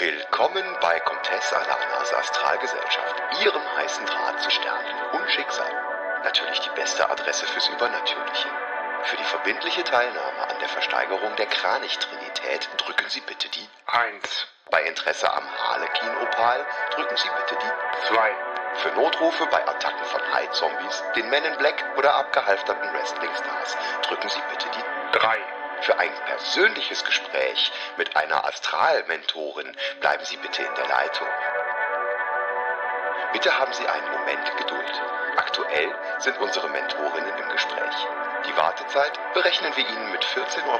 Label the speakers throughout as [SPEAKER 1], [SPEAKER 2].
[SPEAKER 1] Willkommen bei Comtesse Alanas Astralgesellschaft, Ihrem heißen Draht zu Sternen und Schicksal. Natürlich die beste Adresse fürs Übernatürliche. Für die verbindliche Teilnahme an der Versteigerung der Kranich-Trinität drücken Sie bitte die
[SPEAKER 2] 1,
[SPEAKER 1] Bei Interesse am Harlekin-Opal drücken Sie bitte die
[SPEAKER 2] 2,
[SPEAKER 1] Für Notrufe bei Attacken von High-Zombies, den Men in Black oder abgehalfterten Wrestling-Stars drücken Sie bitte die
[SPEAKER 2] 3,
[SPEAKER 1] Für ein persönliches Gespräch mit einer Astralmentorin bleiben Sie bitte in der Leitung. Bitte haben Sie einen Moment Geduld. Aktuell sind unsere Mentorinnen im Gespräch. Die Wartezeit berechnen wir Ihnen mit 14,99 Euro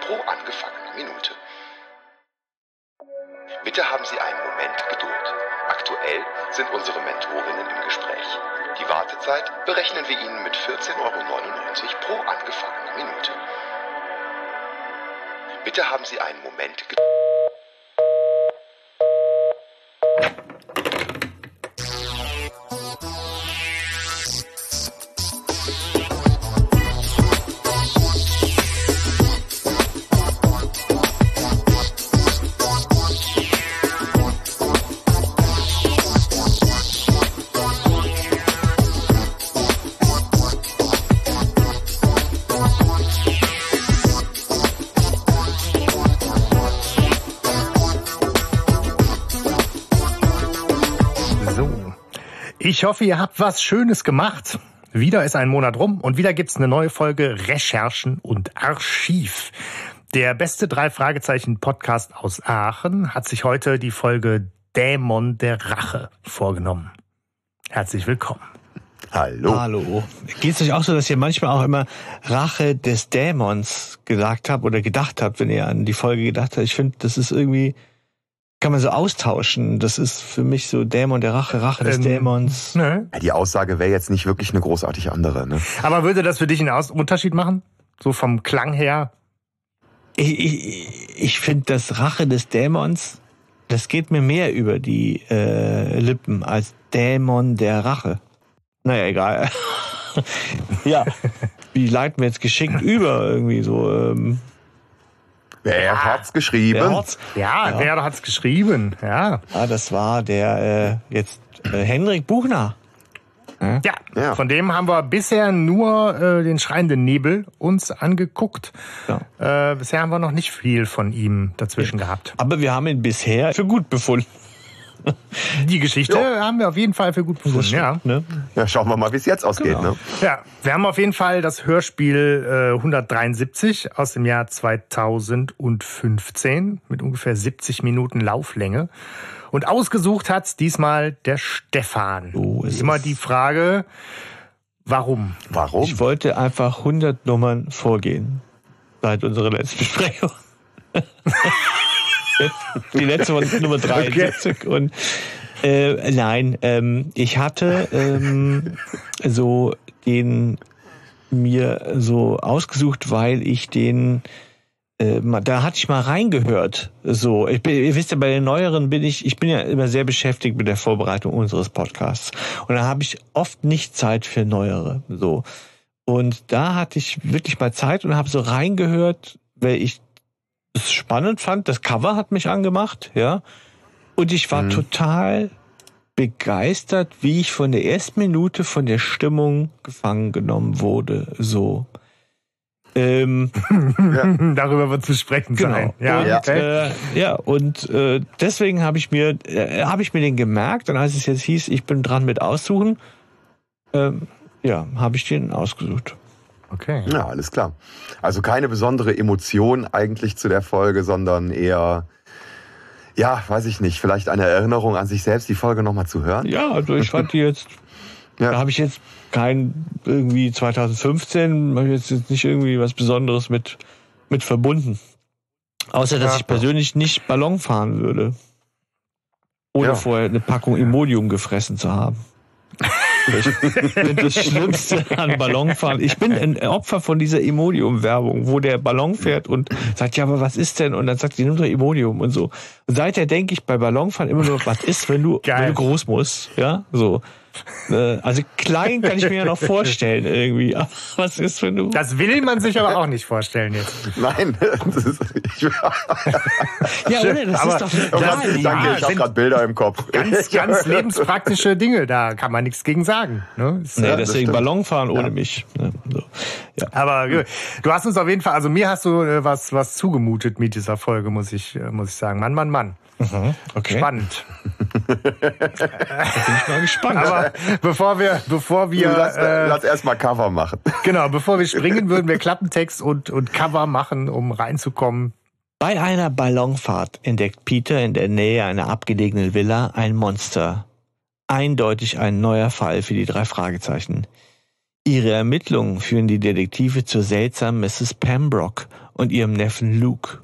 [SPEAKER 1] pro angefangene Minute. Bitte haben Sie einen Moment Geduld. Aktuell sind unsere Mentorinnen im Gespräch. Die Wartezeit berechnen wir Ihnen mit 14,99 Euro pro angefangene Minute. Bitte haben Sie einen Moment
[SPEAKER 3] Ich hoffe, ihr habt was Schönes gemacht. Wieder ist ein Monat rum und wieder gibt's eine neue Folge Recherchen und Archiv. Der beste drei Fragezeichen Podcast aus Aachen hat sich heute die Folge Dämon der Rache vorgenommen. Herzlich willkommen.
[SPEAKER 4] Hallo.
[SPEAKER 5] Hallo. Geht's euch auch so, dass ihr manchmal auch immer Rache des Dämons gesagt habt oder gedacht habt, wenn ihr an die Folge gedacht habt? Ich finde, das ist irgendwie, kann man so austauschen. Das ist für mich so Dämon der Rache, Rache des
[SPEAKER 3] Ähm,
[SPEAKER 5] Dämons.
[SPEAKER 3] Ne?
[SPEAKER 4] Ja, die Aussage wäre jetzt nicht wirklich eine großartig andere. Ne?
[SPEAKER 3] Aber würde das für dich einen Aus Unterschied machen? So vom Klang her?
[SPEAKER 5] Ich, ich, ich finde, das Rache des Dämons, das geht mir mehr über die äh, Lippen als Dämon der Rache. Naja, egal. ja, wie leiten wir jetzt geschickt über irgendwie so? Ähm,
[SPEAKER 4] Wer hat's geschrieben?
[SPEAKER 5] Horst,
[SPEAKER 3] Ja,
[SPEAKER 5] Ja.
[SPEAKER 3] wer hat's geschrieben? Ja.
[SPEAKER 5] Ah, das war der äh, jetzt äh, Henrik Buchner.
[SPEAKER 3] Ja,
[SPEAKER 4] Ja.
[SPEAKER 3] von dem haben wir bisher nur äh, den schreienden Nebel uns angeguckt.
[SPEAKER 5] Ja.
[SPEAKER 3] Äh, bisher haben wir noch nicht viel von ihm dazwischen gehabt.
[SPEAKER 5] Aber wir haben ihn bisher für gut befunden.
[SPEAKER 3] Die Geschichte haben wir auf jeden Fall für gut befunden. Ja.
[SPEAKER 5] Ne?
[SPEAKER 4] Ja, schauen wir mal, wie es jetzt ausgeht.
[SPEAKER 5] Genau.
[SPEAKER 4] Ne?
[SPEAKER 3] ja, wir haben auf jeden Fall das Hörspiel äh, 173 aus dem Jahr 2015 mit ungefähr 70 Minuten Lauflänge. Und ausgesucht hat's diesmal der Stefan.
[SPEAKER 5] So ist
[SPEAKER 3] Immer
[SPEAKER 5] es.
[SPEAKER 3] die Frage, warum?
[SPEAKER 4] Warum?
[SPEAKER 5] Ich wollte einfach 100 Nummern vorgehen seit unserer letzten Besprechung. Die letzte war Nummer 73 und äh, nein, ähm, ich hatte ähm, so den mir so ausgesucht, weil ich den äh, da hatte ich mal reingehört. So, ich bin, ihr wisst ja, bei den neueren bin ich, ich bin ja immer sehr beschäftigt mit der Vorbereitung unseres Podcasts. Und da habe ich oft nicht Zeit für neuere. So. Und da hatte ich wirklich mal Zeit und habe so reingehört, weil ich es spannend fand. Das Cover hat mich angemacht, ja. Und ich war
[SPEAKER 4] Mhm.
[SPEAKER 5] total begeistert, wie ich von der ersten Minute von der Stimmung gefangen genommen wurde. So. Ähm,
[SPEAKER 3] Darüber wird zu sprechen sein. Ja,
[SPEAKER 5] und,
[SPEAKER 4] Ja.
[SPEAKER 3] okay.
[SPEAKER 5] äh, ja, und äh, deswegen habe ich mir äh, habe ich mir den gemerkt und als es jetzt hieß, ich bin dran mit aussuchen, ähm, ja, habe ich den ausgesucht.
[SPEAKER 3] Okay.
[SPEAKER 4] Ja, alles klar. Also keine besondere Emotion eigentlich zu der Folge, sondern eher, ja, weiß ich nicht, vielleicht eine Erinnerung an sich selbst, die Folge nochmal zu hören.
[SPEAKER 5] Ja, also ich fand die jetzt,
[SPEAKER 4] Ja.
[SPEAKER 5] da habe ich jetzt kein irgendwie 2015, habe ich jetzt nicht irgendwie was Besonderes mit mit verbunden. Außer dass
[SPEAKER 3] Ja.
[SPEAKER 5] ich persönlich nicht Ballon fahren würde. Ohne
[SPEAKER 4] Ja.
[SPEAKER 5] vorher eine Packung Imodium gefressen zu haben. Ich finde das Schlimmste an Ballonfahren. Ich bin ein Opfer von dieser Imodium-Werbung, wo der Ballon fährt und sagt, ja, aber was ist denn? Und dann sagt die, nimm doch Imodium und so. Und seither denke ich bei Ballonfahren immer nur, was ist, wenn du,
[SPEAKER 3] Geil.
[SPEAKER 5] wenn du groß musst? Ja, so. Äh, also klein kann ich mir ja noch vorstellen irgendwie. Was ist, wenn du...
[SPEAKER 3] Das will man sich aber auch nicht vorstellen jetzt.
[SPEAKER 4] Nein, das ist, ich,
[SPEAKER 5] ja, oder? Das
[SPEAKER 3] aber-
[SPEAKER 5] ist doch total
[SPEAKER 4] Gott, danke, ich habe gerade Bilder im Kopf.
[SPEAKER 3] Ganz, ganz lebenspraktische Dinge, da kann man nichts gegen sagen. Ne? Ist,
[SPEAKER 5] Nee,
[SPEAKER 4] das
[SPEAKER 5] deswegen. Ballon fahren ohne mich. Ne? So. Ja.
[SPEAKER 3] Aber äh, du hast uns auf jeden Fall, also mir hast du äh, was, was zugemutet mit dieser Folge, muss ich, äh, muss ich sagen. Mann, Mann, Mann.
[SPEAKER 5] Okay.
[SPEAKER 3] Spannend.
[SPEAKER 5] Bin ich mal gespannt.
[SPEAKER 3] Aber bevor wir, bevor wir,
[SPEAKER 4] lass,
[SPEAKER 3] äh,
[SPEAKER 4] lass erst mal Cover machen.
[SPEAKER 3] genau, bevor wir springen, würden wir Klappentext und, und Cover machen, um reinzukommen.
[SPEAKER 5] Bei einer Ballonfahrt entdeckt Peter in der Nähe einer abgelegenen Villa ein Monster. Eindeutig ein neuer Fall für die drei Fragezeichen. Ihre Ermittlungen führen die Detektive zur seltsamen Mrs. Pembroke und ihrem Neffen Luke.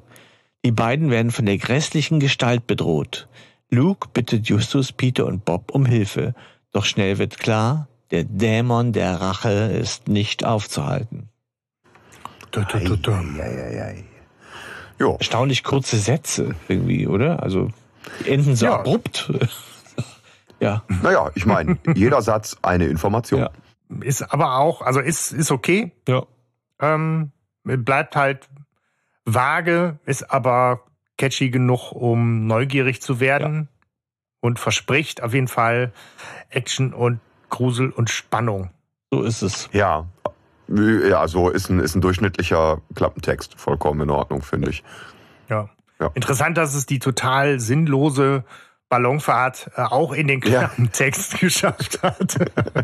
[SPEAKER 5] Die beiden werden von der grässlichen Gestalt bedroht. Luke bittet Justus, Peter und Bob um Hilfe. Doch schnell wird klar, der Dämon der Rache ist nicht aufzuhalten.
[SPEAKER 4] Eieieiei. Jo,
[SPEAKER 5] erstaunlich kurze Sätze irgendwie, oder? Also die enden so
[SPEAKER 3] Ja.
[SPEAKER 5] abrupt. ja.
[SPEAKER 4] naja, ich meine, jeder Satz eine Information.
[SPEAKER 5] Ja.
[SPEAKER 3] Ist aber auch, also ist, ist okay.
[SPEAKER 5] Ja.
[SPEAKER 3] Ähm, bleibt halt vage, ist aber catchy genug, um neugierig zu werden und verspricht auf jeden Fall Action und Grusel und Spannung.
[SPEAKER 5] So ist es.
[SPEAKER 4] Ja. Ja, so ist ein, ist ein durchschnittlicher Klappentext. Vollkommen in Ordnung, finde ich.
[SPEAKER 3] Ja.
[SPEAKER 4] Ja.
[SPEAKER 3] Interessant, dass es die total sinnlose Ballonfahrt äh, auch in den
[SPEAKER 4] Ja.
[SPEAKER 3] Klappentext geschafft hat.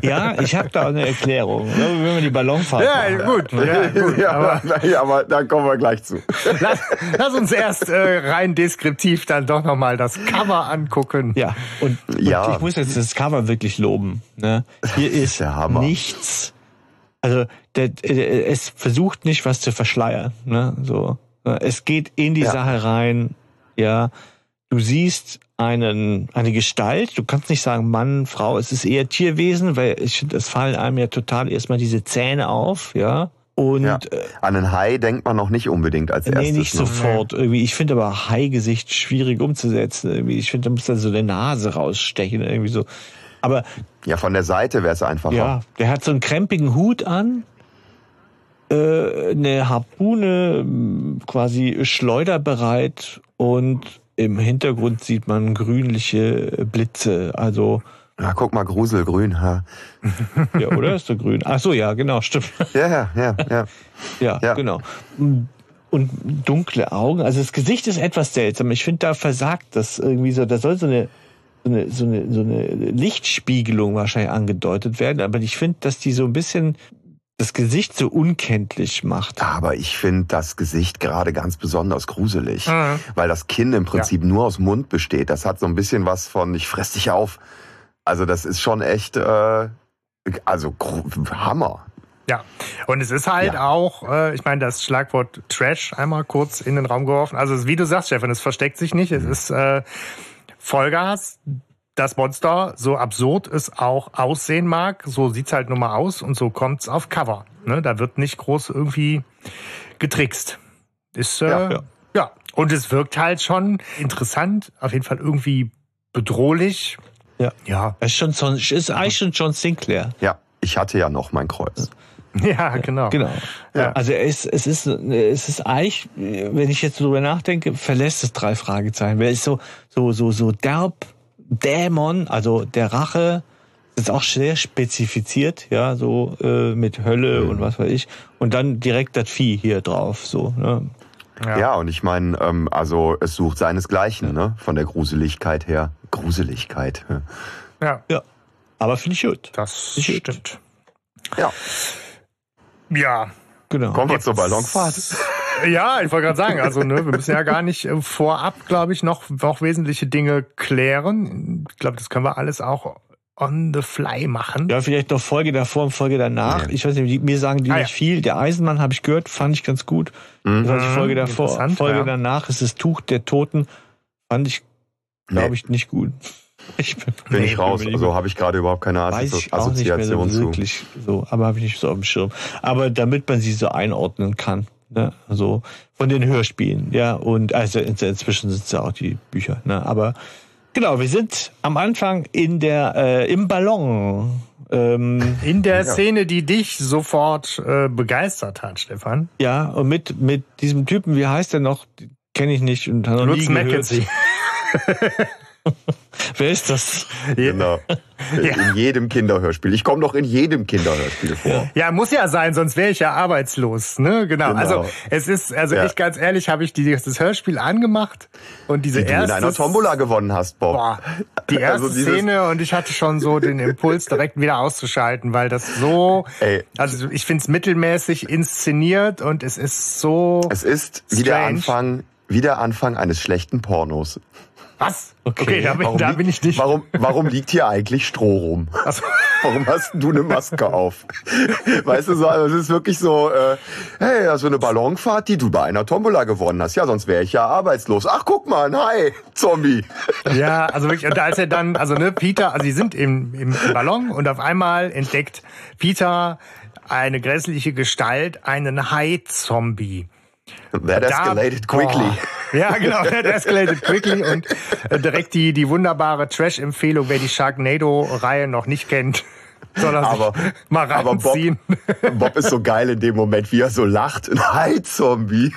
[SPEAKER 5] Ja, ich habe da eine Erklärung. ne, Wenn wir die Ballonfahrt
[SPEAKER 3] ja,
[SPEAKER 5] machen.
[SPEAKER 3] gut. Ja, gut.
[SPEAKER 4] ja,
[SPEAKER 3] Aber
[SPEAKER 4] ja, aber da kommen wir gleich zu.
[SPEAKER 3] lass, lass uns erst äh, rein deskriptiv dann doch nochmal das Cover angucken.
[SPEAKER 5] Ja, und,
[SPEAKER 4] Ja.
[SPEAKER 5] und ich muss jetzt das Cover wirklich loben. Ne? Hier ist
[SPEAKER 4] der Hammer.
[SPEAKER 5] nichts. Also der, äh, es versucht nicht, was zu verschleiern. Ne? So, es geht in die
[SPEAKER 4] Ja.
[SPEAKER 5] Sache rein. Ja, du siehst einen eine Gestalt. Du kannst nicht sagen Mann, Frau. Es ist eher Tierwesen, weil ich finde, es fallen einem ja total erstmal diese Zähne auf. Ja. Und
[SPEAKER 4] Ja.
[SPEAKER 5] äh,
[SPEAKER 4] An einen Hai denkt man noch nicht unbedingt als erstes.
[SPEAKER 5] Nee, nicht
[SPEAKER 4] ne?
[SPEAKER 5] sofort. Irgendwie, ich finde aber Haigesicht schwierig umzusetzen. Irgendwie, ich finde, da muss dann so eine Nase rausstechen, irgendwie so. Aber
[SPEAKER 4] Ja, von der Seite wäre es einfacher.
[SPEAKER 5] ja, der hat so einen krempigen Hut an, äh, eine Harpune quasi schleuderbereit und im Hintergrund sieht man grünliche Blitze. Also,
[SPEAKER 4] Ja, guck mal, Gruselgrün. Ha.
[SPEAKER 5] ja, oder? Ist so grün? Ach so, ja, genau, stimmt.
[SPEAKER 4] Ja, ja, ja, ja.
[SPEAKER 5] Ja,
[SPEAKER 4] Ja.
[SPEAKER 5] genau. Und dunkle Augen. Also das Gesicht ist etwas seltsam. Ich finde, da versagt das irgendwie so. Da soll so eine, so eine, so eine, so eine Lichtspiegelung wahrscheinlich angedeutet werden. Aber ich finde, dass die so ein bisschen das Gesicht so unkenntlich macht.
[SPEAKER 4] Aber ich finde das Gesicht gerade ganz besonders gruselig,
[SPEAKER 3] Mhm.
[SPEAKER 4] weil das Kinn im Prinzip nur aus Mund besteht. Das hat so ein bisschen was von ich fress dich auf. Also das ist schon echt, äh, also Hammer.
[SPEAKER 3] Ja, und es ist halt
[SPEAKER 4] Ja.
[SPEAKER 3] auch, äh, ich meine, das Schlagwort Trash einmal kurz in den Raum geworfen. Also wie du sagst, Stefan, es versteckt sich nicht. Es ist äh, Vollgas. Das Monster, so absurd es auch aussehen mag, so sieht's halt nun mal aus und so kommt's auf Cover. Ne? Da wird nicht groß irgendwie getrickst. Ist, äh,
[SPEAKER 4] Ja,
[SPEAKER 3] ja,
[SPEAKER 5] ja.
[SPEAKER 3] Und es wirkt halt schon interessant, auf jeden Fall irgendwie bedrohlich.
[SPEAKER 5] Ja.
[SPEAKER 3] Ja,
[SPEAKER 5] ist schon so, ist eigentlich schon John Sinclair.
[SPEAKER 4] Ja, ich hatte ja noch mein Kreuz.
[SPEAKER 3] ja, genau.
[SPEAKER 5] Genau.
[SPEAKER 3] Ja.
[SPEAKER 5] Also es, es ist es ist eigentlich, wenn ich jetzt drüber nachdenke, verlässt es drei Fragezeichen. Weil es so so so so derb Dämon, also der Rache, ist auch sehr spezifiziert, ja, so äh, mit Hölle und was weiß ich. Und dann direkt das Vieh hier drauf, so. Ne?
[SPEAKER 4] Ja, und ich meine, ähm, also es sucht seinesgleichen, ne? Von der Gruseligkeit her. Gruseligkeit. ja.
[SPEAKER 3] Ja,
[SPEAKER 5] Ja. Aber finde ich gut.
[SPEAKER 3] das
[SPEAKER 5] Ist gut.
[SPEAKER 3] stimmt.
[SPEAKER 4] Ja,
[SPEAKER 3] Ja,
[SPEAKER 5] Genau.
[SPEAKER 4] kommen wir zur Ballonfahrt.
[SPEAKER 3] Ja, ich wollte gerade sagen, also ne, wir müssen ja gar nicht äh, vorab, glaube ich, noch, noch wesentliche Dinge klären. Ich glaube, das können wir alles auch on the fly machen.
[SPEAKER 5] Ja, vielleicht noch Folge davor und Folge danach.
[SPEAKER 4] Ja.
[SPEAKER 5] Ich weiß nicht, mir sagen die
[SPEAKER 3] Ah,
[SPEAKER 5] nicht
[SPEAKER 3] ja.
[SPEAKER 5] viel. Der Eisenmann habe ich gehört, fand ich ganz gut.
[SPEAKER 4] Mhm.
[SPEAKER 5] Das heißt, Folge davor,
[SPEAKER 3] interessant,
[SPEAKER 5] Folge
[SPEAKER 3] ja.
[SPEAKER 5] danach ist das Tuch der Toten. Fand ich, glaube
[SPEAKER 4] Nee.
[SPEAKER 5] ich, nicht gut. Ich bin,
[SPEAKER 4] Bin
[SPEAKER 5] Nee,
[SPEAKER 4] ich raus.
[SPEAKER 5] bin
[SPEAKER 4] Also habe ich gerade überhaupt keine
[SPEAKER 5] Weiß
[SPEAKER 4] Assozi
[SPEAKER 5] ich auch nicht mehr so
[SPEAKER 4] Assoziation zu.
[SPEAKER 5] wirklich so, aber habe ich nicht so auf dem Schirm. Aber damit man sie so einordnen kann, ne? also von den Hörspielen, ja, und also in- inzwischen sind es ja auch die Bücher, ne? aber Genau, wir sind am Anfang in der äh, im Ballon.
[SPEAKER 3] Ähm, in der ja. Szene, die dich sofort äh, begeistert hat, Stefan.
[SPEAKER 5] Ja, und mit mit diesem Typen, wie heißt der noch? Kenne ich nicht und
[SPEAKER 3] noch Lutz nie McKenzie.
[SPEAKER 5] Wer ist das?
[SPEAKER 4] Genau. Ja. In jedem Kinderhörspiel. Ich komme doch in jedem Kinderhörspiel vor.
[SPEAKER 3] Ja, muss ja sein, sonst wäre ich ja arbeitslos. Ne? Genau. genau. Also es ist, also ja. ich ganz ehrlich, habe ich dieses Hörspiel angemacht und diese
[SPEAKER 4] die
[SPEAKER 3] erste.
[SPEAKER 4] Du in einer Tombola gewonnen hast, Bob. Boah,
[SPEAKER 3] die erste also Szene und ich hatte schon so den Impuls, direkt wieder auszuschalten, weil das so. Ey. Also ich finde es mittelmäßig inszeniert und es ist so.
[SPEAKER 4] Es ist wie der Anfang, wie der Anfang eines schlechten Pornos.
[SPEAKER 3] Was? Okay, okay da, bin, da bin ich nicht.
[SPEAKER 4] Warum, warum liegt hier eigentlich Stroh rum? So. Warum hast du eine Maske auf? Weißt du, so, also es ist wirklich so, äh, hey, also eine Ballonfahrt, die du bei einer Tombola gewonnen hast. Ja, sonst wäre ich ja arbeitslos. Ach, guck mal, hi, Zombie.
[SPEAKER 3] Ja, also wirklich, und als er dann, also ne, Peter, also sie sind im, im Ballon und auf einmal entdeckt Peter eine grässliche Gestalt, einen Hai-Zombie.
[SPEAKER 4] That escalated quickly.
[SPEAKER 3] Oh, ja, genau, that escalated quickly und äh, direkt die, die wunderbare Trash-Empfehlung, wer die Sharknado-Reihe noch nicht kennt soll er aber, mal reinziehen.
[SPEAKER 4] Aber Bob, Bob ist so geil in dem Moment, wie er so lacht. Ein Hai-Zombie.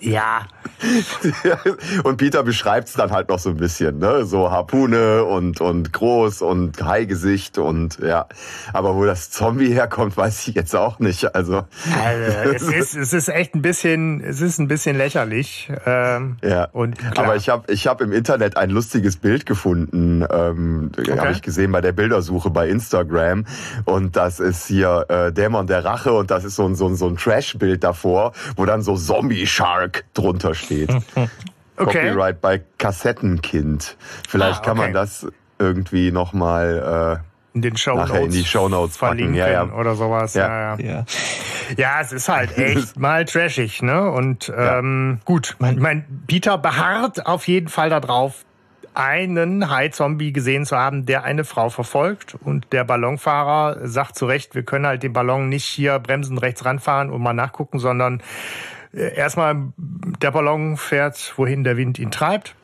[SPEAKER 3] Ja.
[SPEAKER 4] Und Peter beschreibt es dann halt noch so ein bisschen, ne? So Harpune und, und groß und Haigesicht und ja. Aber wo das Zombie herkommt, weiß ich jetzt auch nicht. Also,
[SPEAKER 3] also es, ist, es ist echt ein bisschen, es ist ein bisschen lächerlich.
[SPEAKER 4] Ähm, ja. Und Aber ich habe ich hab im Internet ein lustiges Bild gefunden, ähm, okay. habe ich gesehen bei der Bildersuche bei Instagram. Und das ist hier äh, Dämon der Rache und das ist so ein, so ein, so ein Trash-Bild davor, wo dann so Zombie Shark drunter steht. Okay. Copyright bei Kassettenkind. Vielleicht ah, okay. kann man das irgendwie nochmal äh,
[SPEAKER 3] in den Show
[SPEAKER 4] nachher in die Show Notes packen.
[SPEAKER 3] Ja, ja. oder sowas. Ja. Ja, ja. ja, es ist halt echt mal trashig, ne? Und ähm, gut, ich mein, Peter beharrt auf jeden Fall darauf, einen Hai-Zombie gesehen zu haben, der eine Frau verfolgt. Und der Ballonfahrer sagt zu Recht, wir können halt den Ballon nicht hier bremsen, rechts ranfahren und mal nachgucken, sondern äh, erstmal der Ballon fährt, wohin der Wind ihn treibt.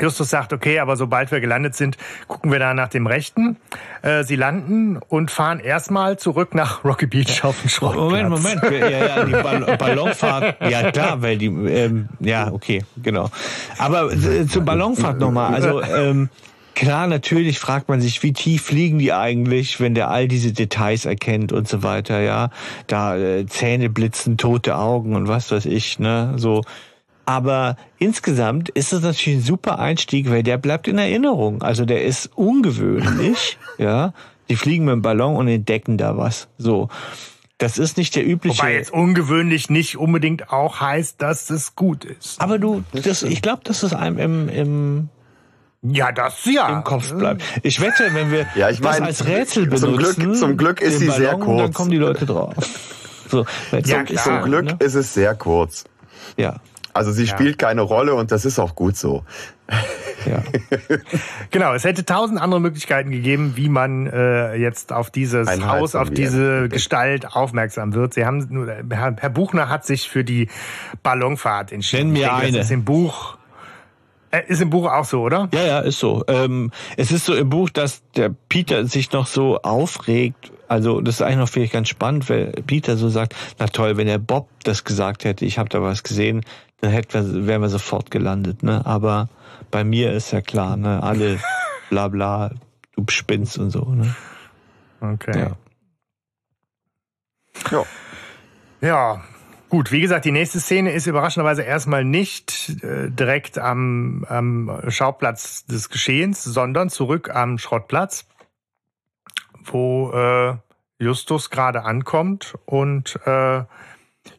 [SPEAKER 3] Justus sagt, okay, aber sobald wir gelandet sind, gucken wir da nach dem Rechten. Äh, sie landen und fahren erstmal zurück nach Rocky Beach auf den Schrottplatz.
[SPEAKER 5] Moment, Moment. Ja, ja, die Ball Ballonfahrt, ja klar, weil die, ähm, ja, okay, genau. Aber äh, zur Ballonfahrt nochmal. Also, ähm, Klar, natürlich fragt man sich, wie tief fliegen die eigentlich, wenn der all diese Details erkennt und so weiter, ja. Da äh, Zähne blitzen, tote Augen und was weiß ich, ne, so. Aber insgesamt ist es natürlich ein super Einstieg, weil der bleibt in Erinnerung. Also der ist ungewöhnlich, ja. Die fliegen mit dem Ballon und entdecken da was, so. Das ist nicht der übliche.
[SPEAKER 3] Wobei jetzt ungewöhnlich nicht unbedingt auch heißt, dass es gut ist.
[SPEAKER 5] Aber du, das, ich glaube, dass es einem im, im
[SPEAKER 3] ja, das ja.
[SPEAKER 5] Im Kopf bleibt. Ich wette, wenn wir
[SPEAKER 4] ja, ich mein,
[SPEAKER 5] das als Rätsel benutzen,
[SPEAKER 4] zum Glück, zum Glück ist sie Ballon, sehr kurz.
[SPEAKER 5] Dann kommen die Leute drauf.
[SPEAKER 4] So, ja, klar, zum Glück ne? ist es sehr kurz.
[SPEAKER 5] Ja.
[SPEAKER 4] Also sie ja. spielt keine Rolle und das ist auch gut so.
[SPEAKER 3] Ja. genau, es hätte tausend andere Möglichkeiten gegeben, wie man äh, jetzt auf dieses Ein Haus, auf diese Gestalt aufmerksam wird. Sie haben nur, Herr, Buchner hat sich für die Ballonfahrt entschieden.
[SPEAKER 5] Nenn mir eine.
[SPEAKER 3] Das ist im Buch ist im Buch auch so, oder?
[SPEAKER 5] Ja, ja, ist so. Ähm, es ist so im Buch, dass der Peter sich noch so aufregt. Also das ist eigentlich noch vielleicht ganz spannend, weil Peter so sagt, na toll, wenn der Bob das gesagt hätte, ich habe da was gesehen, dann hätten wären wir sofort gelandet. Ne? Aber bei mir ist ja klar, ne? alle bla bla, du spinnst und so. Ne?
[SPEAKER 3] Okay. Ja. Ja. Ja, Gut, wie gesagt, die nächste Szene ist überraschenderweise erstmal nicht äh, direkt am, am Schauplatz des Geschehens, sondern zurück am Schrottplatz, wo äh, Justus gerade ankommt und äh,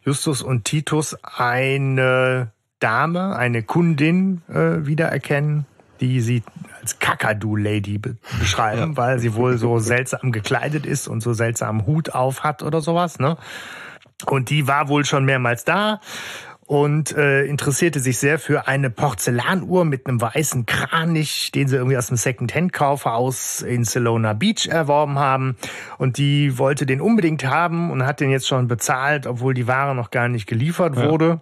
[SPEAKER 3] Justus und Titus eine Dame, eine Kundin äh, wiedererkennen, die sie als Kakadu-Lady be beschreiben, ja. weil sie wohl so seltsam gekleidet ist und so seltsam Hut auf hat oder sowas, ne? Und die war wohl schon mehrmals da und äh, interessierte sich sehr für eine Porzellanuhr mit einem weißen Kranich, den sie irgendwie aus dem Second-Hand-Kaufhaus in Salona Beach erworben haben. Und die wollte den unbedingt haben und hat den jetzt schon bezahlt, obwohl die Ware noch gar nicht geliefert wurde.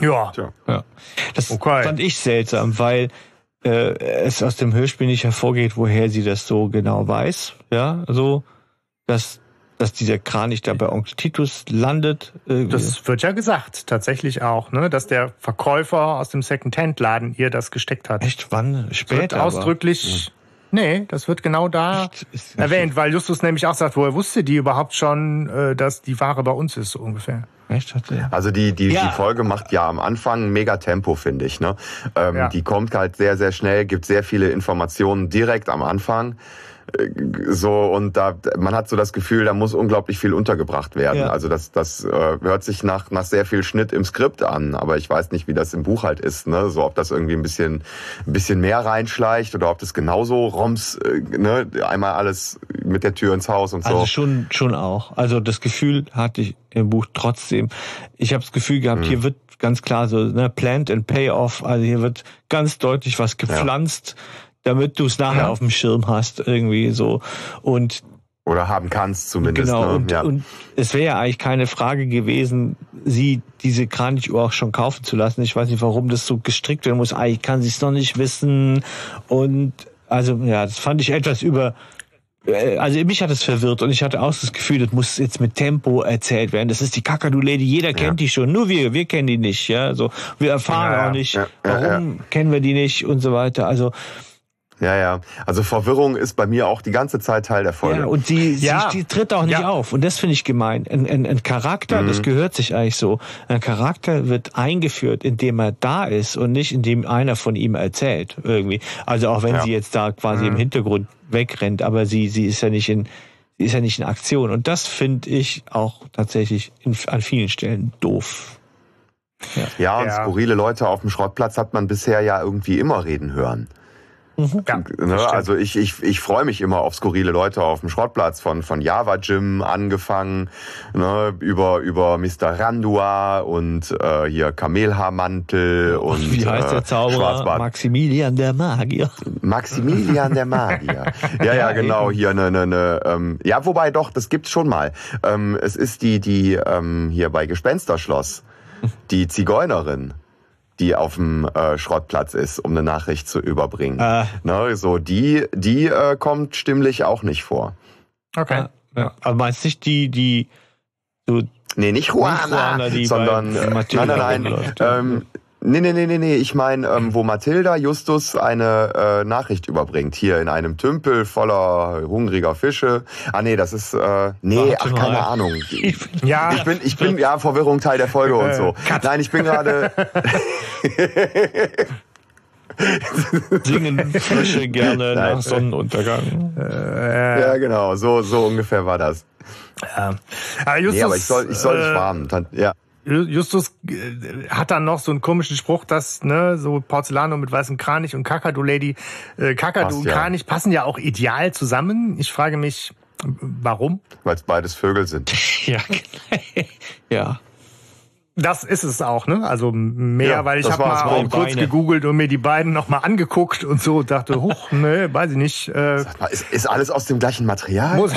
[SPEAKER 3] Ja.
[SPEAKER 5] ja. Das okay. fand ich seltsam, weil äh, es aus dem Hörspiel nicht hervorgeht, woher sie das so genau weiß. Ja, also dass dass dieser Kranich da bei Onkel Titus landet.
[SPEAKER 3] Irgendwie. Das wird ja gesagt, tatsächlich auch, ne, dass der Verkäufer aus dem Second-Hand-Laden ihr das gesteckt hat.
[SPEAKER 5] Echt? Wann? Später? Wird
[SPEAKER 3] ausdrücklich. Aber. Nee, das wird genau da erwähnt, weil Justus nämlich auch sagt, woher wusste die überhaupt schon, äh, dass die Ware bei uns ist, so ungefähr.
[SPEAKER 4] Echt? Also die, die, ja. die Folge macht ja am Anfang mega Tempo, finde ich. Ne? Ähm, ja. Die kommt halt sehr, sehr schnell, gibt sehr viele Informationen direkt am Anfang so und da man hat so das Gefühl, da muss unglaublich viel untergebracht werden. Ja. Also das das äh, hört sich nach nach sehr viel Schnitt im Skript an, aber ich weiß nicht, wie das im Buch halt ist, ne? So ob das irgendwie ein bisschen ein bisschen mehr reinschleicht oder ob das genauso Roms äh, ne, einmal alles mit der Tür ins Haus und so.
[SPEAKER 5] Also schon schon auch. Also das Gefühl hatte ich im Buch trotzdem. Ich habe das Gefühl gehabt, hm. hier wird ganz klar so ne Plant and Payoff, also hier wird ganz deutlich was gepflanzt. Ja damit du es nachher ja. auf dem Schirm hast, irgendwie so. Und
[SPEAKER 4] oder haben kannst zumindest.
[SPEAKER 5] Genau,
[SPEAKER 4] ne?
[SPEAKER 5] und, ja. und es wäre ja eigentlich keine Frage gewesen, sie diese Kranichuhr auch schon kaufen zu lassen. Ich weiß nicht, warum das so gestrickt werden muss. Eigentlich kann sie es noch nicht wissen. Und also ja, das fand ich etwas über. Äh, also mich hat es verwirrt und ich hatte auch das Gefühl, das muss jetzt mit Tempo erzählt werden. Das ist die Kakadu-Lady, jeder kennt ja. die schon, nur wir, wir kennen die nicht. Ja, so wir erfahren ja, auch nicht, warum kennen wir die nicht und so weiter. Also
[SPEAKER 4] ja, ja. Also Verwirrung ist bei mir auch die ganze Zeit Teil der Folge.
[SPEAKER 5] Ja, und sie, ja. sie, sie tritt auch nicht ja. auf. Und das finde ich gemein. Ein, ein, ein Charakter, mhm. das gehört sich eigentlich so. Ein Charakter wird eingeführt, indem er da ist und nicht indem einer von ihm erzählt. Irgendwie. Also auch wenn ja. sie jetzt da quasi mhm. im Hintergrund wegrennt, aber sie, sie ist ja nicht in, sie ist ja nicht in Aktion. Und das finde ich auch tatsächlich in, an vielen Stellen doof.
[SPEAKER 4] Ja. ja, und skurrile Leute auf dem Schrottplatz hat man bisher ja irgendwie immer reden hören. Mhm. Ja, ne, also ich, ich, ich freue mich immer auf skurrile Leute auf dem Schrottplatz, von, von Java Jim angefangen, ne, über, über Mr. Randua und äh, hier Kamelhaarmantel und
[SPEAKER 5] Wie heißt der äh, Zauberer? Maximilian der Magier.
[SPEAKER 4] Maximilian der Magier. ja, ja, genau, hier eine, eine, eine ähm, ja, wobei doch, das gibt's schon mal. Ähm, es ist die, die ähm, hier bei Gespensterschloss, die Zigeunerin die auf dem äh, Schrottplatz ist, um eine Nachricht zu überbringen. Äh. Ne, so die, die äh, kommt stimmlich auch nicht vor.
[SPEAKER 5] Okay. Ja. Aber meinst du nicht die, die
[SPEAKER 4] so Nee, nicht Juana, Juana sondern äh, nein, nein, nein. Ähm, Nee, nee, nee, nee, nee. Ich meine, ähm, wo Mathilda Justus eine äh, Nachricht überbringt. Hier in einem Tümpel voller hungriger Fische. Ah, nee, das ist. Äh, nee, ach, keine mal. Ahnung. ja. Ich bin, ich bin, ja, Verwirrung Teil der Folge und so. Nein, ich bin gerade.
[SPEAKER 5] Singen Fische gerne Nein. nach Sonnenuntergang.
[SPEAKER 4] Äh, ja, genau. So, so ungefähr war das. Ja. Aber, Justus, nee, aber ich soll, ich soll nicht warten. Ja.
[SPEAKER 3] Justus äh, hat dann noch so einen komischen Spruch, dass ne, so Porzellano mit weißem Kranich und Kakadu Lady, äh, Kakadu und ja. Kranich passen ja auch ideal zusammen. Ich frage mich, warum?
[SPEAKER 4] Weil es beides Vögel sind.
[SPEAKER 5] ja, ja.
[SPEAKER 3] Das ist es auch, ne? Also mehr, ja, weil ich habe mal kurz Beine. gegoogelt und mir die beiden noch mal angeguckt und so dachte, huch, ne, weiß ich nicht. Äh,
[SPEAKER 4] mal, ist, ist, alles aus dem gleichen Material? Muss,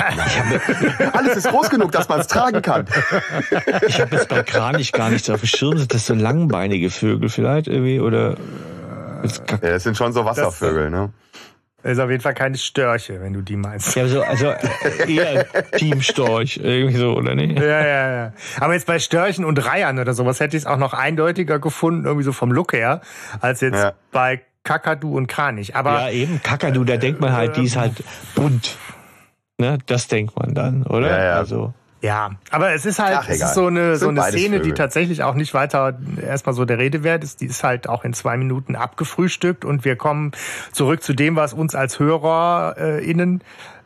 [SPEAKER 4] alles ist groß genug, dass man es tragen kann.
[SPEAKER 5] ich habe jetzt bei Kranich gar nichts auf dem Schirm. Sind das so langbeinige Vögel vielleicht irgendwie oder?
[SPEAKER 4] Ja, das sind schon so Wasservögel, ne?
[SPEAKER 3] Ist auf jeden Fall keine Störche, wenn du die meinst.
[SPEAKER 5] Ja, so, also eher Teamstorch, irgendwie so, oder nicht?
[SPEAKER 3] Ja, ja, ja. Aber jetzt bei Störchen und Reihern oder sowas hätte ich es auch noch eindeutiger gefunden, irgendwie so vom Look her, als jetzt ja. bei Kakadu und Kranich. Aber,
[SPEAKER 5] ja, eben, Kakadu, da denkt man halt, die ist halt bunt. Ne, das denkt man dann, oder?
[SPEAKER 3] Ja, ja. Also. Ja, aber es ist halt Ach, es ist so eine, so eine Szene, Vögel. die tatsächlich auch nicht weiter erstmal so der Rede wert ist. Die ist halt auch in zwei Minuten abgefrühstückt und wir kommen zurück zu dem, was uns als HörerInnen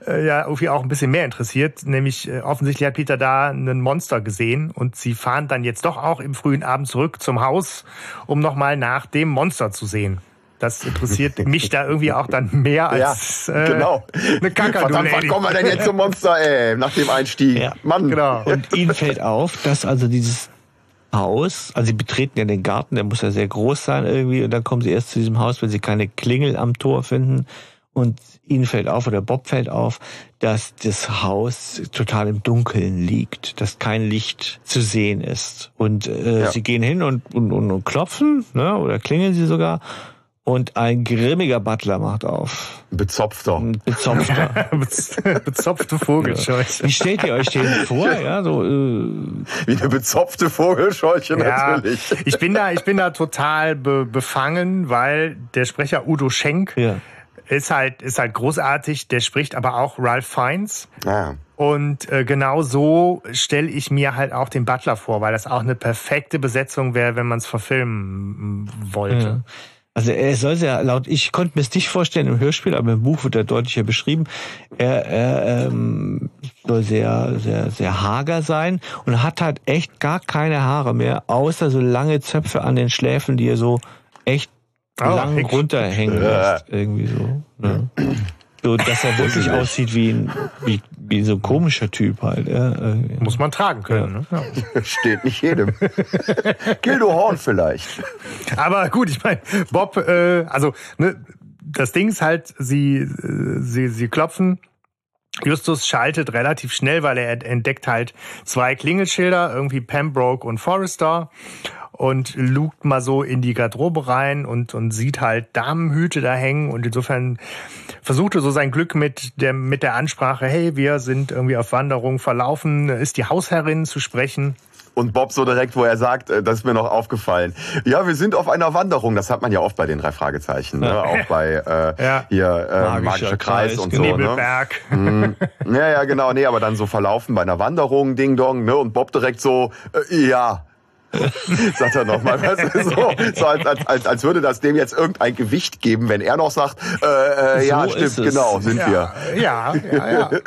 [SPEAKER 3] äh, ja irgendwie auch ein bisschen mehr interessiert. Nämlich äh, offensichtlich hat Peter da einen Monster gesehen und sie fahren dann jetzt doch auch im frühen Abend zurück zum Haus, um nochmal nach dem Monster zu sehen. Das interessiert mich da irgendwie auch dann mehr als
[SPEAKER 4] ja, genau.
[SPEAKER 3] äh, eine Kakadu.
[SPEAKER 4] Verdammt, wann kommen wir denn jetzt zum Monster, ey, nach dem Einstieg? Ja. Mann.
[SPEAKER 5] Genau. Und ihnen fällt auf, dass also dieses Haus, also sie betreten ja den Garten, der muss ja sehr groß sein irgendwie, und dann kommen sie erst zu diesem Haus, wenn sie keine Klingel am Tor finden. Und ihnen fällt auf, oder Bob fällt auf, dass das Haus total im Dunkeln liegt, dass kein Licht zu sehen ist. Und äh, ja. sie gehen hin und, und, und, und klopfen, ne, oder klingeln sie sogar. Und ein grimmiger Butler macht auf.
[SPEAKER 4] Bezopfter.
[SPEAKER 5] Ein bezopfter.
[SPEAKER 3] Bezopfte Vogelscheuche.
[SPEAKER 5] Wie stellt ihr euch den vor? Ja, so, äh
[SPEAKER 4] Wie eine bezopfte Vogelscheuche ja, natürlich.
[SPEAKER 3] Ich bin da, ich bin da total be befangen, weil der Sprecher Udo Schenk ja. ist halt, ist halt großartig. Der spricht aber auch Ralph Fiennes. Ja. Und äh, genau so stelle ich mir halt auch den Butler vor, weil das auch eine perfekte Besetzung wäre, wenn man es verfilmen wollte. Ja.
[SPEAKER 5] Also er soll sehr laut, ich konnte mir es nicht vorstellen im Hörspiel, aber im Buch wird er deutlicher beschrieben. Er, er ähm, soll sehr, sehr, sehr hager sein und hat halt echt gar keine Haare mehr, außer so lange Zöpfe an den Schläfen, die er so echt oh, lang runterhängen lässt. Irgendwie so. Ne? So, dass er wirklich aussieht wie ein, wie, wie so ein komischer Typ halt. Ja.
[SPEAKER 3] Muss man tragen können. Ja. Ne?
[SPEAKER 4] Ja. Steht nicht jedem. Gildo Horn vielleicht.
[SPEAKER 3] Aber gut, ich meine, Bob, äh, also ne, das Ding ist halt, sie, äh, sie, sie klopfen. Justus schaltet relativ schnell, weil er entdeckt halt zwei Klingelschilder, irgendwie Pembroke und Forrester und lugt mal so in die Garderobe rein und, und sieht halt Damenhüte da hängen und insofern versuchte so sein Glück mit der, mit der Ansprache, hey, wir sind irgendwie auf Wanderung verlaufen, ist die Hausherrin zu sprechen.
[SPEAKER 4] Und Bob so direkt, wo er sagt, äh, das ist mir noch aufgefallen. Ja, wir sind auf einer Wanderung. Das hat man ja oft bei den drei Fragezeichen. Ne? Auch bei äh, ja. hier äh, Magischer, Magischer Kreis, Kreis, und so. Ne? Mhm. Ja, ja, genau. Nee, aber dann so verlaufen bei einer Wanderung, Ding Dong. Ne? Und Bob direkt so, äh, ja, sagt er nochmal. Weißt du, so, so als, als, als würde das dem jetzt irgendein Gewicht geben, wenn er noch sagt, äh, äh, ja, so stimmt, genau, sind
[SPEAKER 3] ja,
[SPEAKER 4] wir.
[SPEAKER 3] Ja, ja, ja.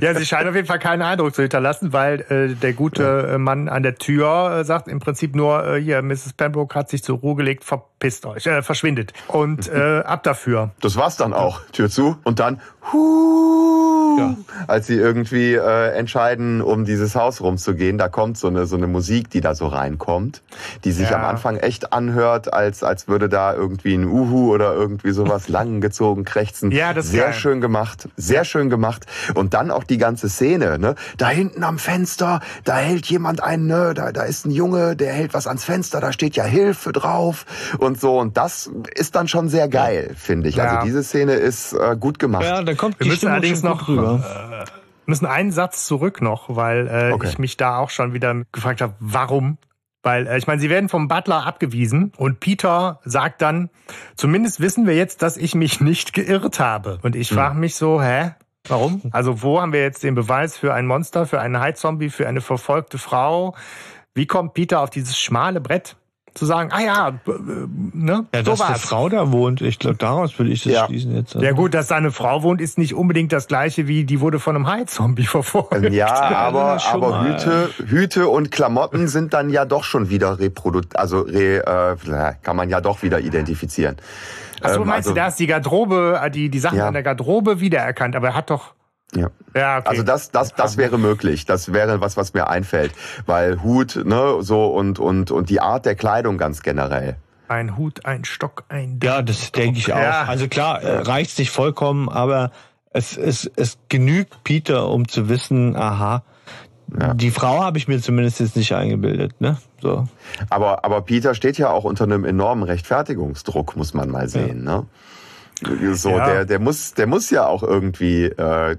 [SPEAKER 3] Ja, sie scheinen auf jeden Fall keinen Eindruck zu hinterlassen, weil äh, der gute äh, Mann an der Tür äh, sagt im Prinzip nur, äh, hier, Mrs. Pembroke hat sich zur Ruhe gelegt, verpisst euch, äh, verschwindet. Und äh, ab dafür.
[SPEAKER 4] Das war's dann auch. Tür zu und dann, huh, ja. als sie irgendwie äh, entscheiden, um dieses Haus rumzugehen, da kommt so eine, so eine Musik, die da so reinkommt, die sich ja. am Anfang echt anhört, als, als würde da irgendwie ein Uhu oder irgendwie sowas langgezogen krächzen. Ja, das ist Sehr geil. schön gemacht, sehr schön gemacht. Und dann auch die ganze Szene, ne? Da hinten am Fenster, da hält jemand einen, ne? Da, da ist ein Junge, der hält was ans Fenster, da steht ja Hilfe drauf und so. Und das ist dann schon sehr geil, finde ich. Also ja. Also diese Szene ist äh, gut gemacht.
[SPEAKER 5] Ja, dann kommt
[SPEAKER 3] Wir müssen allerdings noch rüber. Äh, müssen einen Satz zurück noch, weil äh, okay. ich mich da auch schon wieder gefragt habe, warum weil äh, ich meine, sie werden vom Butler abgewiesen und Peter sagt dann, zumindest wissen wir jetzt, dass ich mich nicht geirrt habe. Und ich hm. frage mich so, hä? Warum? Also wo haben wir jetzt den Beweis für ein Monster, für einen Heizzombie, für eine verfolgte Frau? Wie kommt Peter auf dieses schmale Brett? Zu sagen, ah ja,
[SPEAKER 5] ne? Ja, so dass eine Frau da wohnt, ich glaube, daraus würde ich das ja. schließen jetzt.
[SPEAKER 3] Also. Ja gut, dass da eine Frau wohnt, ist nicht unbedingt das gleiche wie, die wurde von einem Heizzombie verfolgt.
[SPEAKER 4] Ja, aber, aber Hüte, Hüte und Klamotten sind dann ja doch schon wieder reproduziert, also re, äh, kann man ja doch wieder identifizieren.
[SPEAKER 3] Achso, ähm, meinst also, du, da ist die Garderobe, äh, die, die Sachen ja. in der Garderobe wiedererkannt, aber er hat doch.
[SPEAKER 4] Ja. ja okay. Also das, das, das wäre möglich. Das wäre was, was mir einfällt. Weil Hut, ne, so und, und, und die Art der Kleidung ganz generell.
[SPEAKER 3] Ein Hut, ein Stock, ein
[SPEAKER 5] Ding. Ja, das denke ich auch. Ja. Also klar, äh, reicht nicht vollkommen, aber es, es, es genügt Peter, um zu wissen, aha, ja. Die Frau habe ich mir zumindest jetzt nicht eingebildet, ne? So.
[SPEAKER 4] Aber, aber Peter steht ja auch unter einem enormen Rechtfertigungsdruck, muss man mal sehen, ja. ne? So, ja. der, der muss, der muss ja auch irgendwie äh,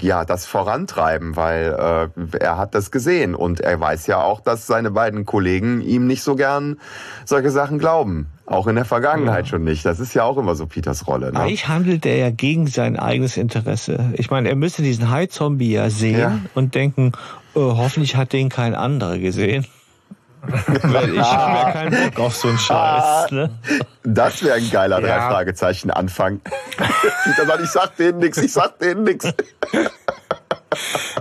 [SPEAKER 4] ja das vorantreiben, weil äh, er hat das gesehen und er weiß ja auch, dass seine beiden Kollegen ihm nicht so gern solche Sachen glauben. Auch in der Vergangenheit ja. schon nicht. Das ist ja auch immer so Peters Rolle. Ne?
[SPEAKER 5] Eigentlich handelt er ja gegen sein eigenes Interesse. Ich meine, er müsste diesen High-Zombie ja sehen ja. und denken, oh, hoffentlich hat den kein anderer gesehen. Weil ich habe ja keinen Bock auf so einen Scheiß. Ne?
[SPEAKER 4] Das wäre ein geiler ja. drei Fragezeichen Anfang. Peter sagt, ich sag denen nix, ich sag denen nix.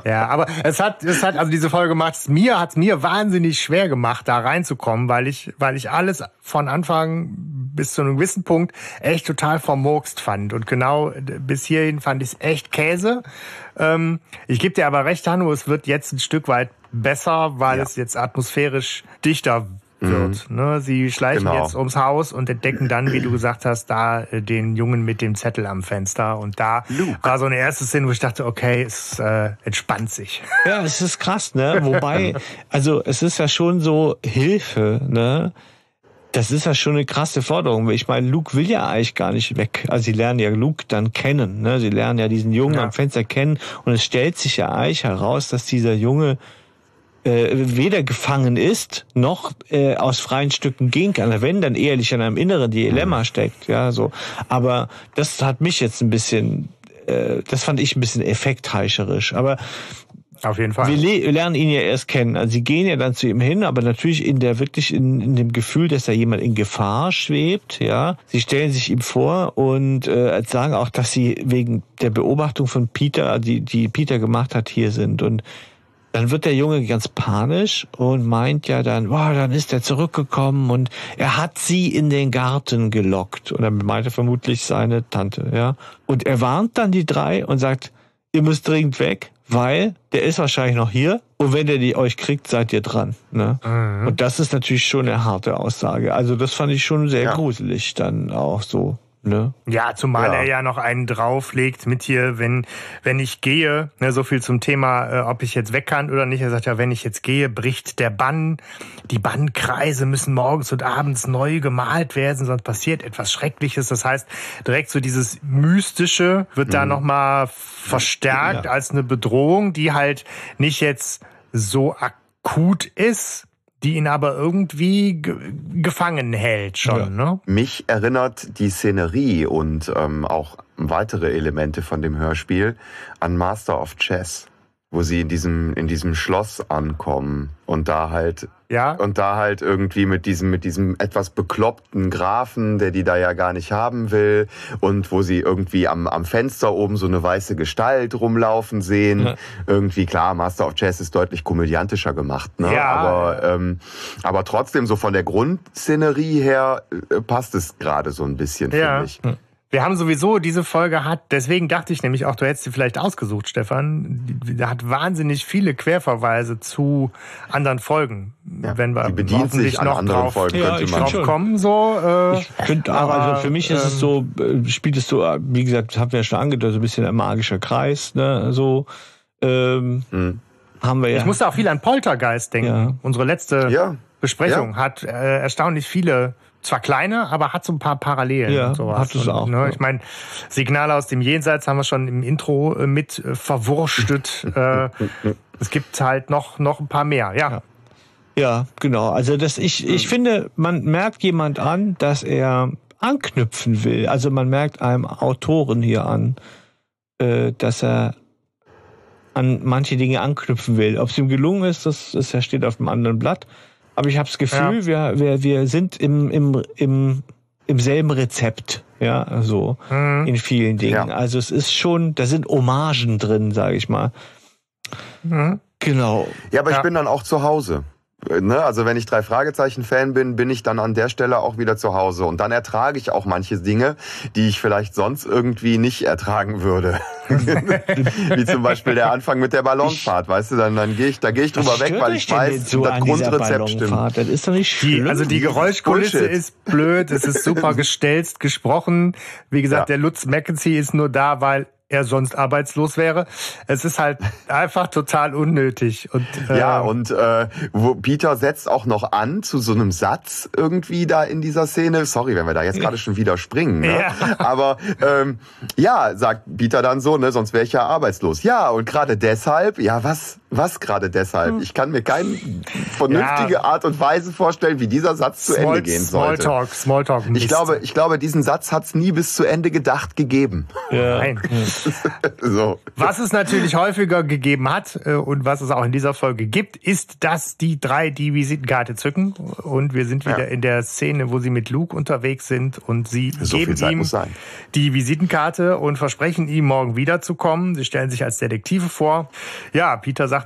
[SPEAKER 3] Ja, aber es hat, es hat, also diese Folge macht es mir, hat es mir wahnsinnig schwer gemacht, da reinzukommen, weil ich, weil ich alles von Anfang bis zu einem gewissen Punkt echt total vermurkst fand. Und genau bis hierhin fand ich es echt Käse. Ähm, ich gebe dir aber recht, Hanno, es wird jetzt ein Stück weit besser, weil ja. es jetzt atmosphärisch dichter wird. Mhm. Ne? Sie schleichen genau. jetzt ums Haus und entdecken dann, wie du gesagt hast, da äh, den Jungen mit dem Zettel am Fenster. Und da Luke. war so eine erste Szene, wo ich dachte, okay, es äh, entspannt sich.
[SPEAKER 5] Ja, es ist krass, ne? Wobei, also es ist ja schon so Hilfe, ne? das ist ja schon eine krasse Forderung. Ich meine, Luke will ja eigentlich gar nicht weg. Also sie lernen ja Luke dann kennen. Ne? Sie lernen ja diesen Jungen ja. am Fenster kennen. Und es stellt sich ja eigentlich heraus, dass dieser Junge äh, weder gefangen ist, noch äh, aus freien Stücken gehen kann. Wenn, dann ehrlich in einem inneren Dilemma mhm. steckt. Ja, so. Aber das hat mich jetzt ein bisschen, äh, das fand ich ein bisschen effektheischerisch. Aber
[SPEAKER 3] auf jeden Fall.
[SPEAKER 5] Wir lernen ihn ja erst kennen. Also sie gehen ja dann zu ihm hin, aber natürlich in der wirklich in, in dem Gefühl, dass da jemand in Gefahr schwebt. Ja, sie stellen sich ihm vor und äh, sagen auch, dass sie wegen der Beobachtung von Peter, die die Peter gemacht hat, hier sind und dann wird der Junge ganz panisch und meint ja dann, boah, dann ist er zurückgekommen und er hat sie in den Garten gelockt. Und er meinte vermutlich seine Tante, ja. Und er warnt dann die drei und sagt, ihr müsst dringend weg, weil der ist wahrscheinlich noch hier und wenn der die euch kriegt, seid ihr dran. Ne? Mhm. Und das ist natürlich schon eine harte Aussage. Also das fand ich schon sehr ja. gruselig dann auch so. Ne?
[SPEAKER 3] Ja, zumal ja. er ja noch einen drauflegt mit hier, wenn, wenn ich gehe, ne, so viel zum Thema, äh, ob ich jetzt weg kann oder nicht. Er sagt ja, wenn ich jetzt gehe, bricht der Bann. Die Bannkreise müssen morgens und abends neu gemalt werden, sonst passiert etwas Schreckliches. Das heißt, direkt so dieses Mystische wird mhm. da nochmal verstärkt ja. als eine Bedrohung, die halt nicht jetzt so akut ist, die ihn aber irgendwie gefangen hält schon. Ja. Ne?
[SPEAKER 4] Mich erinnert die Szenerie und ähm, auch weitere Elemente von dem Hörspiel an Master of Chess wo sie in diesem in diesem Schloss ankommen und da halt ja und da halt irgendwie mit diesem mit diesem etwas bekloppten Grafen, der die da ja gar nicht haben will und wo sie irgendwie am am Fenster oben so eine weiße Gestalt rumlaufen sehen. Ja. Irgendwie klar, Master of Chess ist deutlich komödiantischer gemacht, ne? Ja. Aber ähm, aber trotzdem so von der Grundszenerie her äh, passt es gerade so ein bisschen ja. finde ich. Hm.
[SPEAKER 3] Wir haben sowieso diese Folge hat, deswegen dachte ich nämlich auch, du hättest sie vielleicht ausgesucht, Stefan. Die hat wahnsinnig viele Querverweise zu anderen Folgen.
[SPEAKER 4] Ja, wenn wir die bedient sich an noch anderen drauf, Folgen, ja, könnte man
[SPEAKER 3] drauf kommen. So, äh,
[SPEAKER 5] ich könnte, aber also für mich ist ähm, es so, äh, spielt es so, wie gesagt, haben wir ja schon angedeutet, so ein bisschen ein magischer Kreis, ne, so. Ähm, hm. haben wir ja.
[SPEAKER 3] Ich musste auch viel an Poltergeist denken. Ja. Unsere letzte ja. Besprechung hat äh, erstaunlich viele zwar kleine, aber hat so ein paar Parallelen.
[SPEAKER 5] Ja, und sowas. hat es auch.
[SPEAKER 3] Ne, ich meine, Signale aus dem Jenseits haben wir schon im Intro äh, mit äh, verwurstet. äh, es gibt halt noch, noch ein paar mehr, ja.
[SPEAKER 5] ja. Ja, genau. Also das ich ich finde, man merkt jemand an, dass er anknüpfen will. Also man merkt einem Autoren hier an, äh, dass er an manche Dinge anknüpfen will. Ob es ihm gelungen ist, das, das steht auf einem anderen Blatt. Aber ich habe das Gefühl, ja. wir, wir, wir sind im, im, im, im selben Rezept, ja, so mhm. in vielen Dingen. Ja. Also es ist schon, da sind Hommagen drin, sage ich mal.
[SPEAKER 4] Mhm. Genau. Ja, aber ja. ich bin dann auch zu Hause. Ne? Also wenn ich drei Fragezeichen-Fan bin, bin ich dann an der Stelle auch wieder zu Hause. Und dann ertrage ich auch manche Dinge, die ich vielleicht sonst irgendwie nicht ertragen würde. Wie zum Beispiel der Anfang mit der Ballonfahrt, weißt du, dann, dann gehe ich, da gehe ich drüber weg, weil ich weiß, so das Grundrezept stimmt.
[SPEAKER 5] Das ist doch nicht schlimm.
[SPEAKER 3] also die Geräuschkulisse Bullshit. ist blöd, es ist super gestelzt gesprochen. Wie gesagt, ja. der Lutz McKenzie ist nur da, weil er sonst arbeitslos wäre. Es ist halt einfach total unnötig. Und,
[SPEAKER 4] äh, ja, und äh, wo Peter setzt auch noch an zu so einem Satz irgendwie da in dieser Szene. Sorry, wenn wir da jetzt gerade schon wieder springen. Ne? Ja. Aber ähm, ja, sagt Peter dann so, ne, sonst wäre ich ja arbeitslos. Ja, und gerade deshalb, ja, was, was gerade deshalb? Hm. Ich kann mir keine vernünftige ja. Art und Weise vorstellen, wie dieser Satz Small, zu Ende gehen sollte.
[SPEAKER 3] Smalltalk, Smalltalk.
[SPEAKER 4] Ich glaube, ich glaube, diesen Satz hat es nie bis zu Ende gedacht gegeben.
[SPEAKER 3] Ja. Nein. so. Was es natürlich häufiger gegeben hat äh, und was es auch in dieser Folge gibt, ist, dass die drei die Visitenkarte zücken und wir sind wieder ja. in der Szene, wo sie mit Luke unterwegs sind und sie so geben ihm die Visitenkarte und versprechen ihm morgen wiederzukommen. Sie stellen sich als Detektive vor. Ja, Peter sagt,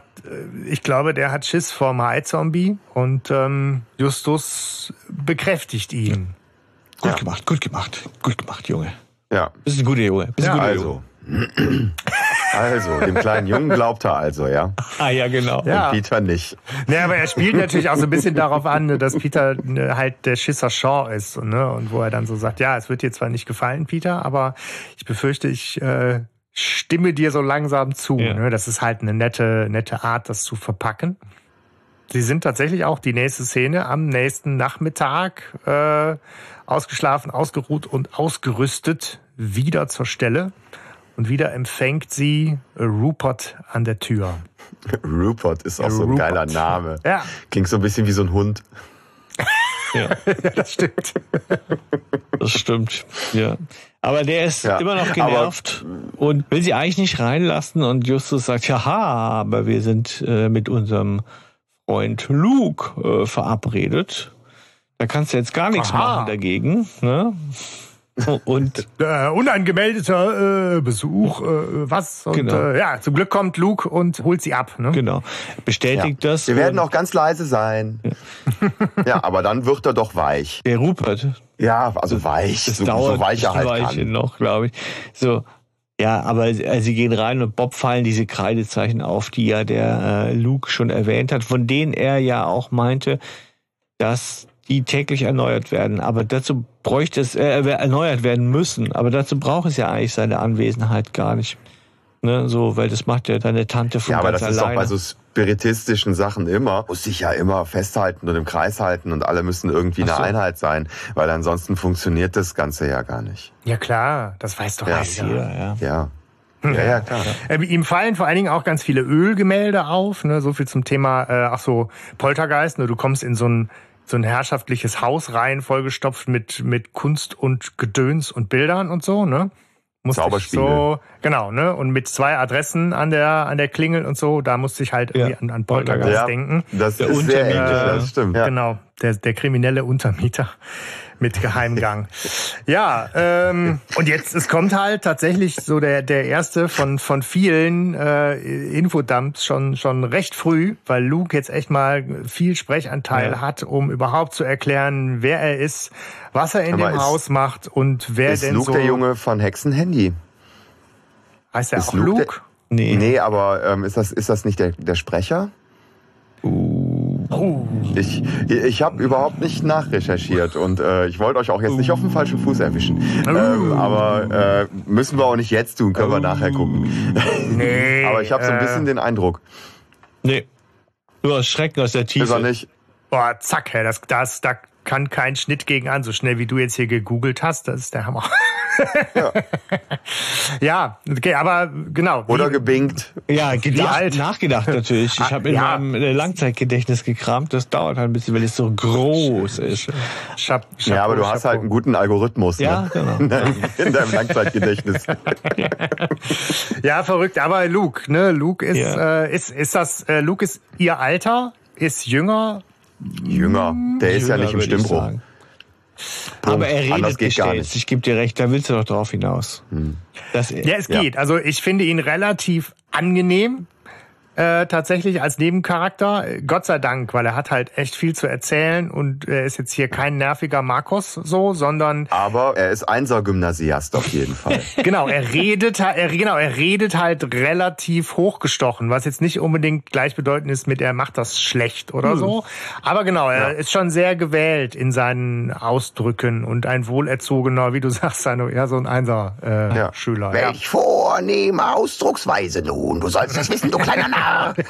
[SPEAKER 3] ich glaube, der hat Schiss vom Hai-Zombie und ähm, Justus bekräftigt ihn.
[SPEAKER 5] Gut ja. gemacht, gut gemacht, gut gemacht, Junge.
[SPEAKER 4] Ja.
[SPEAKER 5] Bist ein guter Junge. Bist
[SPEAKER 4] ja,
[SPEAKER 5] ein guter
[SPEAKER 4] also. Junge. Also, dem kleinen Jungen glaubt er also, ja.
[SPEAKER 5] Ah ja, genau.
[SPEAKER 4] Ja. Und Peter nicht.
[SPEAKER 3] Ja, aber er spielt natürlich auch so ein bisschen darauf an, dass Peter ne, halt der Schisser Shaw ist. Ne? Und wo er dann so sagt, ja, es wird dir zwar nicht gefallen, Peter, aber ich befürchte, ich äh, stimme dir so langsam zu. Ja. Ne? Das ist halt eine nette, nette Art, das zu verpacken. sie sind tatsächlich auch die nächste Szene am nächsten Nachmittag äh, ausgeschlafen, ausgeruht und ausgerüstet wieder zur Stelle. Und wieder empfängt sie Rupert an der Tür.
[SPEAKER 4] Rupert ist auch so ein geiler Name. Ja. Klingt so ein bisschen wie so ein Hund.
[SPEAKER 5] Ja. ja, das stimmt. Das stimmt, ja. Aber der ist ja, immer noch genervt und will sie eigentlich nicht reinlassen. Und Justus sagt, ja, aber wir sind äh, mit unserem Freund Luke äh, verabredet. Da kannst du jetzt gar nichts Aha. machen dagegen. Ne?
[SPEAKER 3] Und äh, unangemeldeter äh, Besuch, äh, was? Und, genau. äh, ja, zum Glück kommt Luke und holt sie ab. Ne?
[SPEAKER 5] Genau. Bestätigt ja. das.
[SPEAKER 4] Wir werden auch ganz leise sein. Ja. ja. aber dann wird er doch weich.
[SPEAKER 5] Der Rupert.
[SPEAKER 4] Ja, also das, weich. Das so, dauert so weich er halt Weiche kann.
[SPEAKER 5] noch, glaube ich. So. Ja, aber äh, sie gehen rein und Bob fallen diese Kreidezeichen auf, die ja der äh, Luke schon erwähnt hat, von denen er ja auch meinte, dass die täglich erneuert werden. Aber dazu bräuchte es, äh, erneuert werden müssen. Aber dazu braucht es ja eigentlich seine Anwesenheit gar nicht. Ne, so, weil das macht ja deine Tante von
[SPEAKER 4] Ja, aber das
[SPEAKER 5] alleine.
[SPEAKER 4] ist doch bei so spiritistischen Sachen immer. Muss sich ja immer festhalten und im Kreis halten und alle müssen irgendwie so. eine Einheit sein, weil ansonsten funktioniert das Ganze ja gar nicht.
[SPEAKER 3] Ja klar, das weiß doch ja.
[SPEAKER 4] jeder. Ja. ja. Ja, ja, klar.
[SPEAKER 3] Äh, ihm fallen vor allen Dingen auch ganz viele Ölgemälde auf, ne? so viel zum Thema, äh, ach so, Poltergeist, ne? du kommst in so ein so ein herrschaftliches Haus rein, vollgestopft mit, mit Kunst und Gedöns und Bildern und so, ne?
[SPEAKER 4] Musste Zauberspiele.
[SPEAKER 3] So, genau, ne? Und mit zwei Adressen an der, an der Klingel und so, da musste ich halt irgendwie an, an Poltergeist ja, denken.
[SPEAKER 4] Das der ist sehr ähnlich, das stimmt.
[SPEAKER 3] Ja. Genau, der, der kriminelle Untermieter mit Geheimgang. ja, ähm, und jetzt, es kommt halt tatsächlich so der, der erste von, von vielen äh, Infodumps schon, schon recht früh, weil Luke jetzt echt mal viel Sprechanteil ja. hat, um überhaupt zu erklären, wer er ist, was er in Aber dem ist, Haus macht und wer
[SPEAKER 4] ist
[SPEAKER 3] denn
[SPEAKER 4] Luke
[SPEAKER 3] so...
[SPEAKER 4] der Junge von Hexenhandy?
[SPEAKER 3] Heißt er ist auch Luke? Luke?
[SPEAKER 4] Nee. Nee, aber ähm, ist, das, ist das nicht der, der Sprecher? Uh. Oh. Ich, ich habe überhaupt nicht nachrecherchiert und äh, ich wollte euch auch jetzt nicht auf den falschen Fuß erwischen. Ähm, aber äh, müssen wir auch nicht jetzt tun, können wir nachher gucken. Nee, aber ich habe so ein bisschen äh, den Eindruck.
[SPEAKER 5] Nee. Nur Schrecken aus der Tiefe.
[SPEAKER 4] Ist er nicht.
[SPEAKER 3] Boah, zack, das, das, da kann kein Schnitt gegen an. So schnell wie du jetzt hier gegoogelt hast, das ist der Hammer. Ja, ja okay, aber genau.
[SPEAKER 4] Oder gebinkt.
[SPEAKER 5] Ja, gedacht, nachgedacht natürlich. Ich habe in ja. meinem äh, Langzeitgedächtnis gekramt. Das dauert halt ein bisschen, weil es so groß ist.
[SPEAKER 4] Schab, Chapeau, ja, aber du Chapeau. hast halt einen guten Algorithmus.
[SPEAKER 5] Ja, ne? genau.
[SPEAKER 4] In deinem, in deinem Langzeitgedächtnis.
[SPEAKER 3] ja, verrückt. Aber Luke, ne? Luke ist, ja. äh, ist, ist das, äh, Luke ist ihr Alter, ist jünger.
[SPEAKER 4] Jünger. Der ist jünger, ja nicht im Stimmbruch.
[SPEAKER 5] Aber er redet gestellt. Ich gebe dir recht, da willst du doch drauf hinaus. Hm.
[SPEAKER 3] ja, es geht. Ja. Also ich finde ihn relativ angenehm äh, tatsächlich als Nebencharakter. Gott sei Dank, weil er hat halt echt viel zu erzählen und er ist jetzt hier kein nerviger Markus so, sondern
[SPEAKER 4] aber er ist Einser-Gymnasiast auf jeden Fall.
[SPEAKER 3] genau, er redet er genau, er redet halt relativ hochgestochen, was jetzt nicht unbedingt gleichbedeutend ist mit er macht das schlecht oder hm. so, aber genau, er ja. ist schon sehr gewählt in seinen Ausdrücken und ein wohlerzogener, wie du sagst, ja, so ein Einser äh, ja.
[SPEAKER 4] Welch ja. vornehme Ausdrucksweise nun, du sollst das wissen, du kleiner Narr.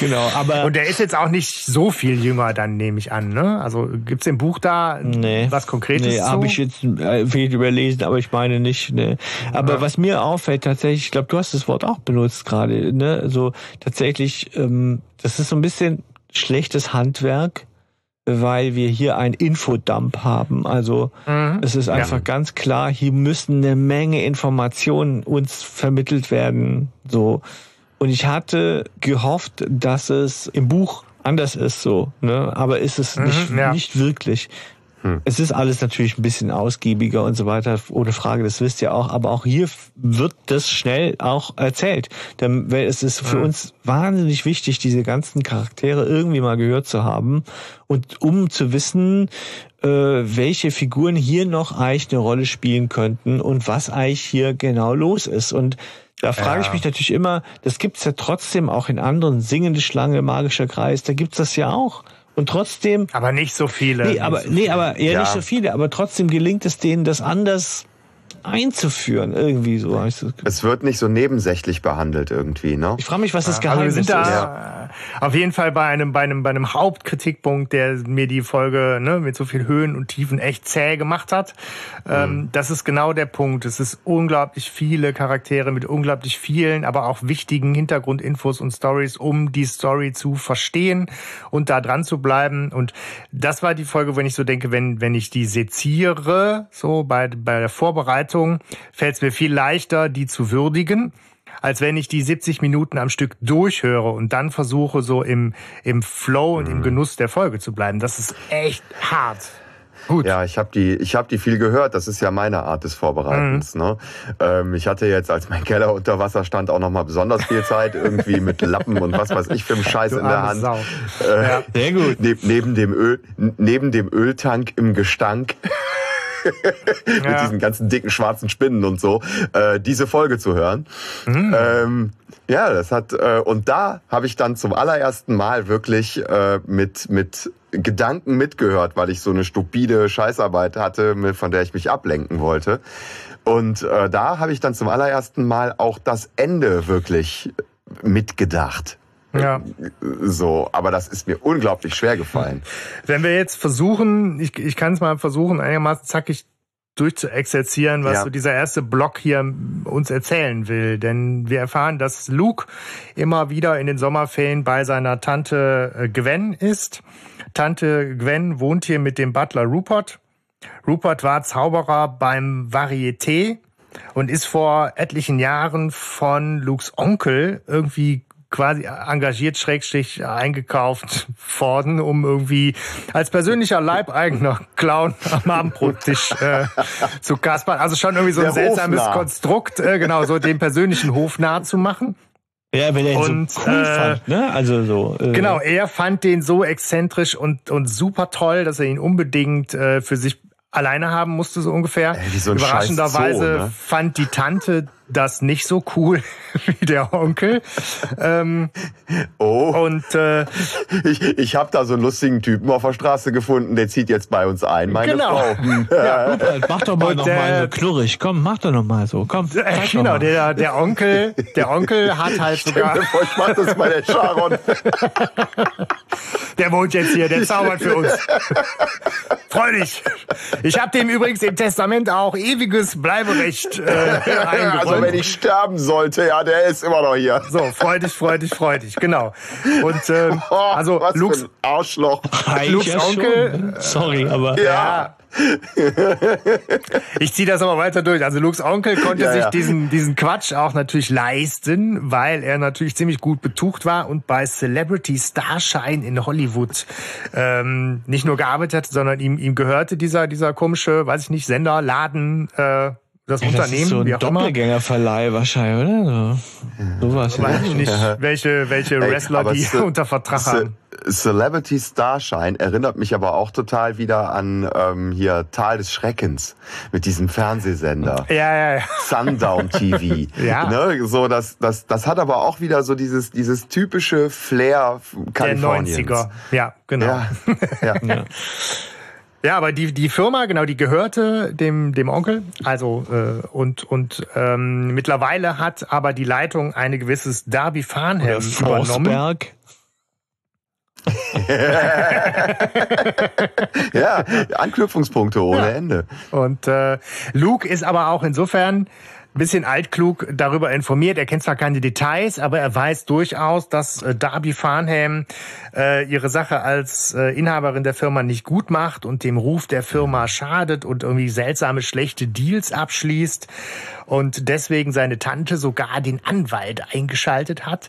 [SPEAKER 5] Genau, aber.
[SPEAKER 3] Und der ist jetzt auch nicht so viel jünger, dann nehme ich an, ne? Also gibt's im Buch da nee, was Konkretes?
[SPEAKER 5] Nee, habe ich jetzt äh, viel überlesen, aber ich meine nicht, ne. Aber ja. was mir auffällt tatsächlich, ich glaube, du hast das Wort auch benutzt gerade, ne? So tatsächlich, ähm, das ist so ein bisschen schlechtes Handwerk weil wir hier ein Infodump haben. Also mhm. es ist einfach ja. ganz klar, hier müssen eine Menge Informationen uns vermittelt werden. So und ich hatte gehofft, dass es im Buch anders ist so, ne? Aber ist es mhm, nicht, ja. nicht wirklich. Hm. Es ist alles natürlich ein bisschen ausgiebiger und so weiter, ohne Frage, das wisst ihr auch. Aber auch hier wird das schnell auch erzählt. Denn es ist für hm. uns wahnsinnig wichtig, diese ganzen Charaktere irgendwie mal gehört zu haben und um zu wissen, äh, welche Figuren hier noch eigentlich eine Rolle spielen könnten und was eigentlich hier genau los ist. Und da frage ja. ich mich natürlich immer, das gibt's ja trotzdem auch in anderen, singende Schlange, magischer Kreis, da gibt's das ja auch. Und trotzdem.
[SPEAKER 3] Aber nicht so viele.
[SPEAKER 5] Nee, aber,
[SPEAKER 3] so
[SPEAKER 5] nee, aber eher ja. nicht so viele, aber trotzdem gelingt es denen, das anders einzuführen, irgendwie so.
[SPEAKER 4] Es wird nicht so nebensächlich behandelt irgendwie, ne?
[SPEAKER 5] Ich frage mich, was das Geheimnis
[SPEAKER 3] ist. Da auf jeden Fall bei einem, bei einem, bei einem Hauptkritikpunkt, der mir die Folge ne, mit so viel Höhen und Tiefen echt zäh gemacht hat. Ähm, mhm. das ist genau der Punkt. Es ist unglaublich viele Charaktere mit unglaublich vielen, aber auch wichtigen Hintergrundinfos und Stories, um die Story zu verstehen und da dran zu bleiben. Und das war die Folge, wenn ich so denke, wenn, wenn ich die seziere, so bei, bei der Vorbereitung, fällt es mir viel leichter, die zu würdigen als wenn ich die 70 Minuten am Stück durchhöre und dann versuche, so im, im Flow und im mhm. Genuss der Folge zu bleiben. Das ist echt hart.
[SPEAKER 4] Gut. Ja, ich habe die, ich habe die viel gehört. Das ist ja meine Art des Vorbereitens. Mhm. Ne? Ähm, ich hatte jetzt, als mein Keller unter Wasser stand, auch noch mal besonders viel Zeit irgendwie mit Lappen und was weiß ich für einen Scheiß du in der Hand. Sau.
[SPEAKER 5] Äh, ja. Sehr gut.
[SPEAKER 4] Neb, neben dem Öl, neben dem Öltank im Gestank. mit ja. diesen ganzen dicken schwarzen Spinnen und so, äh, diese Folge zu hören. Mhm. Ähm, ja, das hat äh, und da habe ich dann zum allerersten Mal wirklich äh, mit mit Gedanken mitgehört, weil ich so eine stupide Scheißarbeit hatte, von der ich mich ablenken wollte. Und äh, da habe ich dann zum allerersten Mal auch das Ende wirklich mitgedacht.
[SPEAKER 3] Ja.
[SPEAKER 4] So, aber das ist mir unglaublich schwer gefallen.
[SPEAKER 3] Wenn wir jetzt versuchen, ich, ich kann es mal versuchen, einigermaßen zackig durchzuexerzieren, was ja. so dieser erste Block hier uns erzählen will. Denn wir erfahren, dass Luke immer wieder in den Sommerferien bei seiner Tante äh, Gwen ist. Tante Gwen wohnt hier mit dem Butler Rupert. Rupert war Zauberer beim Varieté und ist vor etlichen Jahren von Lukes Onkel irgendwie quasi engagiert, schrägstrich eingekauft worden, um irgendwie als persönlicher Leibeigener Clown am Abendbrottisch äh, zu kaspern. Also schon irgendwie so ein Der seltsames Hofnah. Konstrukt, äh, genau, so dem persönlichen Hof nahe zu machen.
[SPEAKER 5] Ja, wenn er ihn und, so cool äh, fand, ne? Also so.
[SPEAKER 3] Äh. Genau, er fand den so exzentrisch und und super toll, dass er ihn unbedingt äh, für sich alleine haben musste, so ungefähr. Ey, so Überraschenderweise Zoo, ne? fand die Tante das nicht so cool wie der Onkel. Ähm,
[SPEAKER 4] oh. Und äh, ich, ich habe da so einen lustigen Typen auf der Straße gefunden, der zieht jetzt bei uns ein, meine genau. Frau.
[SPEAKER 5] ja, Rupert, mach doch mal und, noch äh, mal so knurrig. Komm, mach doch noch mal so. Komm.
[SPEAKER 3] Äh, genau, der der Onkel, der Onkel hat halt sogar.
[SPEAKER 4] Vor, ich mach das bei der Sharon.
[SPEAKER 3] Der wohnt jetzt hier, der zaubert für uns. Freu dich. Ich habe dem übrigens im Testament auch ewiges Bleiberecht äh, eingeräumt
[SPEAKER 4] wenn ich sterben sollte, ja, der ist immer noch hier.
[SPEAKER 3] So, freu dich, freu dich, freu dich, genau. Und ähm, oh, also
[SPEAKER 4] Lukes, Arschloch.
[SPEAKER 5] Ja Onkel. Schon. Sorry, aber.
[SPEAKER 3] Ja. ja. ich ziehe das aber weiter durch. Also Lukes Onkel konnte ja, sich ja. diesen diesen Quatsch auch natürlich leisten, weil er natürlich ziemlich gut betucht war und bei Celebrity Starshine in Hollywood ähm, nicht nur gearbeitet hat, sondern ihm ihm gehörte dieser dieser komische, weiß ich nicht, Sender, Laden. Äh, das ja, Unternehmen, das ist
[SPEAKER 5] so ein Doppelgängerverleih wahrscheinlich, oder? So, so was.
[SPEAKER 3] Ich weiß nicht, welche, welche Wrestler Ey, die unter Vertrag haben.
[SPEAKER 4] Celebrity Starshine erinnert mich aber auch total wieder an ähm, hier Tal des Schreckens mit diesem Fernsehsender.
[SPEAKER 3] Ja, ja, ja.
[SPEAKER 4] Sundown TV. ja. Ne? So, das, das, das hat aber auch wieder so dieses, dieses typische Flair Kaliforniens. Der 90er.
[SPEAKER 3] Ja, genau. Ja, ja. ja. Ja, aber die, die Firma, genau, die gehörte dem, dem Onkel. Also, äh, und, und ähm, mittlerweile hat aber die Leitung eine gewisses Darby Farnham übernommen.
[SPEAKER 4] ja, Anknüpfungspunkte ohne ja. Ende.
[SPEAKER 3] Und äh, Luke ist aber auch insofern bisschen altklug darüber informiert. Er kennt zwar keine Details, aber er weiß durchaus, dass äh, Darby Farnham äh, ihre Sache als äh, Inhaberin der Firma nicht gut macht und dem Ruf der Firma schadet und irgendwie seltsame, schlechte Deals abschließt und deswegen seine Tante sogar den Anwalt eingeschaltet hat.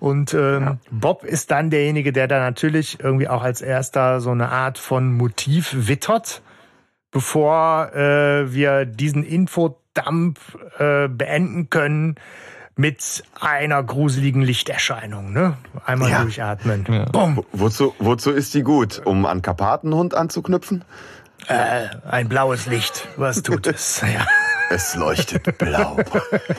[SPEAKER 3] Und ähm, ja. Bob ist dann derjenige, der da natürlich irgendwie auch als erster so eine Art von Motiv wittert bevor äh, wir diesen Info Dump äh, beenden können mit einer gruseligen Lichterscheinung. Ne? Einmal ja. durchatmen. Ja.
[SPEAKER 4] Bumm. Wozu, wozu ist die gut? Um an Karpatenhund anzuknüpfen?
[SPEAKER 3] Äh, ein blaues Licht. Was tut es? Ja.
[SPEAKER 4] Es leuchtet blau.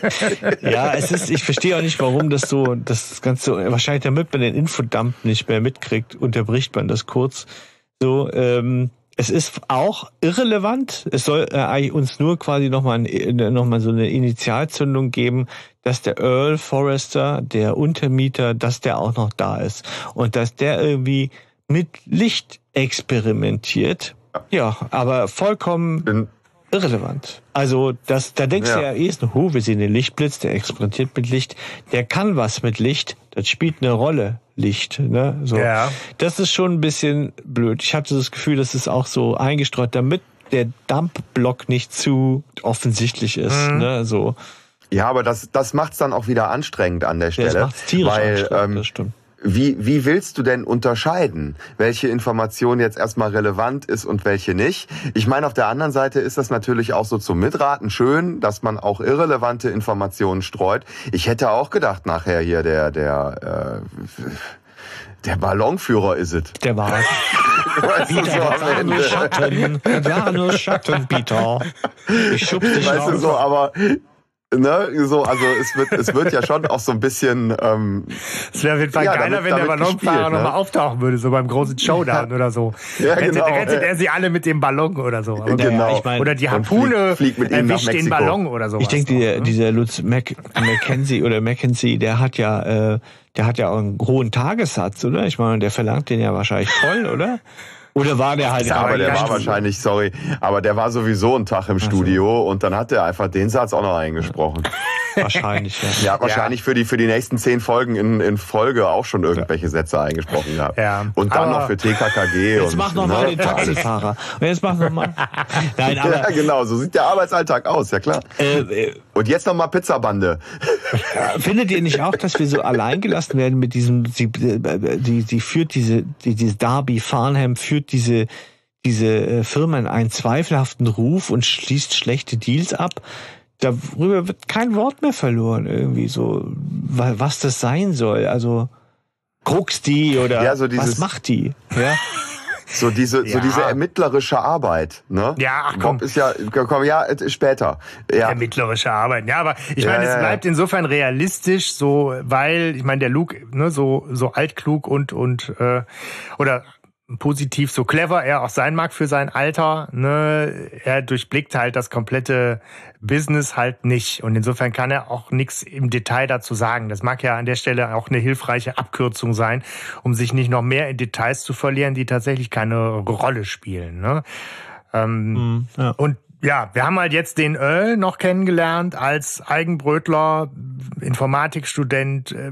[SPEAKER 5] ja, es ist, ich verstehe auch nicht, warum das so, das Ganze, wahrscheinlich damit man den Infodump nicht mehr mitkriegt, unterbricht man das kurz. So, ähm, es ist auch irrelevant. Es soll äh, uns nur quasi nochmal noch mal so eine Initialzündung geben, dass der Earl Forrester, der Untermieter, dass der auch noch da ist. Und dass der irgendwie mit Licht experimentiert. Ja, aber vollkommen Bin irrelevant. Also das, da denkst ja. du ja erst, oh, wir sehen den Lichtblitz, der experimentiert mit Licht, der kann was mit Licht, das spielt eine Rolle, Licht. Ne? So. Ja. Das ist schon ein bisschen blöd. Ich hatte das Gefühl, das ist auch so eingestreut, damit der Dump-Block nicht zu offensichtlich ist. Mhm. Ne? So.
[SPEAKER 4] Ja, aber das, das macht's dann auch wieder anstrengend an der Stelle. Ja, das macht's tierisch weil, ähm, das stimmt wie, wie willst du denn unterscheiden, welche Information jetzt erstmal relevant ist und welche nicht? Ich meine, auf der anderen Seite ist das natürlich auch so zum Mitraten schön, dass man auch irrelevante Informationen streut. Ich hätte auch gedacht, nachher hier der, der, äh, der Ballonführer ist es.
[SPEAKER 5] Der war. weißt Peter, so war nur Schatten. War nur Schatten, Peter. Ich schub's dich
[SPEAKER 4] weißt du, so, aber Ne, so, also es wird, es wird ja schon auch so ein bisschen. Ähm,
[SPEAKER 3] es wäre auf jeden Fall ja, geiler, damit, wenn der Ballonfahrer ne? nochmal auftauchen würde, so beim großen Showdown oder so. Ja, rettet, genau. rettet er sie alle mit dem Ballon oder so. Aber genau. Ich mein, oder die Harpune fliegt, fliegt erwischt den Ballon oder so.
[SPEAKER 5] Ich denke, dieser, ne? dieser Lutz Mac, Mackenzie oder Mackenzie, der hat ja, äh, der hat ja auch einen hohen Tagessatz, oder? Ich meine, der verlangt den ja wahrscheinlich voll, oder? Oder war der halt?
[SPEAKER 4] Ja, aber der war wahrscheinlich, sorry, aber der war sowieso einen Tag im Studio so. und dann hat er einfach den Satz auch noch eingesprochen.
[SPEAKER 5] Wahrscheinlich, ja.
[SPEAKER 4] Ja, wahrscheinlich ja. für die für die nächsten zehn Folgen in, in Folge auch schon irgendwelche Sätze eingesprochen gehabt. Ja. Und dann aber noch für TKKG.
[SPEAKER 5] Jetzt und, mach noch ne? mal den Taxifahrer. Und jetzt mach noch mal.
[SPEAKER 4] Nein, aber ja, genau, so sieht der Arbeitsalltag aus, ja klar. Äh, äh, und jetzt noch mal Pizzabande.
[SPEAKER 5] Findet ihr nicht auch, dass wir so alleingelassen werden mit diesem, sie, die, die führt diese, die, diese Darby Farnham führt diese, diese äh, Firma in einen zweifelhaften Ruf und schließt schlechte Deals ab. Darüber wird kein Wort mehr verloren, irgendwie so, was das sein soll. Also, guckst die oder ja, so dieses, was macht die? Ja.
[SPEAKER 4] So diese, ja. so diese ermittlerische Arbeit, ne?
[SPEAKER 3] Ja, ach, komm.
[SPEAKER 4] Bob ist ja, komm, ja, später. Ja.
[SPEAKER 3] Ermittlerische Arbeit, ja, aber ich ja, meine, es bleibt insofern realistisch, so, weil, ich meine, der Luke, ne, so, so altklug und, und, äh, oder positiv, so clever er auch sein mag für sein Alter, ne, er durchblickt halt das komplette Business halt nicht. Und insofern kann er auch nichts im Detail dazu sagen. Das mag ja an der Stelle auch eine hilfreiche Abkürzung sein, um sich nicht noch mehr in Details zu verlieren, die tatsächlich keine Rolle spielen. Ne? Ähm, mm, ja. Und ja, wir haben halt jetzt den Earl noch kennengelernt als Eigenbrötler, Informatikstudent, äh,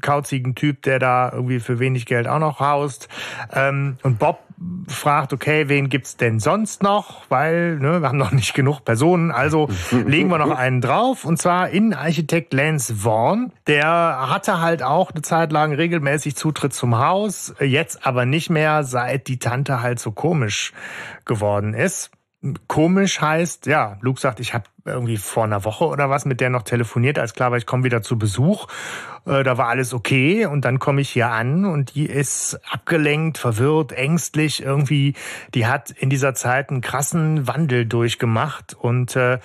[SPEAKER 3] kauzigen Typ, der da irgendwie für wenig Geld auch noch haust. Ähm, und Bob fragt, okay, wen gibt's denn sonst noch? Weil ne, wir haben noch nicht genug Personen, also legen wir noch einen drauf. Und zwar Innenarchitekt Lance Vaughn. Der hatte halt auch eine Zeit lang regelmäßig Zutritt zum Haus, jetzt aber nicht mehr, seit die Tante halt so komisch geworden ist komisch heißt, ja, Luke sagt, ich habe irgendwie vor einer Woche oder was mit der noch telefoniert, als klar war, ich komme wieder zu Besuch. Äh, da war alles okay und dann komme ich hier an und die ist abgelenkt, verwirrt, ängstlich irgendwie. Die hat in dieser Zeit einen krassen Wandel durchgemacht und äh,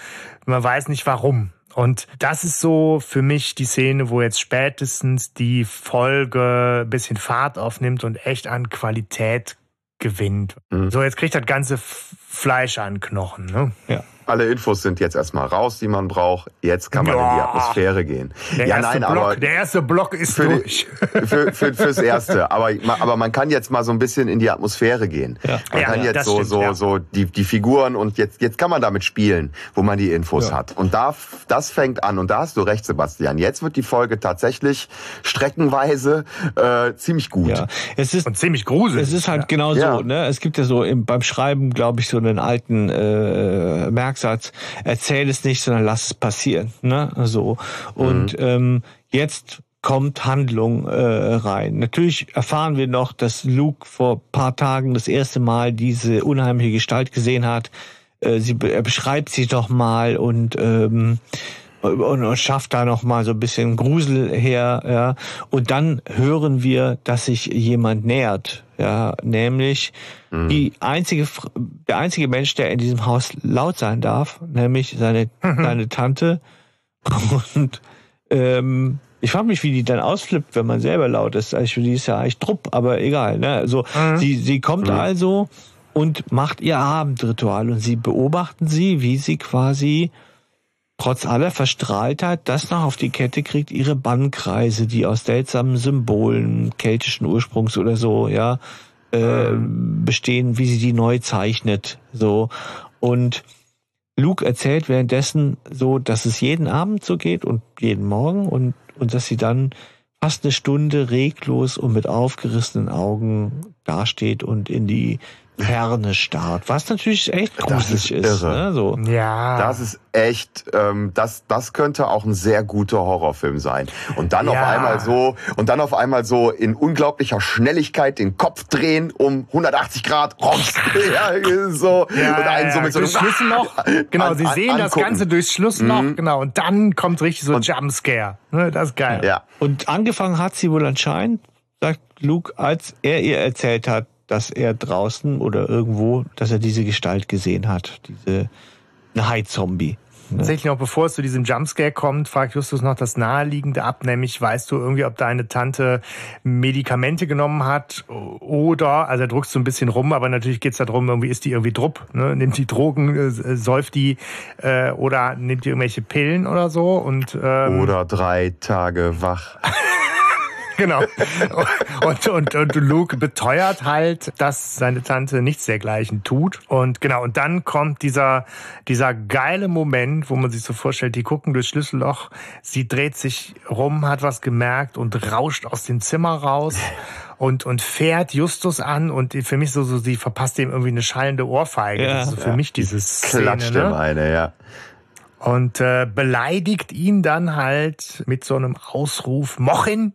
[SPEAKER 3] man weiß nicht warum. Und das ist so für mich die Szene, wo jetzt spätestens die Folge bisschen Fahrt aufnimmt und echt an Qualität gewinnt. Mhm. So, jetzt kriegt das ganze Fleisch an Knochen. Ne?
[SPEAKER 4] Ja. Alle Infos sind jetzt erstmal raus, die man braucht. Jetzt kann man ja. in die Atmosphäre gehen.
[SPEAKER 3] Der ja, nein, Block, aber der erste Block ist für durch.
[SPEAKER 4] Die, für, für, fürs erste. Aber, aber man kann jetzt mal so ein bisschen in die Atmosphäre gehen. Ja. Man ja, kann jetzt so, stimmt, so, so die, die Figuren und jetzt, jetzt kann man damit spielen, wo man die Infos hat. Und da, das fängt an. Und da hast du recht, Sebastian. Jetzt wird die Folge tatsächlich streckenweise äh, ziemlich gut. Ja.
[SPEAKER 5] Es ist
[SPEAKER 3] und ziemlich gruselig.
[SPEAKER 5] Es ist halt genau so. Ne? Es gibt ja so im, beim Schreiben, glaube ich, so einen alten äh, Merk Merksatz, erzähl es nicht, sondern lass es passieren. Ne? So. Und mhm. ähm, jetzt kommt Handlung äh, rein. Natürlich erfahren wir noch, dass Luke vor paar Tagen das erste Mal diese unheimliche Gestalt gesehen hat. Äh, sie, er beschreibt sie doch mal und ähm, und, und schafft da noch mal so ein bisschen Grusel her, ja. Und dann hören wir, dass sich jemand nähert, ja, nämlich mhm. die einzige, der einzige Mensch, der in diesem Haus laut sein darf, nämlich seine, mhm. seine Tante. Und ähm, ich frage mich, wie die dann ausflippt, wenn man selber laut ist. Also die ist ja eigentlich Trupp, aber egal. Ne? Also mhm. sie, sie kommt mhm. also und macht ihr Abendritual und sie beobachten sie, wie sie quasi trotz aller Verstrahltheit das noch auf die Kette kriegt, ihre Bannkreise, die aus seltsamen Symbolen keltischen Ursprungs oder so, ja, äh, bestehen, wie sie die neu zeichnet, so. Und Luke erzählt währenddessen so, dass es jeden Abend so geht und jeden Morgen und, und dass sie dann fast eine Stunde reglos und mit aufgerissenen Augen dasteht und in die Ferne starrt, was natürlich echt gruselig ist. ist ne? so.
[SPEAKER 4] Ja. Das ist echt, ähm, das, das könnte auch ein sehr guter Horrorfilm sein. Und dann ja. auf einmal so, und dann auf einmal so in unglaublicher Schnelligkeit den Kopf drehen um 180 Grad, ja, so,
[SPEAKER 3] ja, und einen so mit so einem Schlüsselloch. Genau, an, sie sehen an, das Ganze durchs Schlussloch, mhm. genau, und dann kommt richtig so ein Jumpscare. Ne, das ist geil.
[SPEAKER 5] Ja. Und angefangen hat sie wohl anscheinend, sagt Luke, als er ihr erzählt hat, dass er draußen oder irgendwo, dass er diese Gestalt gesehen hat, diese High-Zombie.
[SPEAKER 3] Ne? Tatsächlich noch bevor es zu diesem Jumpscare kommt, fragt Justus noch das Naheliegende ab, nämlich weißt du irgendwie, ob deine Tante Medikamente genommen hat oder, also er druckst so ein bisschen rum, aber natürlich geht's darum, irgendwie ist die irgendwie drupp, ne? nimmt die Drogen, äh, säuft die äh, oder nimmt die irgendwelche Pillen oder so und
[SPEAKER 4] ähm, oder drei Tage wach.
[SPEAKER 3] genau. Und, und, und Luke beteuert halt, dass seine Tante nichts dergleichen tut. Und genau, und dann kommt dieser, dieser geile Moment, wo man sich so vorstellt, die gucken durchs Schlüsselloch, sie dreht sich rum, hat was gemerkt und rauscht aus dem Zimmer raus und, und fährt Justus an und für mich so, so sie verpasst ihm irgendwie eine schallende Ohrfeige. Ja, das ist so für ja. mich dieses
[SPEAKER 4] Szene. Klatscht ne? eine, ja
[SPEAKER 3] und äh, beleidigt ihn dann halt mit so einem Ausruf Mochin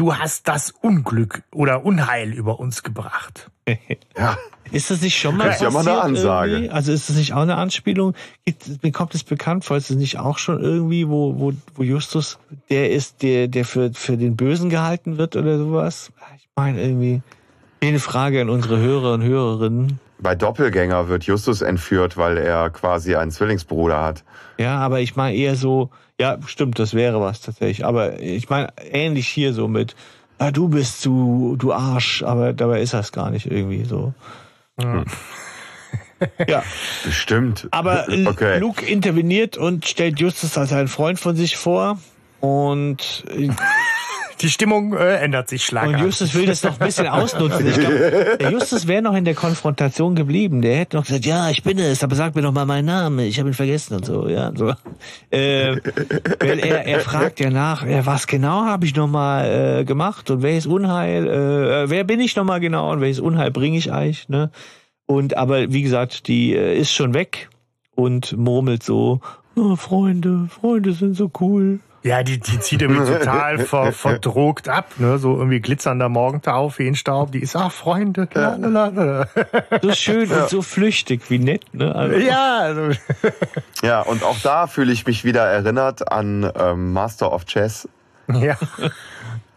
[SPEAKER 3] du hast das Unglück oder Unheil über uns gebracht.
[SPEAKER 5] ja. Ist das nicht schon mal,
[SPEAKER 4] das ist ja mal eine Ansage? Irgendwie?
[SPEAKER 5] Also ist das nicht auch eine Anspielung? Mir kommt es bekannt vor, ist es nicht auch schon irgendwie, wo, wo, wo Justus der ist, der, der für, für den Bösen gehalten wird oder sowas? Ich meine irgendwie, eine Frage an unsere Hörer und Hörerinnen.
[SPEAKER 4] Bei Doppelgänger wird Justus entführt, weil er quasi einen Zwillingsbruder hat.
[SPEAKER 5] Ja, aber ich meine eher so, ja, stimmt, das wäre was tatsächlich. Aber ich meine, ähnlich hier so mit, ah, du bist zu, du Arsch, aber dabei ist das gar nicht irgendwie so. Hm.
[SPEAKER 4] ja. Bestimmt.
[SPEAKER 5] Aber okay. Luke interveniert und stellt Justus als einen Freund von sich vor. Und
[SPEAKER 3] die Stimmung äh, ändert sich schlagartig.
[SPEAKER 5] Und Justus will das noch ein bisschen ausnutzen. Ich glaub, der Justus wäre noch in der Konfrontation geblieben. Der hätte noch gesagt, ja, ich bin es, aber sag mir doch mal meinen Namen. Ich habe ihn vergessen und so. Ja, so. Äh, weil er, er fragt ja nach, ja, was genau habe ich noch mal äh, gemacht und welches Unheil, äh, wer bin ich noch mal genau und welches Unheil bringe ich eigentlich. Ne? Und aber wie gesagt, die äh, ist schon weg und murmelt so, oh, Freunde, Freunde sind so cool.
[SPEAKER 3] Ja, die, die zieht irgendwie total ver, verdrogt ab, ne? So irgendwie glitzernder Morgentau, Feenstaub, die ist, ach, Freunde, lalalala.
[SPEAKER 5] So schön und so flüchtig, wie nett, ne?
[SPEAKER 3] Also. Ja, also.
[SPEAKER 4] Ja, und auch da fühle ich mich wieder erinnert an ähm, Master of Chess.
[SPEAKER 3] Ja.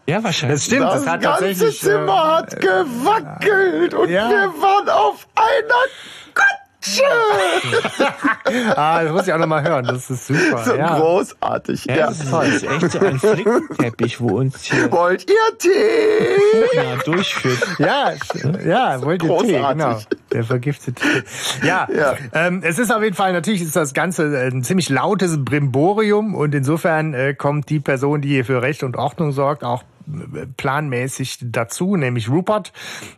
[SPEAKER 5] Ja, wahrscheinlich.
[SPEAKER 3] Das stimmt, das,
[SPEAKER 4] das hat ganze Zimmer äh, hat gewackelt und ja. wir waren auf einer
[SPEAKER 3] ah, das muss ich auch nochmal hören. Das ist super.
[SPEAKER 4] So ja. großartig.
[SPEAKER 5] Ja, ja. Das, ist, das ist echt so ein Flickenteppich, wo uns hier
[SPEAKER 4] Wollt ihr Tee?
[SPEAKER 5] Ja, durchführt.
[SPEAKER 3] Ja, ja, wollt ihr großartig. Tee, genau. Der vergiftete Tee. Ja, ja. Ähm, es ist auf jeden Fall, natürlich ist das Ganze ein ziemlich lautes Brimborium und insofern äh, kommt die Person, die hier für Recht und Ordnung sorgt, auch planmäßig dazu, nämlich Rupert,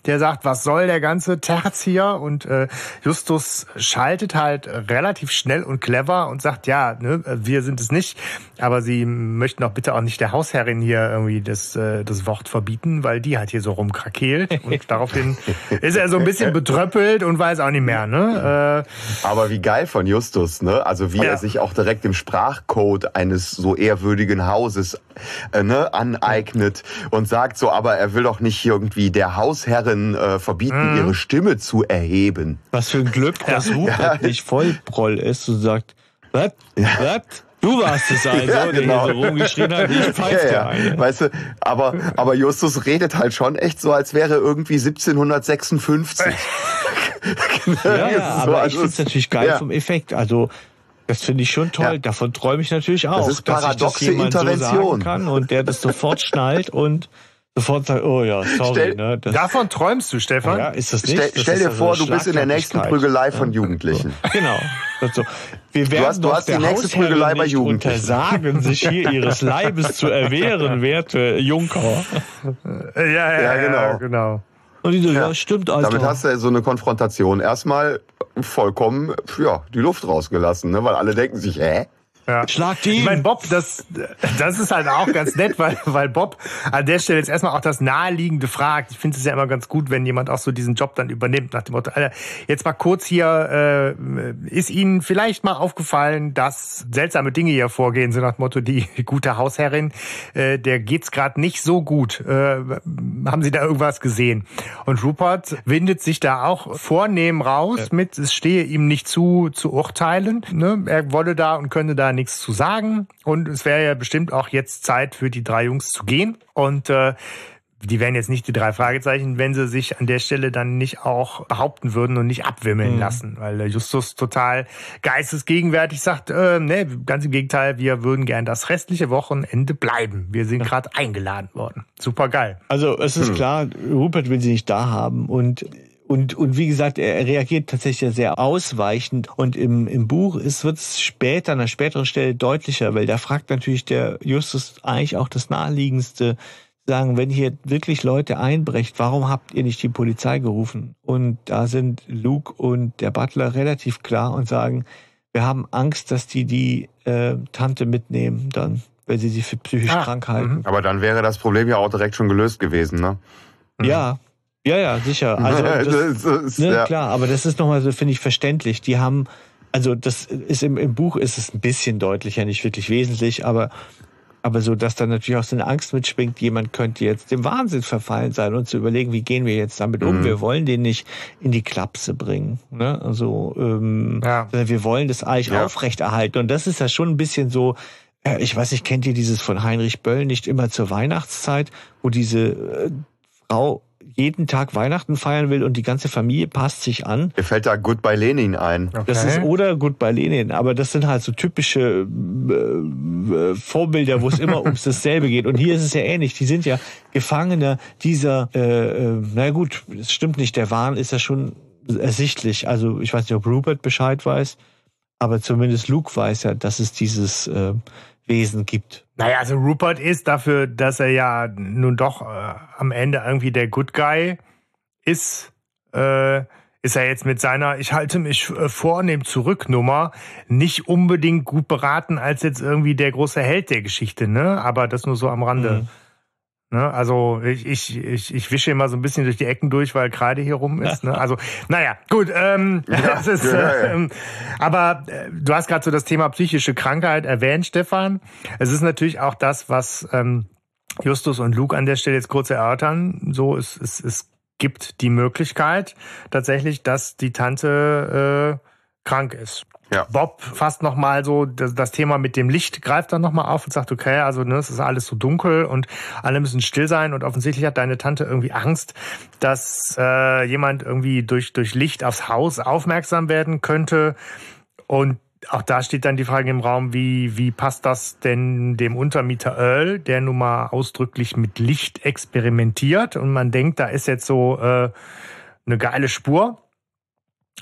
[SPEAKER 3] der sagt, was soll der ganze Terz hier? Und äh, Justus schaltet halt relativ schnell und clever und sagt, ja, ne, wir sind es nicht, aber sie möchten auch bitte auch nicht der Hausherrin hier irgendwie das, äh, das Wort verbieten, weil die hat hier so rumkrakeelt und daraufhin ist er so ein bisschen betröppelt und weiß auch nicht mehr. Ne?
[SPEAKER 4] Äh, aber wie geil von Justus, ne? Also wie ja. er sich auch direkt im Sprachcode eines so ehrwürdigen Hauses äh, ne, aneignet und sagt so, aber er will doch nicht irgendwie der Hausherrin äh, verbieten, mhm. ihre Stimme zu erheben.
[SPEAKER 5] Was für ein Glück, dass Rupert ja. nicht Vollproll ist und sagt, was? Was? Du warst es also, ja, genau. der hier so rumgeschrien hat, ich pfeife ja, ja.
[SPEAKER 4] Weißt du, aber, aber Justus redet halt schon echt so, als wäre irgendwie 1756.
[SPEAKER 5] ja, ja, aber also, ich finde es natürlich geil ja. vom Effekt. Also das finde ich schon toll. Ja. Davon träume ich natürlich auch,
[SPEAKER 4] das ist paradoxe dass ich das jemand Intervention.
[SPEAKER 5] so sagen kann und der das sofort schnallt und sofort sagt, oh ja, sorry. Stell,
[SPEAKER 3] ne, davon träumst du, Stefan?
[SPEAKER 5] Ja, ist das nicht?
[SPEAKER 4] Stell,
[SPEAKER 5] das
[SPEAKER 4] stell dir also vor, du bist in der nächsten Prügelei von Jugendlichen.
[SPEAKER 5] Genau.
[SPEAKER 4] So. Wir werden du hast, du hast die nächste Prügelei bei Jugendlichen.
[SPEAKER 5] untersagen, sich hier ihres Leibes zu erwehren, werte Junker.
[SPEAKER 3] Ja, ja, ja, genau. genau.
[SPEAKER 5] Und die so, ja, stimmt, Alter.
[SPEAKER 4] Damit hast du so eine Konfrontation erstmal vollkommen, ja, die Luft rausgelassen, ne? weil alle denken sich, hä?
[SPEAKER 3] Ja. Schlag ihn. Ich meine, Bob, das, das ist halt auch ganz nett, weil, weil Bob an der Stelle jetzt erstmal auch das Naheliegende fragt. Ich finde es ja immer ganz gut, wenn jemand auch so diesen Job dann übernimmt, nach dem Motto, Alter, jetzt mal kurz hier, äh, ist Ihnen vielleicht mal aufgefallen, dass seltsame Dinge hier vorgehen, so nach dem Motto, die gute Hausherrin, äh, der geht's gerade nicht so gut. Äh, haben Sie da irgendwas gesehen? Und Rupert windet sich da auch vornehm raus ja. mit, es stehe ihm nicht zu, zu urteilen. Ne? Er wolle da und könne da nichts zu sagen. Und es wäre ja bestimmt auch jetzt Zeit für die drei Jungs zu gehen. Und äh, die wären jetzt nicht die drei Fragezeichen, wenn sie sich an der Stelle dann nicht auch behaupten würden und nicht abwimmeln mhm. lassen. Weil der Justus total geistesgegenwärtig sagt, äh, ne, ganz im Gegenteil, wir würden gern das restliche Wochenende bleiben. Wir sind gerade eingeladen worden. Super geil.
[SPEAKER 5] Also es ist hm. klar, Rupert will sie nicht da haben und und, und wie gesagt, er reagiert tatsächlich sehr ausweichend. Und im, im Buch ist, wird es später, an einer späteren Stelle deutlicher, weil da fragt natürlich der Justus eigentlich auch das Naheliegendste, sagen, wenn hier wirklich Leute einbrecht, warum habt ihr nicht die Polizei gerufen? Und da sind Luke und der Butler relativ klar und sagen, wir haben Angst, dass die die äh, Tante mitnehmen dann, weil sie sie für psychisch ah, krank halten.
[SPEAKER 4] Aber dann wäre das Problem ja auch direkt schon gelöst gewesen, ne?
[SPEAKER 5] Ja, ja, ja, sicher. Also das, das ist, ne, ja. klar, aber das ist nochmal so, finde ich, verständlich. Die haben, also das ist im, im Buch ist es ein bisschen deutlicher, nicht wirklich wesentlich, aber aber so, dass dann natürlich auch so eine Angst mitschwingt, jemand könnte jetzt dem Wahnsinn verfallen sein und zu überlegen, wie gehen wir jetzt damit um? Mhm. Wir wollen den nicht in die Klapse bringen. Ne? Also ähm, ja. wir wollen das eigentlich ja. aufrechterhalten. Und das ist ja schon ein bisschen so, äh, ich weiß nicht, kennt ihr dieses von Heinrich Böll nicht immer zur Weihnachtszeit, wo diese äh, Frau jeden Tag Weihnachten feiern will und die ganze Familie passt sich an.
[SPEAKER 4] Mir fällt da Goodbye Lenin ein.
[SPEAKER 5] Okay. Das ist oder Goodbye Lenin, aber das sind halt so typische äh, äh, Vorbilder, wo es immer ums dasselbe geht. Und hier ist es ja ähnlich. Die sind ja Gefangene dieser, äh, äh, na gut, das stimmt nicht, der Wahn ist ja schon ersichtlich. Also ich weiß nicht, ob Rupert Bescheid weiß, aber zumindest Luke weiß ja, dass es dieses äh, Wesen gibt.
[SPEAKER 3] Naja, also Rupert ist dafür, dass er ja nun doch äh, am Ende irgendwie der Good Guy ist, äh, ist er jetzt mit seiner Ich halte mich äh, vornehm zurück Nummer nicht unbedingt gut beraten als jetzt irgendwie der große Held der Geschichte, ne? Aber das nur so am Rande. Mhm. Ne? Also ich, ich, ich, ich wische immer so ein bisschen durch die Ecken durch, weil Kreide hier rum ist. Ne? Also, naja, gut. Ähm, ja, das ist, äh, ähm, aber äh, du hast gerade so das Thema psychische Krankheit erwähnt, Stefan. Es ist natürlich auch das, was ähm, Justus und Luke an der Stelle jetzt kurz erörtern. So, es, es, es gibt die Möglichkeit tatsächlich, dass die Tante äh, krank ist. Ja. Bob fasst nochmal so das, Thema mit dem Licht, greift dann nochmal auf und sagt, okay, also ne, es ist alles so dunkel und alle müssen still sein und offensichtlich hat deine Tante irgendwie Angst, dass äh, jemand irgendwie durch, durch Licht aufs Haus aufmerksam werden könnte. Und auch da steht dann die Frage im Raum, wie, wie passt das denn dem Untermieter Earl, der nun mal ausdrücklich mit Licht experimentiert und man denkt, da ist jetzt so äh, eine geile Spur.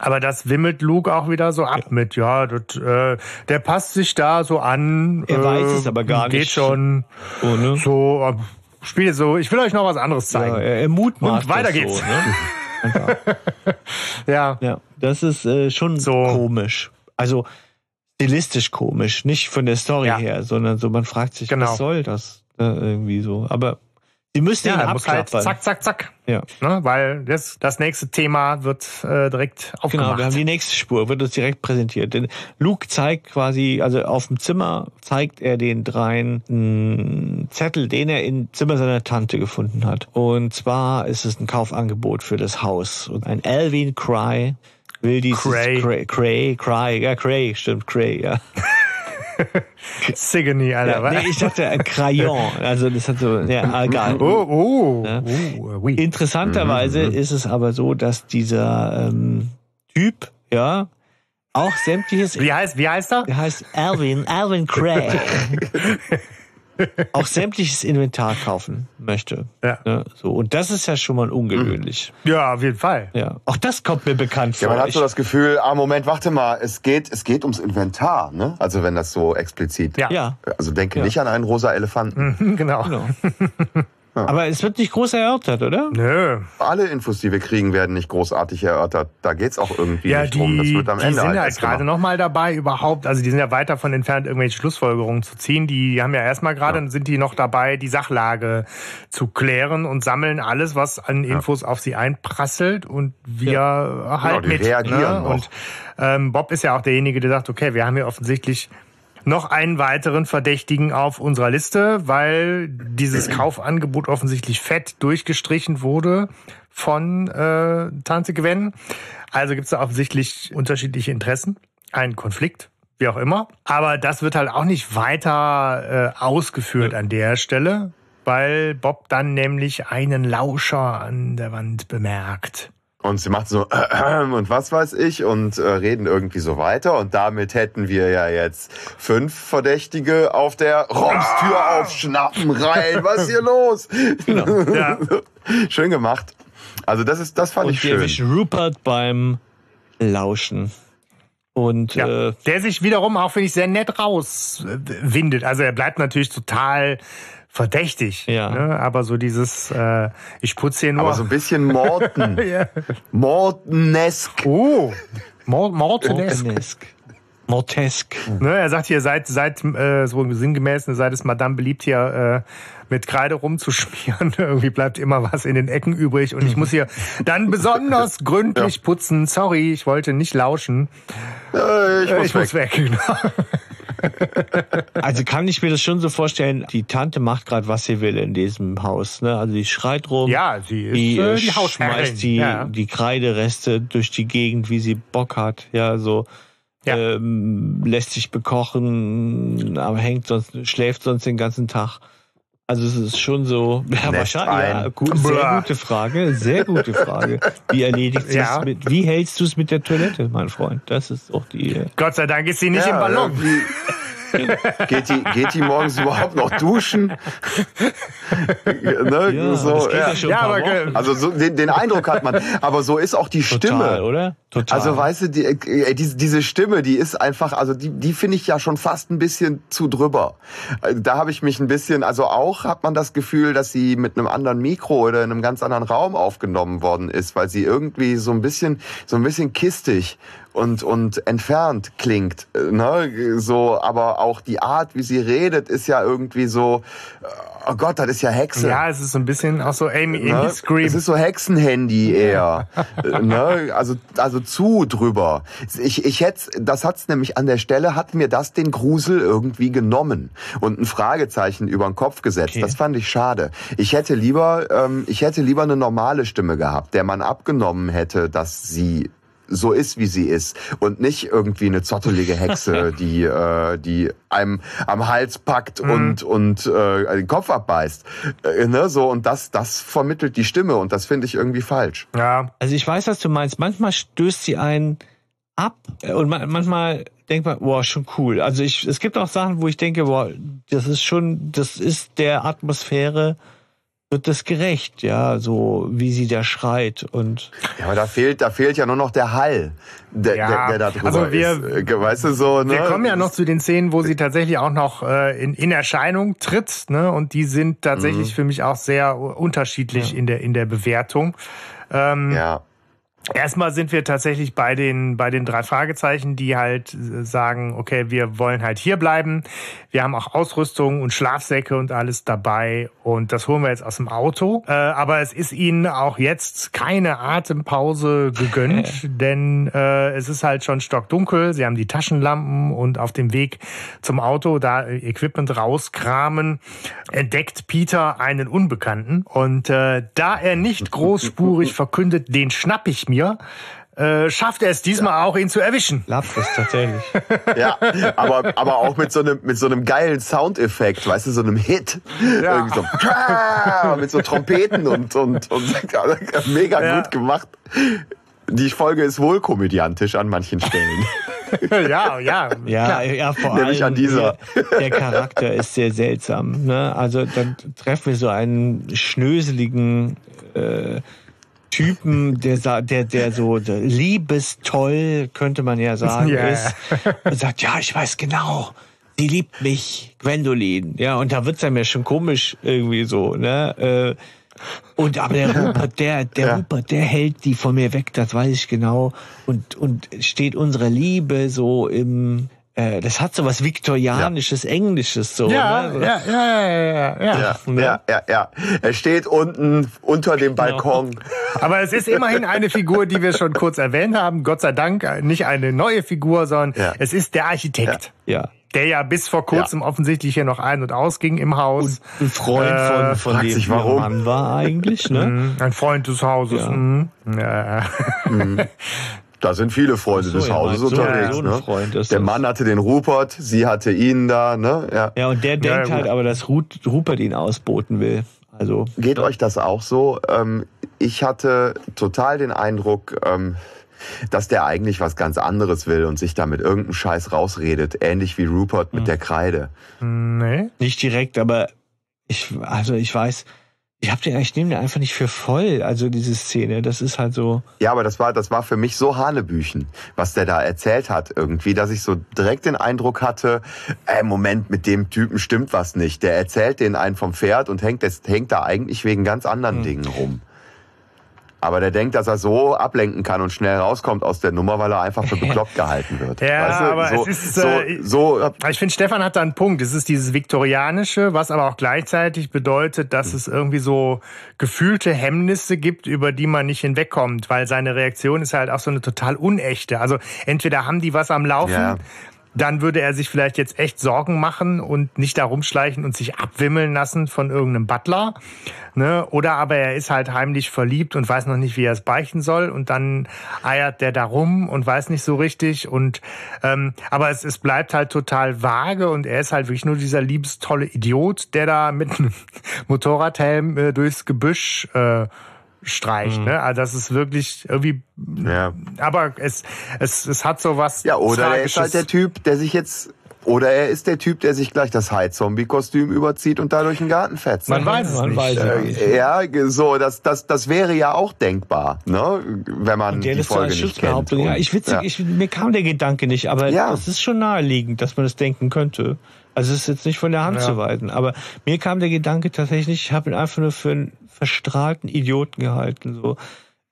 [SPEAKER 3] Aber das wimmelt Luke auch wieder so ab ja. mit, ja, das, äh, der passt sich da so an.
[SPEAKER 5] Er äh, weiß es aber gar
[SPEAKER 3] geht
[SPEAKER 5] nicht.
[SPEAKER 3] Geht schon
[SPEAKER 5] oh, ne?
[SPEAKER 3] so, äh, spielt so, ich will euch noch was anderes zeigen. Ja,
[SPEAKER 5] er mutmaßt
[SPEAKER 3] Und weiter geht's. So,
[SPEAKER 5] ne? ja. ja. Das ist äh, schon so komisch. Also stilistisch komisch, nicht von der Story ja. her, sondern so, man fragt sich, genau. was soll das? Äh, irgendwie so. Aber Sie müssen ja, ihn muss halt
[SPEAKER 3] zack, zack, zack. Ja. Ne, weil das, das nächste Thema wird äh, direkt aufgemacht.
[SPEAKER 5] Genau, wir haben die nächste Spur, wird uns direkt präsentiert. Denn Luke zeigt quasi, also auf dem Zimmer zeigt er den dreien einen Zettel, den er im Zimmer seiner Tante gefunden hat. Und zwar ist es ein Kaufangebot für das Haus. Und ein Alvin Cry will dieses
[SPEAKER 3] Cray.
[SPEAKER 5] Cray, Cray, Cray, ja, Cray, stimmt, Cray, ja.
[SPEAKER 3] Sigony, Alter.
[SPEAKER 5] Ja, nee, ich dachte ein Crayon. Also das hat so, ja, egal.
[SPEAKER 3] Oh, oh,
[SPEAKER 5] ja. oh oui. Interessanterweise mhm. ist es aber so, dass dieser ähm, Typ, ja, auch sämtliches.
[SPEAKER 3] Wie heißt, wie heißt er?
[SPEAKER 5] Der heißt Alvin, Alvin Cray. auch sämtliches Inventar kaufen möchte. Ja. ja. so. Und das ist ja schon mal ungewöhnlich.
[SPEAKER 3] Ja, auf jeden Fall.
[SPEAKER 5] Ja. Auch das kommt mir bekannt vor.
[SPEAKER 4] Ja, man hat so das Gefühl, ah, Moment, warte mal, es geht, es geht ums Inventar, ne? Also wenn das so explizit.
[SPEAKER 5] Ja. ja.
[SPEAKER 4] Also denke ja. nicht an einen rosa Elefanten.
[SPEAKER 3] Mhm, genau.
[SPEAKER 5] Aber es wird nicht groß erörtert, oder?
[SPEAKER 3] Nö.
[SPEAKER 4] Alle Infos, die wir kriegen, werden nicht großartig erörtert. Da geht's auch irgendwie ja, nicht die, drum. Das wird am
[SPEAKER 3] die
[SPEAKER 4] Ende
[SPEAKER 3] sind halt, halt gerade noch mal dabei, überhaupt, also die sind ja weit davon entfernt, irgendwelche Schlussfolgerungen zu ziehen. Die haben ja erstmal gerade, ja. sind die noch dabei, die Sachlage zu klären und sammeln alles, was an Infos ja. auf sie einprasselt und wir ja. halt genau, mit.
[SPEAKER 4] Reagieren ne?
[SPEAKER 3] Und ähm, Bob ist ja auch derjenige, der sagt, okay, wir haben hier offensichtlich noch einen weiteren Verdächtigen auf unserer Liste, weil dieses Kaufangebot offensichtlich fett durchgestrichen wurde von äh, Tante Gwen. Also gibt es da offensichtlich unterschiedliche Interessen, einen Konflikt, wie auch immer. Aber das wird halt auch nicht weiter äh, ausgeführt an der Stelle, weil Bob dann nämlich einen Lauscher an der Wand bemerkt.
[SPEAKER 4] Und sie macht so äh, und was weiß ich und äh, reden irgendwie so weiter. Und damit hätten wir ja jetzt fünf Verdächtige auf der Romstür ah. aufschnappen rein. Was ist hier los? Genau. Ja. Schön gemacht. Also das ist, das fand
[SPEAKER 5] und
[SPEAKER 4] ich schön.
[SPEAKER 5] Und Rupert beim Lauschen. Und
[SPEAKER 3] ja, äh, der sich wiederum auch, finde ich, sehr nett rauswindet. Also er bleibt natürlich total verdächtig. Ja. Ne? Aber so dieses, äh, ich putze hier nur.
[SPEAKER 4] Aber so ein bisschen Morten. ja. Mortenesk.
[SPEAKER 3] Oh, Mortenesk.
[SPEAKER 5] Mortenesk. Mortesk.
[SPEAKER 3] Ne, er sagt hier, seit, seit äh, so sinngemäß, ne, seit es Madame beliebt hier äh, mit Kreide rumzuschmieren. Irgendwie bleibt immer was in den Ecken übrig und ich muss hier dann besonders gründlich ja. putzen. Sorry, ich wollte nicht lauschen.
[SPEAKER 4] Äh, ich muss ich weg. Muss weg genau.
[SPEAKER 5] also kann ich mir das schon so vorstellen, die Tante macht gerade, was sie will in diesem Haus. Ne? Also die schreit rum.
[SPEAKER 3] Ja, sie ist
[SPEAKER 5] die,
[SPEAKER 3] äh, die
[SPEAKER 5] schmeißt die, ja. die Kreidereste durch die Gegend, wie sie Bock hat. Ja, so. Ja. Ähm, lässt sich bekochen, aber hängt sonst, schläft sonst den ganzen Tag. Also es ist schon so, ja, wahrscheinlich, ja, gut, sehr gute Frage, sehr gute Frage. Wie erledigt sie ja. es mit, wie hältst du es mit der Toilette, mein Freund? Das ist doch die.
[SPEAKER 3] Gott sei Dank ist sie nicht ja, im Ballon.
[SPEAKER 4] geht, die, geht die morgens überhaupt noch duschen?
[SPEAKER 5] ne? ja, so, ja. ja aber,
[SPEAKER 4] also so, den, den Eindruck hat man. Aber so ist auch die Total, Stimme,
[SPEAKER 5] oder? Total.
[SPEAKER 4] Also weißt du, die, äh, die, diese Stimme, die ist einfach, also die, die finde ich ja schon fast ein bisschen zu drüber. Da habe ich mich ein bisschen, also auch hat man das Gefühl, dass sie mit einem anderen Mikro oder in einem ganz anderen Raum aufgenommen worden ist, weil sie irgendwie so ein bisschen, so ein bisschen kistig und, und entfernt klingt. Ne? So, aber auch die Art, wie sie redet, ist ja irgendwie so, oh Gott, das ist ja Hexe.
[SPEAKER 3] Ja, es ist so ein bisschen auch so Amy, Amy ne? Scream.
[SPEAKER 4] Es ist so Hexenhandy eher. ne? Also, also zu drüber. Ich, ich hätte, das hat's nämlich an der Stelle, hat mir das den Grusel irgendwie genommen und ein Fragezeichen über den Kopf gesetzt. Okay. Das fand ich schade. Ich hätte lieber, ähm, ich hätte lieber eine normale Stimme gehabt, der man abgenommen hätte, dass sie so ist, wie sie ist und nicht irgendwie eine zottelige Hexe, die äh, die einem am Hals packt mhm. und und äh, den Kopf abbeißt, äh, ne? So und das das vermittelt die Stimme und das finde ich irgendwie falsch.
[SPEAKER 3] Ja.
[SPEAKER 5] Also ich weiß, was du meinst. Manchmal stößt sie einen ab und manchmal denkt man, boah, schon cool. Also ich, es gibt auch Sachen, wo ich denke, boah, das ist schon, das ist der Atmosphäre wird das gerecht, ja, so wie sie da schreit und.
[SPEAKER 4] Ja, aber da fehlt, da fehlt ja nur noch der Hall, der, ja, der, der da drüber also wir, ist. Äh, weißt du so, ne?
[SPEAKER 3] Wir kommen ja noch zu den Szenen, wo sie tatsächlich auch noch äh, in, in Erscheinung tritt, ne? Und die sind tatsächlich mhm. für mich auch sehr unterschiedlich ja. in der in der Bewertung.
[SPEAKER 4] Ähm, ja.
[SPEAKER 3] Erstmal sind wir tatsächlich bei den, bei den drei Fragezeichen, die halt äh, sagen, okay, wir wollen halt hier bleiben. Wir haben auch Ausrüstung und Schlafsäcke und alles dabei und das holen wir jetzt aus dem Auto. Äh, aber es ist ihnen auch jetzt keine Atempause gegönnt, denn äh, es ist halt schon stockdunkel. Sie haben die Taschenlampen und auf dem Weg zum Auto da Equipment rauskramen, entdeckt Peter einen Unbekannten und äh, da er nicht großspurig verkündet, den schnapp ich mir, mir, äh, schafft er es diesmal ja. auch, ihn zu erwischen.
[SPEAKER 5] Lapsus, tatsächlich.
[SPEAKER 4] ja, aber, aber auch mit so einem, mit so einem geilen Soundeffekt, weißt du, so einem Hit. Ja. Irgendwie so, mit so Trompeten und, und, und mega ja. gut gemacht. Die Folge ist wohl komödiantisch an manchen Stellen.
[SPEAKER 3] ja, ja.
[SPEAKER 5] Ja, ja, vor
[SPEAKER 4] Nämlich
[SPEAKER 5] allem
[SPEAKER 4] an dieser.
[SPEAKER 5] Der, der Charakter ist sehr seltsam. Ne? Also dann treffen wir so einen schnöseligen äh, Typen, der, der, der so liebestoll, könnte man ja sagen,
[SPEAKER 3] Ja.
[SPEAKER 5] ist. Und sagt, ja, ich weiß genau. Sie liebt mich, Gwendolyn. Ja, und da wird's einem ja schon komisch irgendwie so, ne? Äh, und aber der Rupert, der, der
[SPEAKER 4] Ja.
[SPEAKER 5] Rupert, der hält die von mir weg, das weiß ich genau. Und, und steht unsere Liebe so im, äh, das hat so was Viktorianisches, Englisches so.
[SPEAKER 3] Ja,
[SPEAKER 5] ne?
[SPEAKER 3] ja, ja, ja, ja, ja.
[SPEAKER 4] Ja, ja, ja, ja. Er steht unten unter dem Balkon.
[SPEAKER 3] Aber es ist immerhin eine Figur, die wir schon kurz erwähnt haben. Gott sei Dank äh, nicht eine neue Figur, sondern
[SPEAKER 4] Ja.
[SPEAKER 3] es ist der Architekt.
[SPEAKER 5] Ja.
[SPEAKER 3] Der ja bis vor kurzem offensichtlich hier noch ein- und ausging im Haus.
[SPEAKER 5] Ein Freund
[SPEAKER 3] Äh,
[SPEAKER 5] von, von
[SPEAKER 4] fragt
[SPEAKER 5] dem
[SPEAKER 4] sich, warum.
[SPEAKER 5] Mann war eigentlich, ne?
[SPEAKER 3] Mhm, Ein Freund des Hauses.
[SPEAKER 5] Ja.
[SPEAKER 3] mhm. Ja.
[SPEAKER 4] Da sind viele Freunde
[SPEAKER 5] So,
[SPEAKER 4] des
[SPEAKER 5] ja,
[SPEAKER 4] Hauses
[SPEAKER 5] so-
[SPEAKER 4] unterwegs. ne? Der. Mann hatte den Rupert, sie hatte ihn da. Ne? Ja.
[SPEAKER 5] Ja, und der denkt
[SPEAKER 3] gut.
[SPEAKER 5] halt aber, dass Rupert ihn ausboten will. Also,
[SPEAKER 4] Geht euch das auch so? Ähm, ich hatte total den Eindruck, ähm, dass der eigentlich was ganz anderes will und sich da mit irgendeinem Scheiß rausredet. Ähnlich wie Rupert mit der Kreide.
[SPEAKER 3] Nee.
[SPEAKER 5] nicht direkt, aber ich, also ich weiß, ich hab den, ich nehme den einfach nicht für voll. Also diese Szene, das ist halt so.
[SPEAKER 4] Ja, aber das war, das war für mich so Hanebüchen, was der da erzählt hat irgendwie, dass ich so direkt den Eindruck hatte, äh, Moment, mit dem Typen stimmt was nicht. Der erzählt den einen vom Pferd und hängt, das, hängt da eigentlich wegen ganz anderen Dingen rum. Aber der denkt, dass er so ablenken kann und schnell rauskommt aus der Nummer, weil er einfach für bekloppt gehalten wird.
[SPEAKER 3] Ja,
[SPEAKER 4] weißt du?
[SPEAKER 3] aber
[SPEAKER 4] so,
[SPEAKER 3] es ist,
[SPEAKER 4] so,
[SPEAKER 3] äh,
[SPEAKER 4] so,
[SPEAKER 3] Ich finde, Stefan hat da einen Punkt. Es ist dieses Viktorianische, was aber auch gleichzeitig bedeutet, dass es irgendwie so gefühlte Hemmnisse gibt, über die man nicht hinwegkommt, weil seine Reaktion ist halt auch so eine total unechte. Also entweder haben die was am Laufen,
[SPEAKER 4] Ja.
[SPEAKER 3] Dann würde er sich vielleicht jetzt echt Sorgen machen und nicht da rumschleichen und sich abwimmeln lassen von irgendeinem Butler. Ne? Oder aber er ist halt heimlich verliebt und weiß noch nicht, wie er es beichten soll. Und dann eiert der da rum und weiß nicht so richtig. Und ähm, aber es, es bleibt halt total vage und er ist halt wirklich nur dieser liebestolle Idiot, der da mit einem Motorradhelm äh, durchs Gebüsch äh, streicht. Ne? Also das ist wirklich irgendwie.
[SPEAKER 4] ja.
[SPEAKER 3] Aber es, es, es hat so was.
[SPEAKER 4] Ja, oder er ist halt der Typ, der sich jetzt, oder er ist der Typ, der sich gleich das High-Zombie-Kostüm überzieht und da durch den Garten fetzt.
[SPEAKER 3] Man weiß es
[SPEAKER 5] Man
[SPEAKER 3] nicht.
[SPEAKER 5] weiß es
[SPEAKER 3] Äh,
[SPEAKER 5] nicht.
[SPEAKER 4] Ja, so, das, das, das wäre ja auch denkbar, ne? wenn man die Folge nicht kennt.
[SPEAKER 5] Schutzbehauptung. Ja,
[SPEAKER 4] Und-
[SPEAKER 5] ich witzig,
[SPEAKER 4] ja.
[SPEAKER 5] ich, mir kam der Gedanke nicht, aber
[SPEAKER 4] Ja.
[SPEAKER 5] es ist schon naheliegend, dass man das denken könnte. Also es ist jetzt nicht von der Hand
[SPEAKER 3] Ja.
[SPEAKER 5] zu weisen, aber mir kam der Gedanke tatsächlich, ich habe ihn einfach nur für einen verstrahlten Idioten gehalten. So.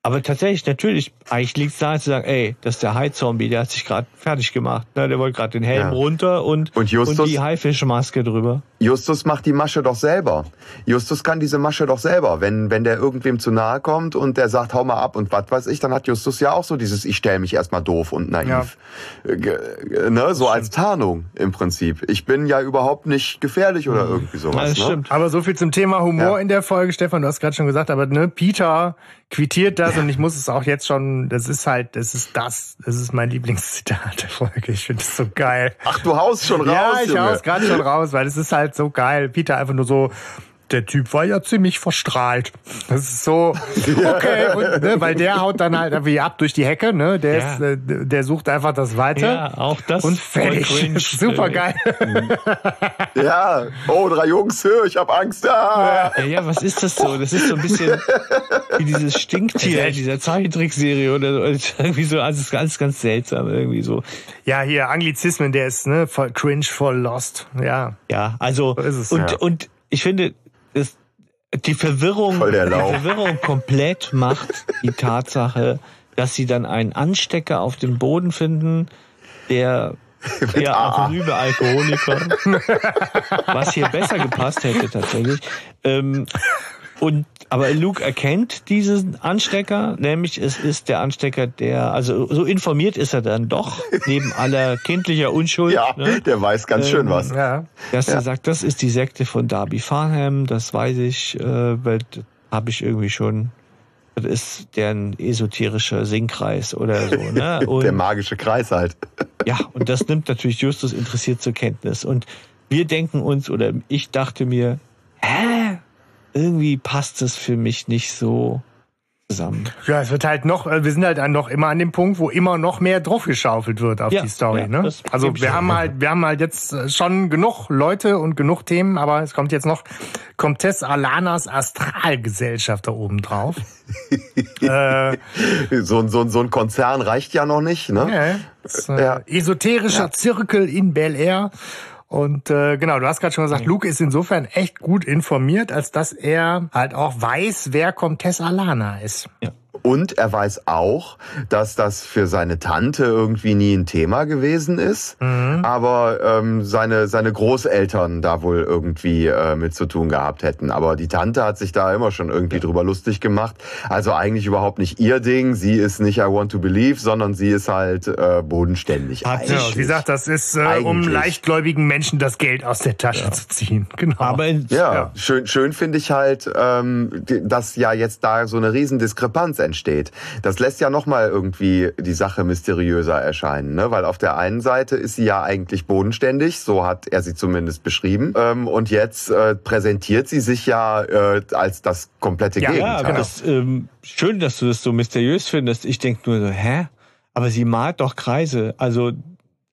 [SPEAKER 5] Aber tatsächlich, natürlich, eigentlich liegt es daran zu sagen, ey, das ist der Hai-Zombie, der hat sich gerade fertig gemacht. Ne? Der wollte gerade den Helm
[SPEAKER 4] Ja.
[SPEAKER 5] runter und,
[SPEAKER 4] Und Justus-
[SPEAKER 5] und die Haifischmaske drüber.
[SPEAKER 4] Justus macht die Masche doch selber. Justus kann diese Masche doch selber. Wenn, wenn der irgendwem zu nahe kommt und der sagt, hau mal ab und was weiß ich, dann hat Justus ja auch so dieses, ich stelle mich erstmal doof und naiv. Äh, ge- äh, ne? So als Tarnung im Prinzip. Ich bin ja überhaupt nicht gefährlich oder irgendwie sowas.
[SPEAKER 5] Ja, das
[SPEAKER 4] ne?
[SPEAKER 5] stimmt.
[SPEAKER 3] Aber so viel zum Thema Humor
[SPEAKER 4] Ja.
[SPEAKER 3] in der Folge, Stefan. Du hast gerade schon gesagt, aber ne, Peter quittiert das und ich muss es auch jetzt schon. Das ist halt, das ist das, das ist mein Lieblingszitat der Folge. Ich finde es so geil.
[SPEAKER 4] Ach, du haust schon raus,
[SPEAKER 3] ja, ich
[SPEAKER 4] Junge.
[SPEAKER 3] hau's gerade schon raus, weil es ist halt so geil. Peter einfach nur so. Der Typ war ja ziemlich verstrahlt. Das ist so, okay, und, ne, weil der haut dann halt irgendwie ab durch die Hecke, ne? Der,
[SPEAKER 5] Ja.
[SPEAKER 3] ist, äh, der sucht einfach das Weite.
[SPEAKER 5] Ja, auch das
[SPEAKER 3] Und fertig.
[SPEAKER 5] cringe.
[SPEAKER 3] Super geil.
[SPEAKER 4] Ja, oh, drei Jungs, ich hab Angst. Ah.
[SPEAKER 5] Ja, ja, was ist das so? Das ist so ein bisschen wie dieses Stinktier in dieser Zeichentrickserie oder so. Also Irgendwie so, also es ist ganz, ganz seltsam irgendwie so.
[SPEAKER 3] Ja, hier, Anglizismen, der ist ne, voll cringe, voll lost. Ja.
[SPEAKER 5] Ja, also
[SPEAKER 3] So ist es,
[SPEAKER 5] und
[SPEAKER 4] ja.
[SPEAKER 5] und ich finde, die Verwirrung,
[SPEAKER 4] der
[SPEAKER 5] die. Verwirrung komplett macht die Tatsache, dass sie dann einen Anstecker auf dem Boden finden, der ja,
[SPEAKER 4] AA.
[SPEAKER 5] anonyme Alkoholiker, was hier besser gepasst hätte tatsächlich. Ähm, und aber Luke erkennt diesen Anstecker, nämlich es ist der Anstecker, der also so informiert ist er dann doch neben aller kindlicher Unschuld.
[SPEAKER 4] Ja,
[SPEAKER 5] ne?
[SPEAKER 4] der weiß ganz schön
[SPEAKER 5] Ähm,
[SPEAKER 4] was.
[SPEAKER 3] Ja.
[SPEAKER 5] dass er sagt, das ist die Sekte von Darby Farnham, das weiß ich, äh, weil habe ich irgendwie schon. Das ist deren esoterischer Singkreis oder so. Ne? Und,
[SPEAKER 4] Der magische Kreis halt.
[SPEAKER 5] ja, und das nimmt natürlich Justus interessiert zur Kenntnis. Und wir denken uns, oder ich dachte mir, hä? Irgendwie passt es für mich nicht so zusammen.
[SPEAKER 3] Ja, es wird halt noch, äh, wir sind halt noch immer an dem Punkt, wo immer noch mehr draufgeschaufelt wird auf ja, die Story. Ja, ne? Also wir haben halt, wir haben halt jetzt äh, schon genug Leute und genug Themen, aber es kommt jetzt noch Comtesse Alanas Astralgesellschaft da oben drauf.
[SPEAKER 4] äh, so, so, so ein Konzern reicht ja noch nicht, ne?
[SPEAKER 3] Ja, ja. Esoterischer Zirkel in Bel Air. Und äh, genau, du hast gerade schon gesagt, Luke ist insofern echt gut informiert, als dass er halt auch weiß, wer Comtesse Alana ist.
[SPEAKER 4] Ja. Und er weiß auch, dass das für seine Tante irgendwie nie ein Thema gewesen ist, mhm. aber ähm, seine, seine Großeltern da wohl irgendwie äh, mit zu tun gehabt hätten. Aber die Tante hat sich da immer schon irgendwie ja. drüber lustig gemacht. Also eigentlich überhaupt nicht ihr Ding. Sie ist nicht I want to believe, sondern sie ist halt äh, bodenständig.
[SPEAKER 3] Hat, ja, sie sagt, das ist, äh, um leichtgläubigen Menschen das Geld aus der Tasche ja. zu ziehen. Genau.
[SPEAKER 4] Aber ja, ja, schön, schön finde ich halt, ähm, dass ja jetzt da so eine riesen Diskrepanz entsteht. Das lässt ja nochmal irgendwie die Sache mysteriöser erscheinen, ne? weil auf der einen Seite ist sie ja eigentlich bodenständig, so hat er sie zumindest beschrieben, ähm, und jetzt äh, präsentiert sie sich ja äh, als das komplette ja, Gegenteil. Ja,
[SPEAKER 5] das, ähm, schön, dass du das so mysteriös findest. Ich denke nur so, hä? Aber sie malt doch Kreise. Also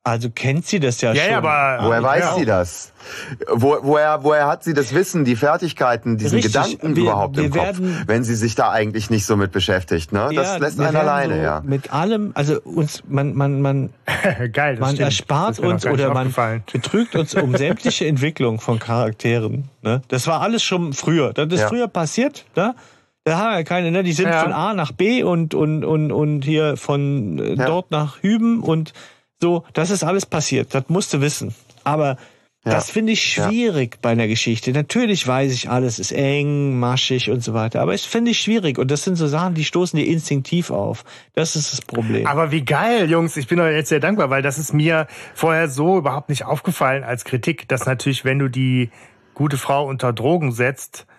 [SPEAKER 5] also kennt sie das ja, ja schon. Ja,
[SPEAKER 4] aber woher weiß ja. sie das? Wo, woher, woher hat sie das Wissen, die Fertigkeiten, diesen Richtig. Gedanken wir, überhaupt wir im Kopf, wenn sie sich da eigentlich nicht so mit beschäftigt? Ne? Das ja, lässt einen alleine, so ja.
[SPEAKER 5] Mit allem, also uns, man, man, man,
[SPEAKER 3] Geil,
[SPEAKER 5] man stimmt. erspart uns oder man betrügt uns um sämtliche Entwicklung von Charakteren. Ne? Das war alles schon früher. Das ist früher passiert. Ne? Da haben wir keine, ne? Die sind von A nach B und, und, und, und hier von äh, dort nach Hüben und so, das ist alles passiert. Das musst du wissen. Aber ja. das finde ich schwierig ja. bei einer Geschichte. Natürlich weiß ich, alles ist eng, maschig und so weiter. Aber es finde ich schwierig. Und das sind so Sachen, die stoßen dir instinktiv auf. Das ist das Problem.
[SPEAKER 3] Aber wie geil, Jungs. Ich bin euch jetzt sehr dankbar, weil das ist mir vorher so überhaupt nicht aufgefallen als Kritik, dass natürlich, wenn du die gute Frau unter Drogen setzt, äh,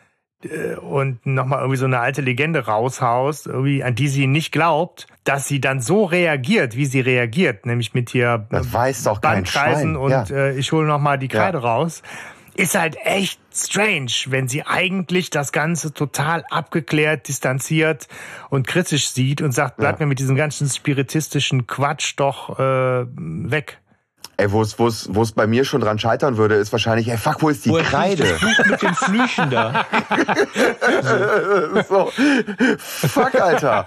[SPEAKER 3] und nochmal irgendwie so eine alte Legende raushaust, irgendwie, an die sie nicht glaubt, dass sie dann so reagiert, wie sie reagiert, nämlich mit hier
[SPEAKER 4] das weiß doch Bandkreisen
[SPEAKER 3] und ja. äh, ich hole nochmal die Kreide ja. raus, ist halt echt strange, wenn sie eigentlich das Ganze total abgeklärt, distanziert und kritisch sieht und sagt, bleib ja. mir mit diesem ganzen spiritistischen Quatsch doch äh, weg.
[SPEAKER 4] Ey, wo es, wo es, wo es bei mir schon dran scheitern würde, ist wahrscheinlich, ey, fuck, wo ist die wo Kreide?
[SPEAKER 5] Ist mit den Flüchen da.
[SPEAKER 4] so. Fuck, Alter.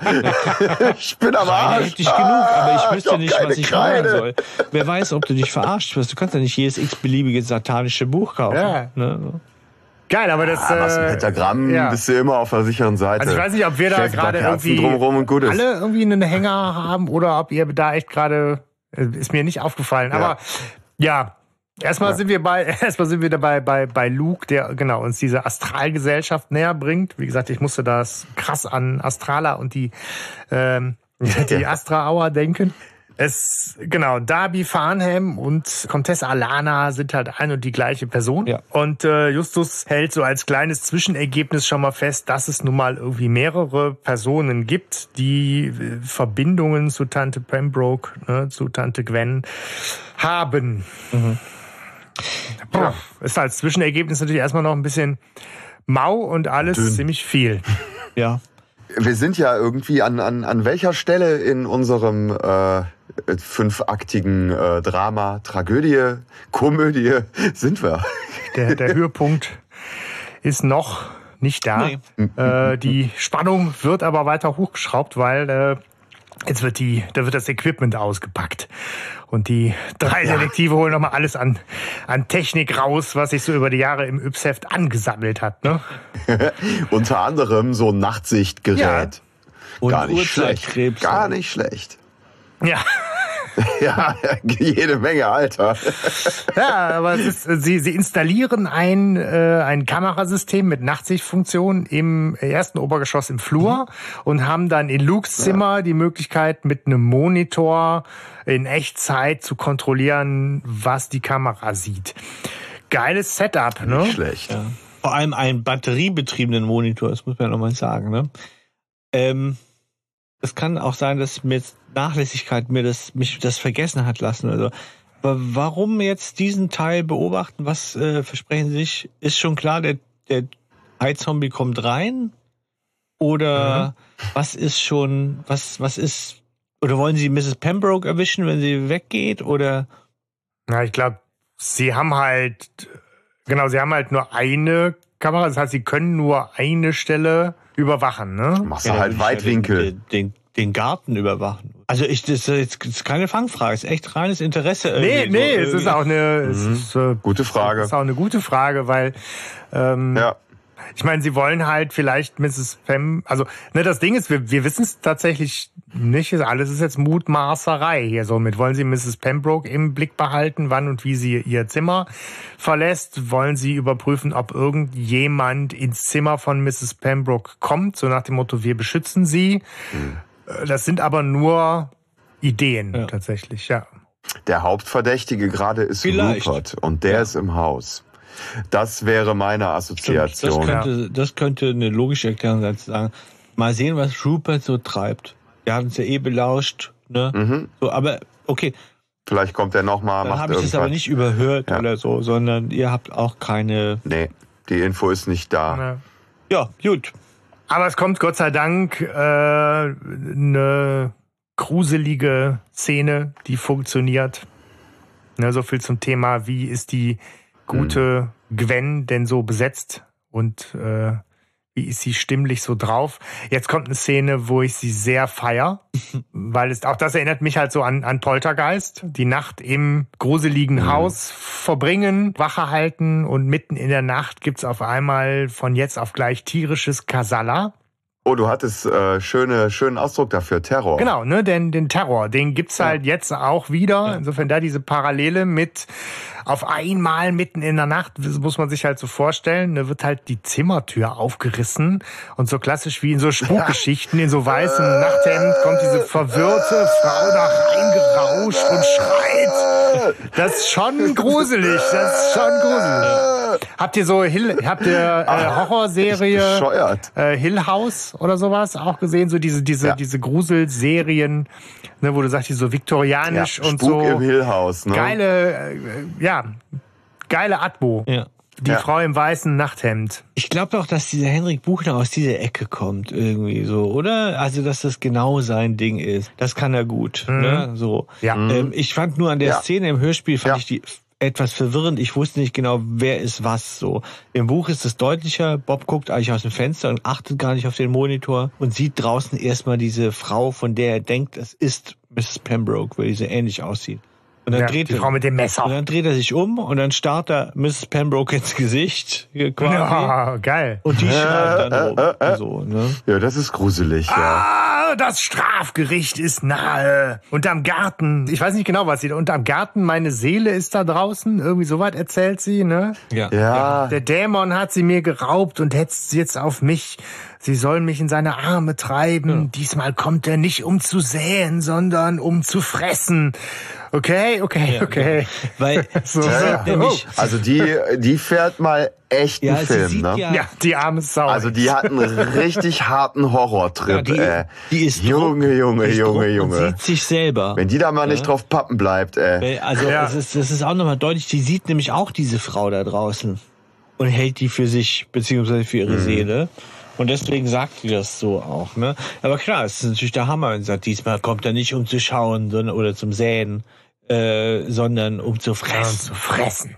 [SPEAKER 4] ich bin am Arsch.
[SPEAKER 5] Ich dich genug, aber ich wüsste ich nicht, was ich Kreide. machen soll. Wer weiß, ob du dich verarscht wirst. Du kannst ja nicht jedes x-beliebige satanische Buch kaufen. Ja. Ne?
[SPEAKER 3] Geil, aber das.
[SPEAKER 4] Ja, was ein äh, Pentagramm ja. bist du immer auf der sicheren Seite.
[SPEAKER 3] Also ich weiß nicht, ob wir da gerade irgendwie alle irgendwie einen Hänger haben oder ob ihr da echt gerade ist mir nicht aufgefallen. Ja. Aber ja, erstmal ja. sind wir bei, erstmal sind wir dabei bei, bei Luke, der genau uns diese Astralgesellschaft näher bringt. Wie gesagt, ich musste das krass an Astrala und die, ähm, die Astra Hour denken. Es, genau, Darby Farnham und Comtesse Alana sind halt ein und die gleiche Person. Ja. Und äh, Justus hält so als kleines Zwischenergebnis schon mal fest, dass es nun mal irgendwie mehrere Personen gibt, die äh, Verbindungen zu Tante Pembroke, ne, zu Tante Gwen haben. Mhm. Ja. Ist als Zwischenergebnis natürlich erstmal noch ein bisschen mau und alles Dünn. ziemlich viel.
[SPEAKER 5] Ja.
[SPEAKER 4] Wir sind ja irgendwie an, an, an welcher Stelle in unserem äh, fünfaktigen äh, Drama, Tragödie, Komödie sind wir.
[SPEAKER 3] Der, der Höhepunkt ist noch nicht da. Nee. Äh, die Spannung wird aber weiter hochgeschraubt, weil äh, jetzt wird die, da wird das Equipment ausgepackt. Und die drei ja. Detektive holen nochmal alles an, an Technik raus, was sich so über die Jahre im Yps-Heft angesammelt hat. Ne?
[SPEAKER 4] Unter anderem so ein Nachtsichtgerät. Ja. Gar nicht schlecht. Gar nicht schlecht.
[SPEAKER 3] Ja.
[SPEAKER 4] ja, jede Menge, Alter.
[SPEAKER 3] ja, aber ist, sie, sie installieren ein, äh, ein Kamerasystem mit Nachtsichtfunktion im ersten Obergeschoss im Flur mhm. und haben dann in Lukes Zimmer ja. die Möglichkeit, mit einem Monitor in Echtzeit zu kontrollieren, was die Kamera sieht. Geiles Setup, ne?
[SPEAKER 4] Nicht schlecht.
[SPEAKER 5] Ja. Vor allem einen batteriebetriebenen Monitor, das muss man ja nochmal sagen, ne? Ähm, es kann auch sein, dass mit Nachlässigkeit mir das, mich das vergessen hat lassen. Also, warum jetzt diesen Teil beobachten? Was äh, versprechen Sie sich? Ist schon klar, der, der Zombie kommt rein? Oder mhm. was ist schon, was, was ist, oder wollen Sie Mrs. Pembroke erwischen, wenn sie weggeht? Oder?
[SPEAKER 3] Na, ich glaube, sie haben halt, genau, sie haben halt nur eine Kamera. Das heißt, sie können nur eine Stelle überwachen, ne?
[SPEAKER 4] Machst du ja, halt Weitwinkel.
[SPEAKER 5] Den, den, den, Garten überwachen. Also ich, das ist jetzt keine Fangfrage, ist echt reines Interesse.
[SPEAKER 3] Nee, nee, so, es ist auch eine,
[SPEAKER 4] mhm. ist, äh, gute Frage. Es
[SPEAKER 3] ist auch eine gute Frage, weil, ähm, ja. Ich meine, sie wollen halt vielleicht Mrs. Fem, also ne, das Ding ist, wir, wir wissen es tatsächlich nicht. Alles ist jetzt Mutmaßerei hier. Somit wollen sie Mrs. Pembroke im Blick behalten, wann und wie sie ihr Zimmer verlässt. Wollen sie überprüfen, ob irgendjemand ins Zimmer von Mrs. Pembroke kommt, so nach dem Motto, wir beschützen sie. Mhm. Das sind aber nur Ideen ja. tatsächlich, ja.
[SPEAKER 4] Der Hauptverdächtige gerade ist Vielleicht. Rupert und der ja. ist im Haus. Das wäre meine Assoziation.
[SPEAKER 5] Das könnte, das könnte eine logische Erklärung sein, zu sagen, mal sehen, was Rupert so treibt. Wir haben es ja eh belauscht, ne? Mhm. So, aber okay.
[SPEAKER 4] Vielleicht kommt er nochmal,
[SPEAKER 5] macht habe ich das aber nicht überhört ja. oder so, sondern ihr habt auch keine.
[SPEAKER 4] Nee, die Info ist nicht da.
[SPEAKER 5] Ja, gut.
[SPEAKER 3] Aber es kommt Gott sei Dank äh, eine gruselige Szene, die funktioniert. Ne, so viel zum Thema, wie ist die gute mhm. Gwen denn so besetzt und äh, wie ist sie stimmlich so drauf? Jetzt kommt eine Szene, wo ich sie sehr feier, weil es auch das erinnert mich halt so an, an Poltergeist. Die Nacht im gruseligen mhm. Haus verbringen, Wache halten und mitten in der Nacht gibt's auf einmal von jetzt auf gleich tierisches Kasala.
[SPEAKER 4] Oh, du hattest äh, schöne, schönen Ausdruck dafür, Terror.
[SPEAKER 3] Genau, ne, denn den Terror, den gibt's halt ja. jetzt auch wieder. Insofern da diese Parallele mit auf einmal mitten in der Nacht, muss man sich halt so vorstellen, ne, wird halt die Zimmertür aufgerissen und so klassisch wie in so Spukgeschichten, in so weißem Nachthemd kommt diese verwirrte Frau da reingerauscht und schreit. Das ist schon gruselig, das ist schon gruselig. Habt ihr so Hill, habt ihr äh, Horrorserie äh, Hill House oder sowas auch gesehen? So diese diese ja. diese Gruselserien, ne, wo du sagst, die so viktorianisch ja, und
[SPEAKER 4] Spuk
[SPEAKER 3] so.
[SPEAKER 4] im Hill House, ne?
[SPEAKER 3] Geile, äh, ja, geile Atmo. Ja. Die ja. Frau im weißen Nachthemd.
[SPEAKER 5] Ich glaube doch, dass dieser Henrik Buchner aus dieser Ecke kommt, irgendwie so, oder? Also, dass das genau sein Ding ist. Das kann er gut, mhm. ne? So. Ja. Ähm, ich fand nur an der ja. Szene im Hörspiel, fand ich die etwas verwirrend. Ich wusste nicht genau, wer ist was so. Im Buch ist es deutlicher. Bob guckt eigentlich aus dem Fenster und achtet gar nicht auf den Monitor und sieht draußen erstmal diese Frau, von der er denkt, es ist Mrs. Pembroke, weil sie ähnlich aussieht. Und dann
[SPEAKER 3] ja,
[SPEAKER 5] dreht
[SPEAKER 3] die Frau mit dem Messer.
[SPEAKER 5] Und dann dreht er sich um und dann starrt er Mrs. Pembroke ins Gesicht. Quasi.
[SPEAKER 3] Ja, geil.
[SPEAKER 5] Und die schreit dann rum. Äh, äh,
[SPEAKER 4] so, ne? Ja, das ist gruselig, ja.
[SPEAKER 3] Ah, das Strafgericht ist nahe. Und am Garten, ich weiß nicht genau, was sie, und am Garten, meine Seele ist da draußen. Irgendwie soweit erzählt sie, ne?
[SPEAKER 4] Ja. ja.
[SPEAKER 3] Der Dämon hat sie mir geraubt und hetzt jetzt auf mich. Sie sollen mich in seine Arme treiben. Ja. Diesmal kommt er nicht um zu säen, sondern um zu fressen. Okay, okay, okay. Ja,
[SPEAKER 5] weil so. ja,
[SPEAKER 4] nämlich, also die, die fährt mal echt einen Film, ne?
[SPEAKER 3] Ja, ja, die arme Sau.
[SPEAKER 4] Also die hat einen richtig harten Horrortrip.
[SPEAKER 5] Ja, die,
[SPEAKER 4] äh.
[SPEAKER 5] die ist
[SPEAKER 4] Junge,
[SPEAKER 5] Druck,
[SPEAKER 4] Junge,
[SPEAKER 5] ist
[SPEAKER 4] Junge, Junge.
[SPEAKER 5] sieht sich selber.
[SPEAKER 4] Wenn die da mal nicht drauf pappen bleibt, ey.
[SPEAKER 5] Also ja. das, ist, das ist auch nochmal deutlich, die sieht nämlich auch diese Frau da draußen und hält die für sich, beziehungsweise für ihre mhm. Seele. Und deswegen sagt sie das so auch, ne? Aber klar, es ist natürlich der Hammer, wenn sie sagt, diesmal kommt er nicht um zu schauen sondern, oder zum Säen, äh, sondern um zu fressen. Ja,
[SPEAKER 3] zu fressen.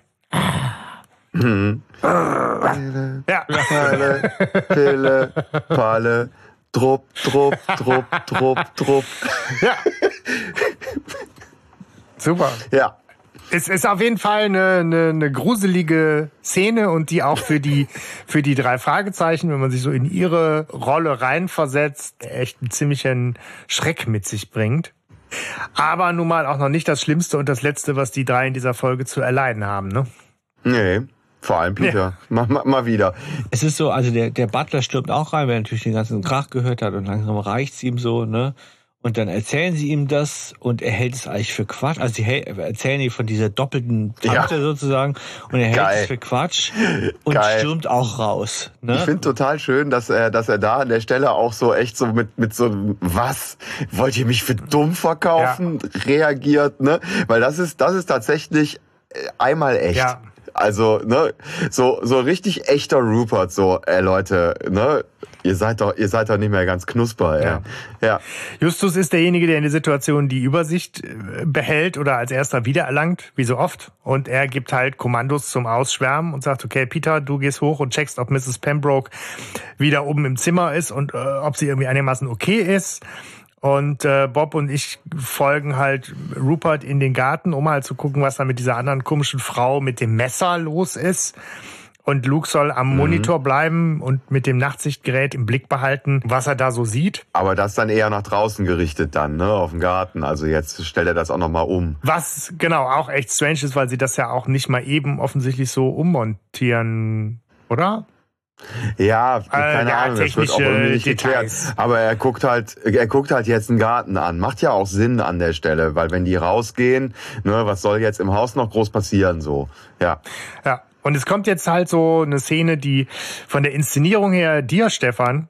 [SPEAKER 4] Mhm. Pille, ja. Pille, Pille, Palle, Drupp, Drupp, Drupp, Drupp, Drupp.
[SPEAKER 3] Ja. Super.
[SPEAKER 4] Ja.
[SPEAKER 3] Es ist auf jeden Fall eine, eine, eine gruselige Szene und die auch für die, für die drei Fragezeichen, wenn man sich so in ihre Rolle reinversetzt, echt einen ziemlichen Schreck mit sich bringt. Aber nun mal auch noch nicht das Schlimmste und das Letzte, was die drei in dieser Folge zu erleiden haben, ne?
[SPEAKER 4] Nee. Vor allem Peter. Ja. Mal, mal, mal wieder.
[SPEAKER 5] Es ist so, also der, der Butler stürmt auch rein, weil er natürlich den ganzen Krach gehört hat und langsam reicht's ihm so, ne? Und dann erzählen sie ihm das und er hält es eigentlich für Quatsch. Also sie erzählen ihm von dieser doppelten Tante ja. sozusagen und er hält Geil. es für Quatsch und Geil. stürmt auch raus. Ne?
[SPEAKER 4] Ich finde total schön, dass er, dass er da an der Stelle auch so echt so mit, mit so was? Wollt ihr mich für dumm verkaufen? Ja. reagiert, ne? Weil das ist, das ist tatsächlich äh, einmal echt. Ja. Also, ne, so, so richtig echter Rupert, so, ey Leute, ne, ihr seid doch, ihr seid doch nicht mehr ganz knusper, ey. Ja. ja.
[SPEAKER 3] Justus ist derjenige, der in der Situation die Übersicht äh, behält oder als erster wiedererlangt, wie so oft. Und er gibt halt Kommandos zum Ausschwärmen und sagt, okay, Peter, du gehst hoch und checkst, ob Mrs. Pembroke wieder oben im Zimmer ist und äh, ob sie irgendwie einigermaßen okay ist. Und äh, Bob und ich folgen halt Rupert in den Garten, um halt zu gucken, was da mit dieser anderen komischen Frau mit dem Messer los ist. Und Luke soll am mhm. Monitor bleiben und mit dem Nachtsichtgerät im Blick behalten, was er da so sieht.
[SPEAKER 4] Aber das dann eher nach draußen gerichtet dann, ne, auf den Garten. Also jetzt stellt er das auch nochmal um.
[SPEAKER 3] Was genau auch echt strange ist, weil sie das ja auch nicht mal eben offensichtlich so ummontieren, oder?
[SPEAKER 4] Ja, keine äh, ja, Ahnung, das wird auch irgendwie nicht geklärt. Aber er guckt halt, er guckt halt jetzt einen Garten an. Macht ja auch Sinn an der Stelle, weil wenn die rausgehen, ne, was soll jetzt im Haus noch groß passieren, so. Ja.
[SPEAKER 3] Ja. Und es kommt jetzt halt so eine Szene, die von der Inszenierung her dir, Stefan,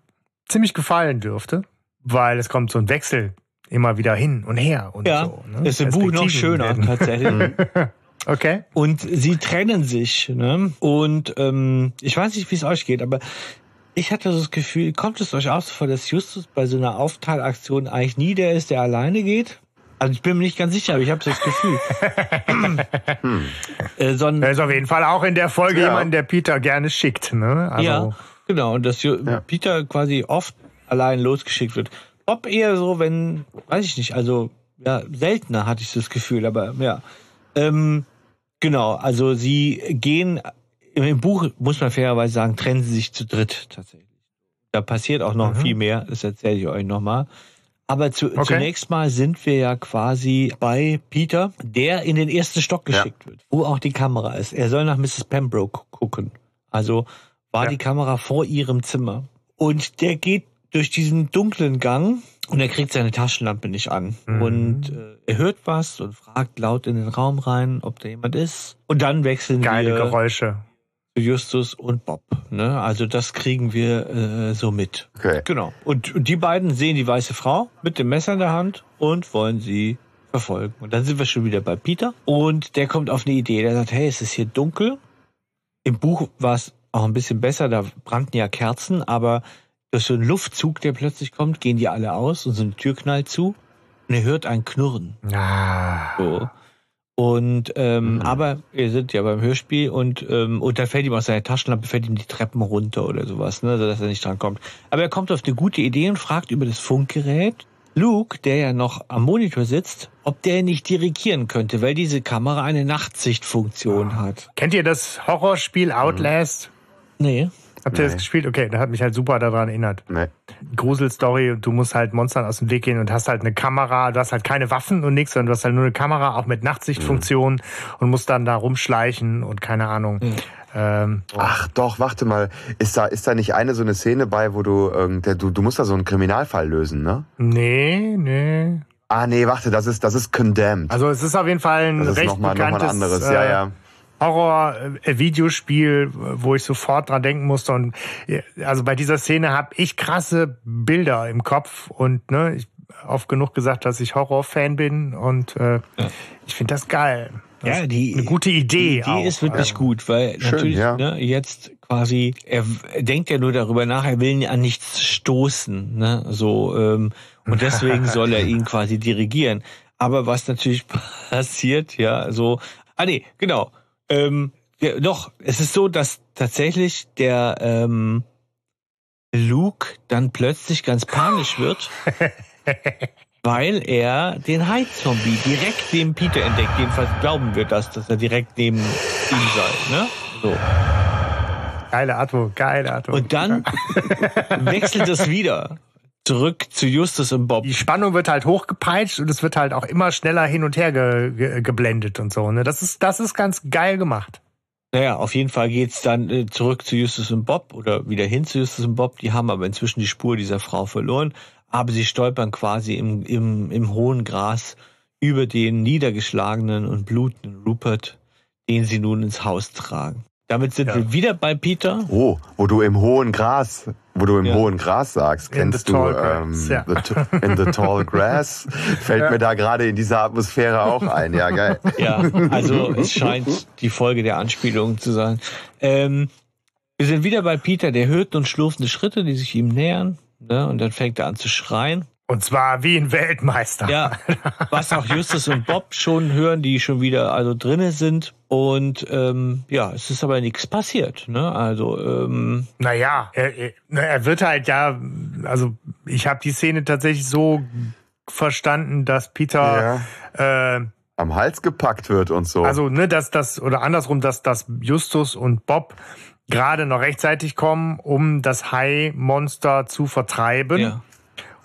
[SPEAKER 3] ziemlich gefallen dürfte, weil es kommt so ein Wechsel immer wieder hin und her und
[SPEAKER 5] ja,
[SPEAKER 3] so.
[SPEAKER 5] Ne? ist im Buch noch schöner, tatsächlich.
[SPEAKER 3] Okay.
[SPEAKER 5] Und sie trennen sich. Ne? Und ähm, ich weiß nicht, wie es euch geht, aber ich hatte so das Gefühl, kommt es euch auch so vor, dass Justus bei so einer Aufteilaktion eigentlich nie der ist, der alleine geht? Also ich bin mir nicht ganz sicher, aber ich habe so das Gefühl.
[SPEAKER 3] hm. äh, so er ist auf jeden Fall auch in der Folge ja. jemand, der Peter gerne schickt. Ne?
[SPEAKER 5] Also ja, genau. Und dass ja. Peter quasi oft allein losgeschickt wird. Ob eher so, wenn, weiß ich nicht, also ja, seltener hatte ich das Gefühl, aber ja. Ähm, Genau, also sie gehen, im Buch muss man fairerweise sagen, trennen sie sich zu dritt tatsächlich. Da passiert auch noch mhm. viel mehr, das erzähle ich euch nochmal. Aber zu, okay. zunächst mal sind wir ja quasi bei Peter, der in den ersten Stock geschickt ja. wird, wo auch die Kamera ist. Er soll nach Mrs. Pembroke gucken. Also war ja. die Kamera vor ihrem Zimmer. Und der geht durch diesen dunklen Gang und er kriegt seine Taschenlampe nicht an. Mhm. Und äh, er hört was und fragt laut in den Raum rein, ob da jemand ist. Und dann wechseln
[SPEAKER 3] Geile
[SPEAKER 5] wir
[SPEAKER 3] Geräusche.
[SPEAKER 5] zu Justus und Bob. Ne? Also das kriegen wir äh, so mit.
[SPEAKER 4] Okay.
[SPEAKER 5] Genau. Und, und die beiden sehen die weiße Frau mit dem Messer in der Hand und wollen sie verfolgen. Und dann sind wir schon wieder bei Peter. Und der kommt auf eine Idee. Der sagt, hey, es ist hier dunkel. Im Buch war es auch ein bisschen besser. Da brannten ja Kerzen, aber durch so einen Luftzug, der plötzlich kommt, gehen die alle aus und so eine Tür knallt zu und er hört ein Knurren.
[SPEAKER 3] Ah.
[SPEAKER 5] So. Und ähm, mhm. aber wir sind ja beim Hörspiel und ähm, und da fällt ihm aus seiner Taschenlampe fällt ihm die Treppen runter oder sowas, ne, dass er nicht dran kommt. Aber er kommt auf eine gute Idee und fragt über das Funkgerät Luke, der ja noch am Monitor sitzt, ob der nicht dirigieren könnte, weil diese Kamera eine Nachtsichtfunktion oh. hat.
[SPEAKER 3] Kennt ihr das Horrorspiel Outlast?
[SPEAKER 5] Nee.
[SPEAKER 3] Habt ihr nee. das gespielt? Okay, das hat mich halt super daran erinnert.
[SPEAKER 4] Nee.
[SPEAKER 3] Gruselstory, du musst halt Monstern aus dem Weg gehen und hast halt eine Kamera, du hast halt keine Waffen und nichts, sondern du hast halt nur eine Kamera, auch mit Nachtsichtfunktion mhm. und musst dann da rumschleichen und keine Ahnung. Mhm.
[SPEAKER 4] Ähm, Ach doch, warte mal. Ist da, ist da nicht eine so eine Szene bei, wo du, ähm, der, du, du musst da so einen Kriminalfall lösen, ne?
[SPEAKER 3] Nee, nee.
[SPEAKER 4] Ah, nee, warte, das ist, das ist Condemned.
[SPEAKER 3] Also es ist auf jeden Fall ein
[SPEAKER 4] das ist
[SPEAKER 3] recht
[SPEAKER 4] noch mal,
[SPEAKER 3] bekanntes,
[SPEAKER 4] noch mal ein anderes, ja, ja.
[SPEAKER 3] Horror-Videospiel, wo ich sofort dran denken musste. Und also bei dieser Szene habe ich krasse Bilder im Kopf und ne, ich oft genug gesagt, dass ich Horror-Fan bin und äh, ja. ich finde das geil. Das
[SPEAKER 5] ja, die
[SPEAKER 3] eine gute Idee. Die
[SPEAKER 5] Idee auch, ist wirklich ja. gut, weil Schön, natürlich ja. ne, jetzt quasi er denkt ja nur darüber nach, er will an nichts stoßen, ne, so ähm, und deswegen soll er ihn quasi dirigieren. Aber was natürlich passiert, ja, so ah nee, genau ähm, ja, doch, es ist so, dass tatsächlich der ähm, Luke dann plötzlich ganz panisch wird, weil er den Hai-Zombie direkt neben Peter entdeckt. Jedenfalls glauben wir das, dass er direkt neben ihm sei. Ne? So.
[SPEAKER 3] Geile Atmo, geile Atmo.
[SPEAKER 5] Und dann wechselt es wieder zurück zu Justus und Bob.
[SPEAKER 3] Die Spannung wird halt hochgepeitscht und es wird halt auch immer schneller hin und her ge ge geblendet und so. Ne? Das ist das ist ganz geil gemacht.
[SPEAKER 5] Naja, auf jeden Fall geht's dann äh, zurück zu Justus und Bob oder wieder hin zu Justus und Bob. Die haben aber inzwischen die Spur dieser Frau verloren, aber sie stolpern quasi im, im, im hohen Gras über den niedergeschlagenen und blutenden Rupert, den sie nun ins Haus tragen. Damit sind ja. wir wieder bei Peter.
[SPEAKER 4] Oh, wo du im hohen Gras wo du im ja. hohen Gras sagst, kennst du ähm, ja. the, in the tall grass? Fällt ja. mir da gerade in dieser Atmosphäre auch ein. Ja, geil.
[SPEAKER 5] Ja, also es scheint die Folge der Anspielung zu sein. Ähm, wir sind wieder bei Peter, der hört und schlurfende Schritte, die sich ihm nähern. Ne? Und dann fängt er an zu schreien.
[SPEAKER 3] Und zwar wie ein Weltmeister.
[SPEAKER 5] Ja, was auch Justus und Bob schon hören, die schon wieder also drinnen sind. Und ähm, ja, es ist aber nichts passiert. Ne? Also ähm,
[SPEAKER 3] naja, er, er wird halt ja, also ich habe die Szene tatsächlich so verstanden, dass Peter
[SPEAKER 4] ja. äh, am Hals gepackt wird und so.
[SPEAKER 3] Also ne, dass das oder andersrum, dass dass Justus und Bob gerade noch rechtzeitig kommen, um das Hai-Monster zu vertreiben. Ja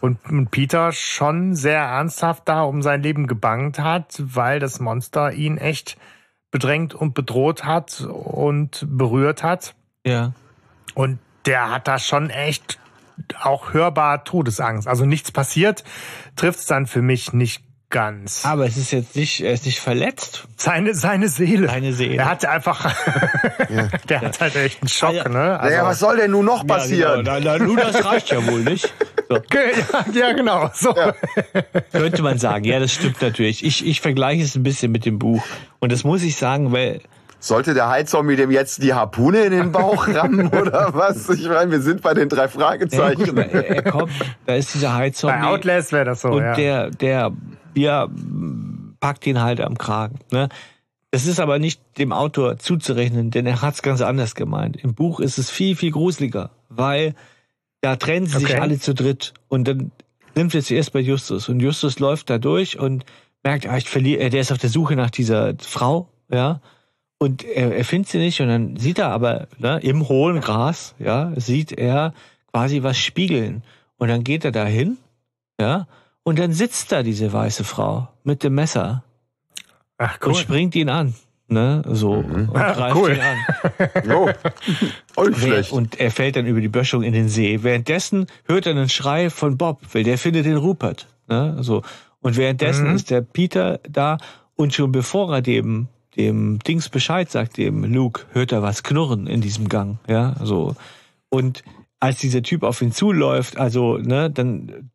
[SPEAKER 3] und Peter schon sehr ernsthaft da um sein Leben gebangt hat, weil das Monster ihn echt bedrängt und bedroht hat und berührt hat.
[SPEAKER 5] Ja.
[SPEAKER 3] Und der hat da schon echt auch hörbar Todesangst. Also nichts passiert, trifft es dann für mich nicht ganz.
[SPEAKER 5] Aber es ist jetzt nicht, er ist nicht verletzt.
[SPEAKER 3] Seine, seine Seele.
[SPEAKER 5] Seine Seele.
[SPEAKER 3] Er hat einfach, ja. der hat halt echt einen Schock, ja, ne?
[SPEAKER 4] Also, naja, was soll denn nun noch passieren?
[SPEAKER 5] Ja, genau. na, na, nun, das reicht ja wohl nicht.
[SPEAKER 3] So. Ja, ja, genau. So. Ja.
[SPEAKER 5] Könnte man sagen. Ja, das stimmt natürlich. Ich, ich vergleiche es ein bisschen mit dem Buch. Und das muss ich sagen, weil
[SPEAKER 4] sollte der Heizzombie dem jetzt die Harpune in den Bauch rammen oder was? Ich meine, wir sind bei den drei Fragezeichen. Ja, gut,
[SPEAKER 5] er, er, kommt, da ist dieser Heizzombie.
[SPEAKER 3] Bei Outlast wäre das so,
[SPEAKER 5] Und
[SPEAKER 3] ja.
[SPEAKER 5] der, der ja, packt ihn halt am Kragen. Ne? Das ist aber nicht dem Autor zuzurechnen, denn er hat es ganz anders gemeint. Im Buch ist es viel, viel gruseliger, weil da trennen sie okay. sich alle zu dritt und dann nimmt es zuerst bei Justus und Justus läuft da durch und merkt, ah, ich verliere, der ist auf der Suche nach dieser Frau, ja, und er, er findet sie nicht und dann sieht er aber ne, im hohen Gras, ja, sieht er quasi was spiegeln und dann geht er dahin, ja, und dann sitzt da diese weiße Frau mit dem Messer
[SPEAKER 3] Ach, cool.
[SPEAKER 5] und springt ihn an. Ne, so mhm. und
[SPEAKER 3] Ach, greift cool. ihn an.
[SPEAKER 4] jo. Und
[SPEAKER 5] er fällt dann über die Böschung in den See. Währenddessen hört er einen Schrei von Bob, weil der findet den Rupert. Ne, so. Und währenddessen mhm. ist der Peter da und schon bevor er dem dem Dings Bescheid sagt, dem Luke, hört er was knurren in diesem Gang. Ja, so. Und als dieser Typ auf ihn zuläuft, also, ne, dann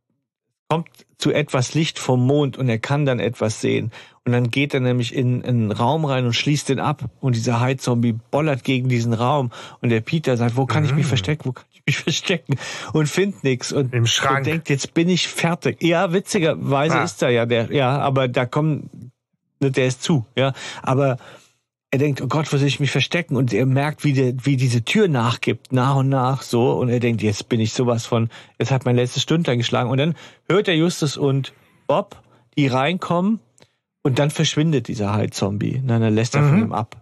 [SPEAKER 5] kommt zu etwas Licht vom Mond und er kann dann etwas sehen. Und dann geht er nämlich in, in einen Raum rein und schließt den ab. Und dieser Hai-Zombie bollert gegen diesen Raum. Und der Peter sagt, wo kann ich mich mhm. verstecken? Wo kann ich mich verstecken? Und findet nichts. Und,
[SPEAKER 3] Im Schrank.
[SPEAKER 5] und denkt, jetzt bin ich fertig. Ja, witzigerweise ah. ist er ja der, ja, aber da kommen, ne, der ist zu, ja. Aber er denkt, oh Gott, wo soll ich mich verstecken? Und er merkt, wie, der, wie diese Tür nachgibt, nach und nach so. Und er denkt, jetzt bin ich sowas von, jetzt hat mein letztes Stündlein geschlagen. Und dann hört er Justus und Bob, die reinkommen. Und dann verschwindet dieser Hai-Zombie. Dann lässt er mhm. von ihm ab.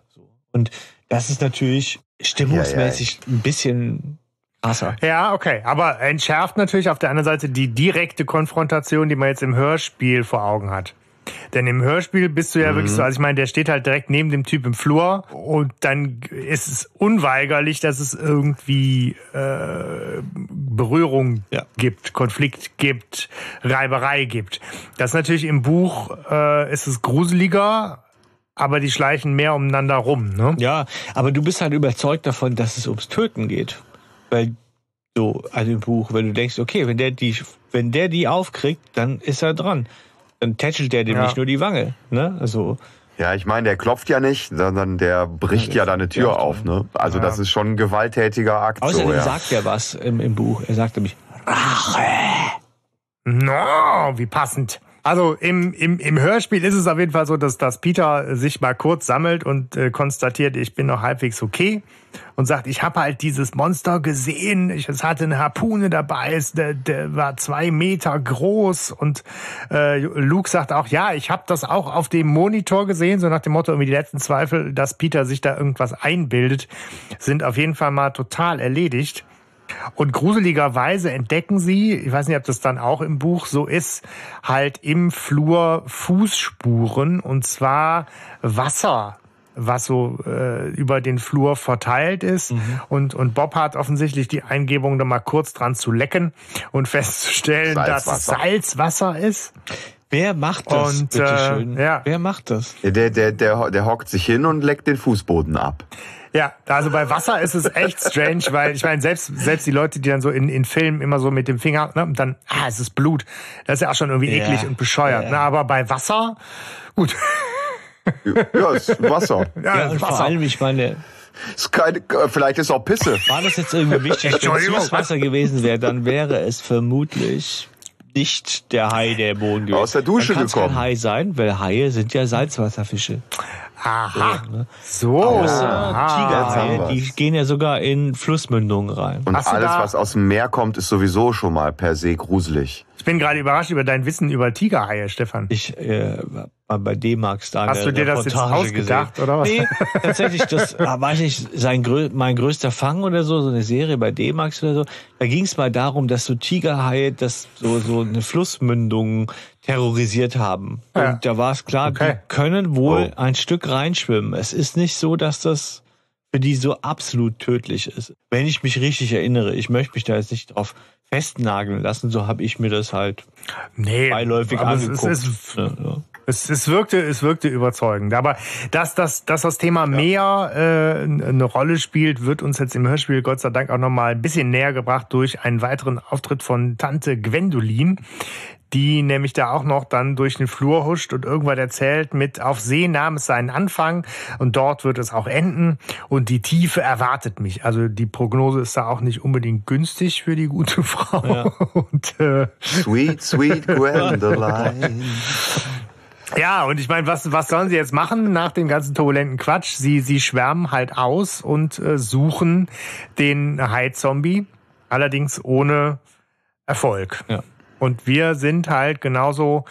[SPEAKER 5] Und das ist natürlich stimmungsmäßig ja, ja. ein bisschen krasser.
[SPEAKER 3] Ja, okay. Aber entschärft natürlich auf der anderen Seite die direkte Konfrontation, die man jetzt im Hörspiel vor Augen hat. Denn im Hörspiel bist du ja mhm. wirklich so, also ich meine, der steht halt direkt neben dem Typ im Flur und dann ist es unweigerlich, dass es irgendwie äh, Berührung ja. gibt, Konflikt gibt, Reiberei gibt. Das ist natürlich im Buch äh, ist es gruseliger, aber die schleichen mehr umeinander rum, ne?
[SPEAKER 5] Ja, aber du bist halt überzeugt davon, dass es ums Töten geht. Weil so, also im Buch, wenn du denkst, okay, wenn der die, wenn der die aufkriegt, dann ist er dran dann tätschelt der dem ja. nicht nur die Wange. Ne? Also,
[SPEAKER 4] ja, ich meine, der klopft ja nicht, sondern der bricht ja, ja da eine Tür auf. Ne? Also ja. das ist schon ein gewalttätiger Akt.
[SPEAKER 5] Außerdem
[SPEAKER 4] so, ja.
[SPEAKER 5] sagt er was im, im Buch. Er sagt nämlich Rache.
[SPEAKER 3] No, wie passend. Also im, im, im Hörspiel ist es auf jeden Fall so, dass, dass Peter sich mal kurz sammelt und äh, konstatiert, ich bin noch halbwegs okay und sagt, ich habe halt dieses Monster gesehen, ich, es hatte eine Harpune dabei, es, der, der war zwei Meter groß. Und äh, Luke sagt auch, ja, ich habe das auch auf dem Monitor gesehen, so nach dem Motto, irgendwie die letzten Zweifel, dass Peter sich da irgendwas einbildet, sind auf jeden Fall mal total erledigt. Und gruseligerweise entdecken sie, ich weiß nicht, ob das dann auch im Buch so ist, halt im Flur Fußspuren und zwar Wasser was so äh, über den Flur verteilt ist. Mhm. Und, und Bob hat offensichtlich die Eingebung, da mal kurz dran zu lecken und festzustellen, dass es Salzwasser ist.
[SPEAKER 5] Wer macht das? Und, äh, ja. Wer macht das?
[SPEAKER 4] Der, der, der, der hockt sich hin und leckt den Fußboden ab.
[SPEAKER 3] Ja, also bei Wasser ist es echt strange, weil ich meine, selbst, selbst die Leute, die dann so in, in Filmen immer so mit dem Finger, ne, und dann, ah, es ist Blut. Das ist ja auch schon irgendwie ja. eklig und bescheuert. Ja. Ne? Aber bei Wasser, gut.
[SPEAKER 4] Ja, es ist Wasser.
[SPEAKER 5] Ja, ja und Wasser. vor allem, ich meine,
[SPEAKER 4] ist keine, vielleicht ist auch Pisse.
[SPEAKER 5] War das jetzt irgendwie wichtig? Wenn es Wasser gewesen wäre, dann wäre es vermutlich nicht der Hai, der Boden
[SPEAKER 4] gewesen. Aus der Dusche
[SPEAKER 5] dann
[SPEAKER 4] gekommen.
[SPEAKER 5] Kein Hai sein, weil Haie sind ja Salzwasserfische.
[SPEAKER 3] Aha.
[SPEAKER 5] So. Ne? so. Außer die gehen ja sogar in Flussmündungen rein.
[SPEAKER 4] Und Hast alles, was aus dem Meer kommt, ist sowieso schon mal per se gruselig.
[SPEAKER 3] Ich bin gerade überrascht über dein Wissen über Tigerhaie, Stefan.
[SPEAKER 5] Ich äh, war bei D-Max da.
[SPEAKER 3] Hast du dir das jetzt ausgedacht gesehen. oder was?
[SPEAKER 5] Nee, tatsächlich, das war nicht sein, mein größter Fang oder so, so eine Serie bei D-Max oder so. Da ging es mal darum, dass so Tigerhaie das so, so eine Flussmündung terrorisiert haben. Ja. Und da war es klar, okay. die können wohl oh. ein Stück reinschwimmen. Es ist nicht so, dass das für die so absolut tödlich ist. Wenn ich mich richtig erinnere, ich möchte mich da jetzt nicht drauf festnageln lassen, so habe ich mir das halt
[SPEAKER 3] nee, beiläufig angeguckt. Es, es, ja, ja. es, es, wirkte, es wirkte überzeugend. Aber dass, dass, dass das Thema Meer äh, eine Rolle spielt, wird uns jetzt im Hörspiel Gott sei Dank auch nochmal ein bisschen näher gebracht durch einen weiteren Auftritt von Tante Gwendolin, die nämlich da auch noch dann durch den Flur huscht und irgendwann erzählt mit auf See nahm es seinen Anfang und dort wird es auch enden und die Tiefe erwartet mich. Also die Prognose ist da auch nicht unbedingt günstig für die gute Frau. Ja. Und,
[SPEAKER 4] äh, sweet, sweet Gwendoline.
[SPEAKER 3] Ja, und ich meine, was, was sollen sie jetzt machen nach dem ganzen turbulenten Quatsch? Sie, sie schwärmen halt aus und äh, suchen den Hai-Zombie, allerdings ohne Erfolg. Ja. Und wir sind halt genauso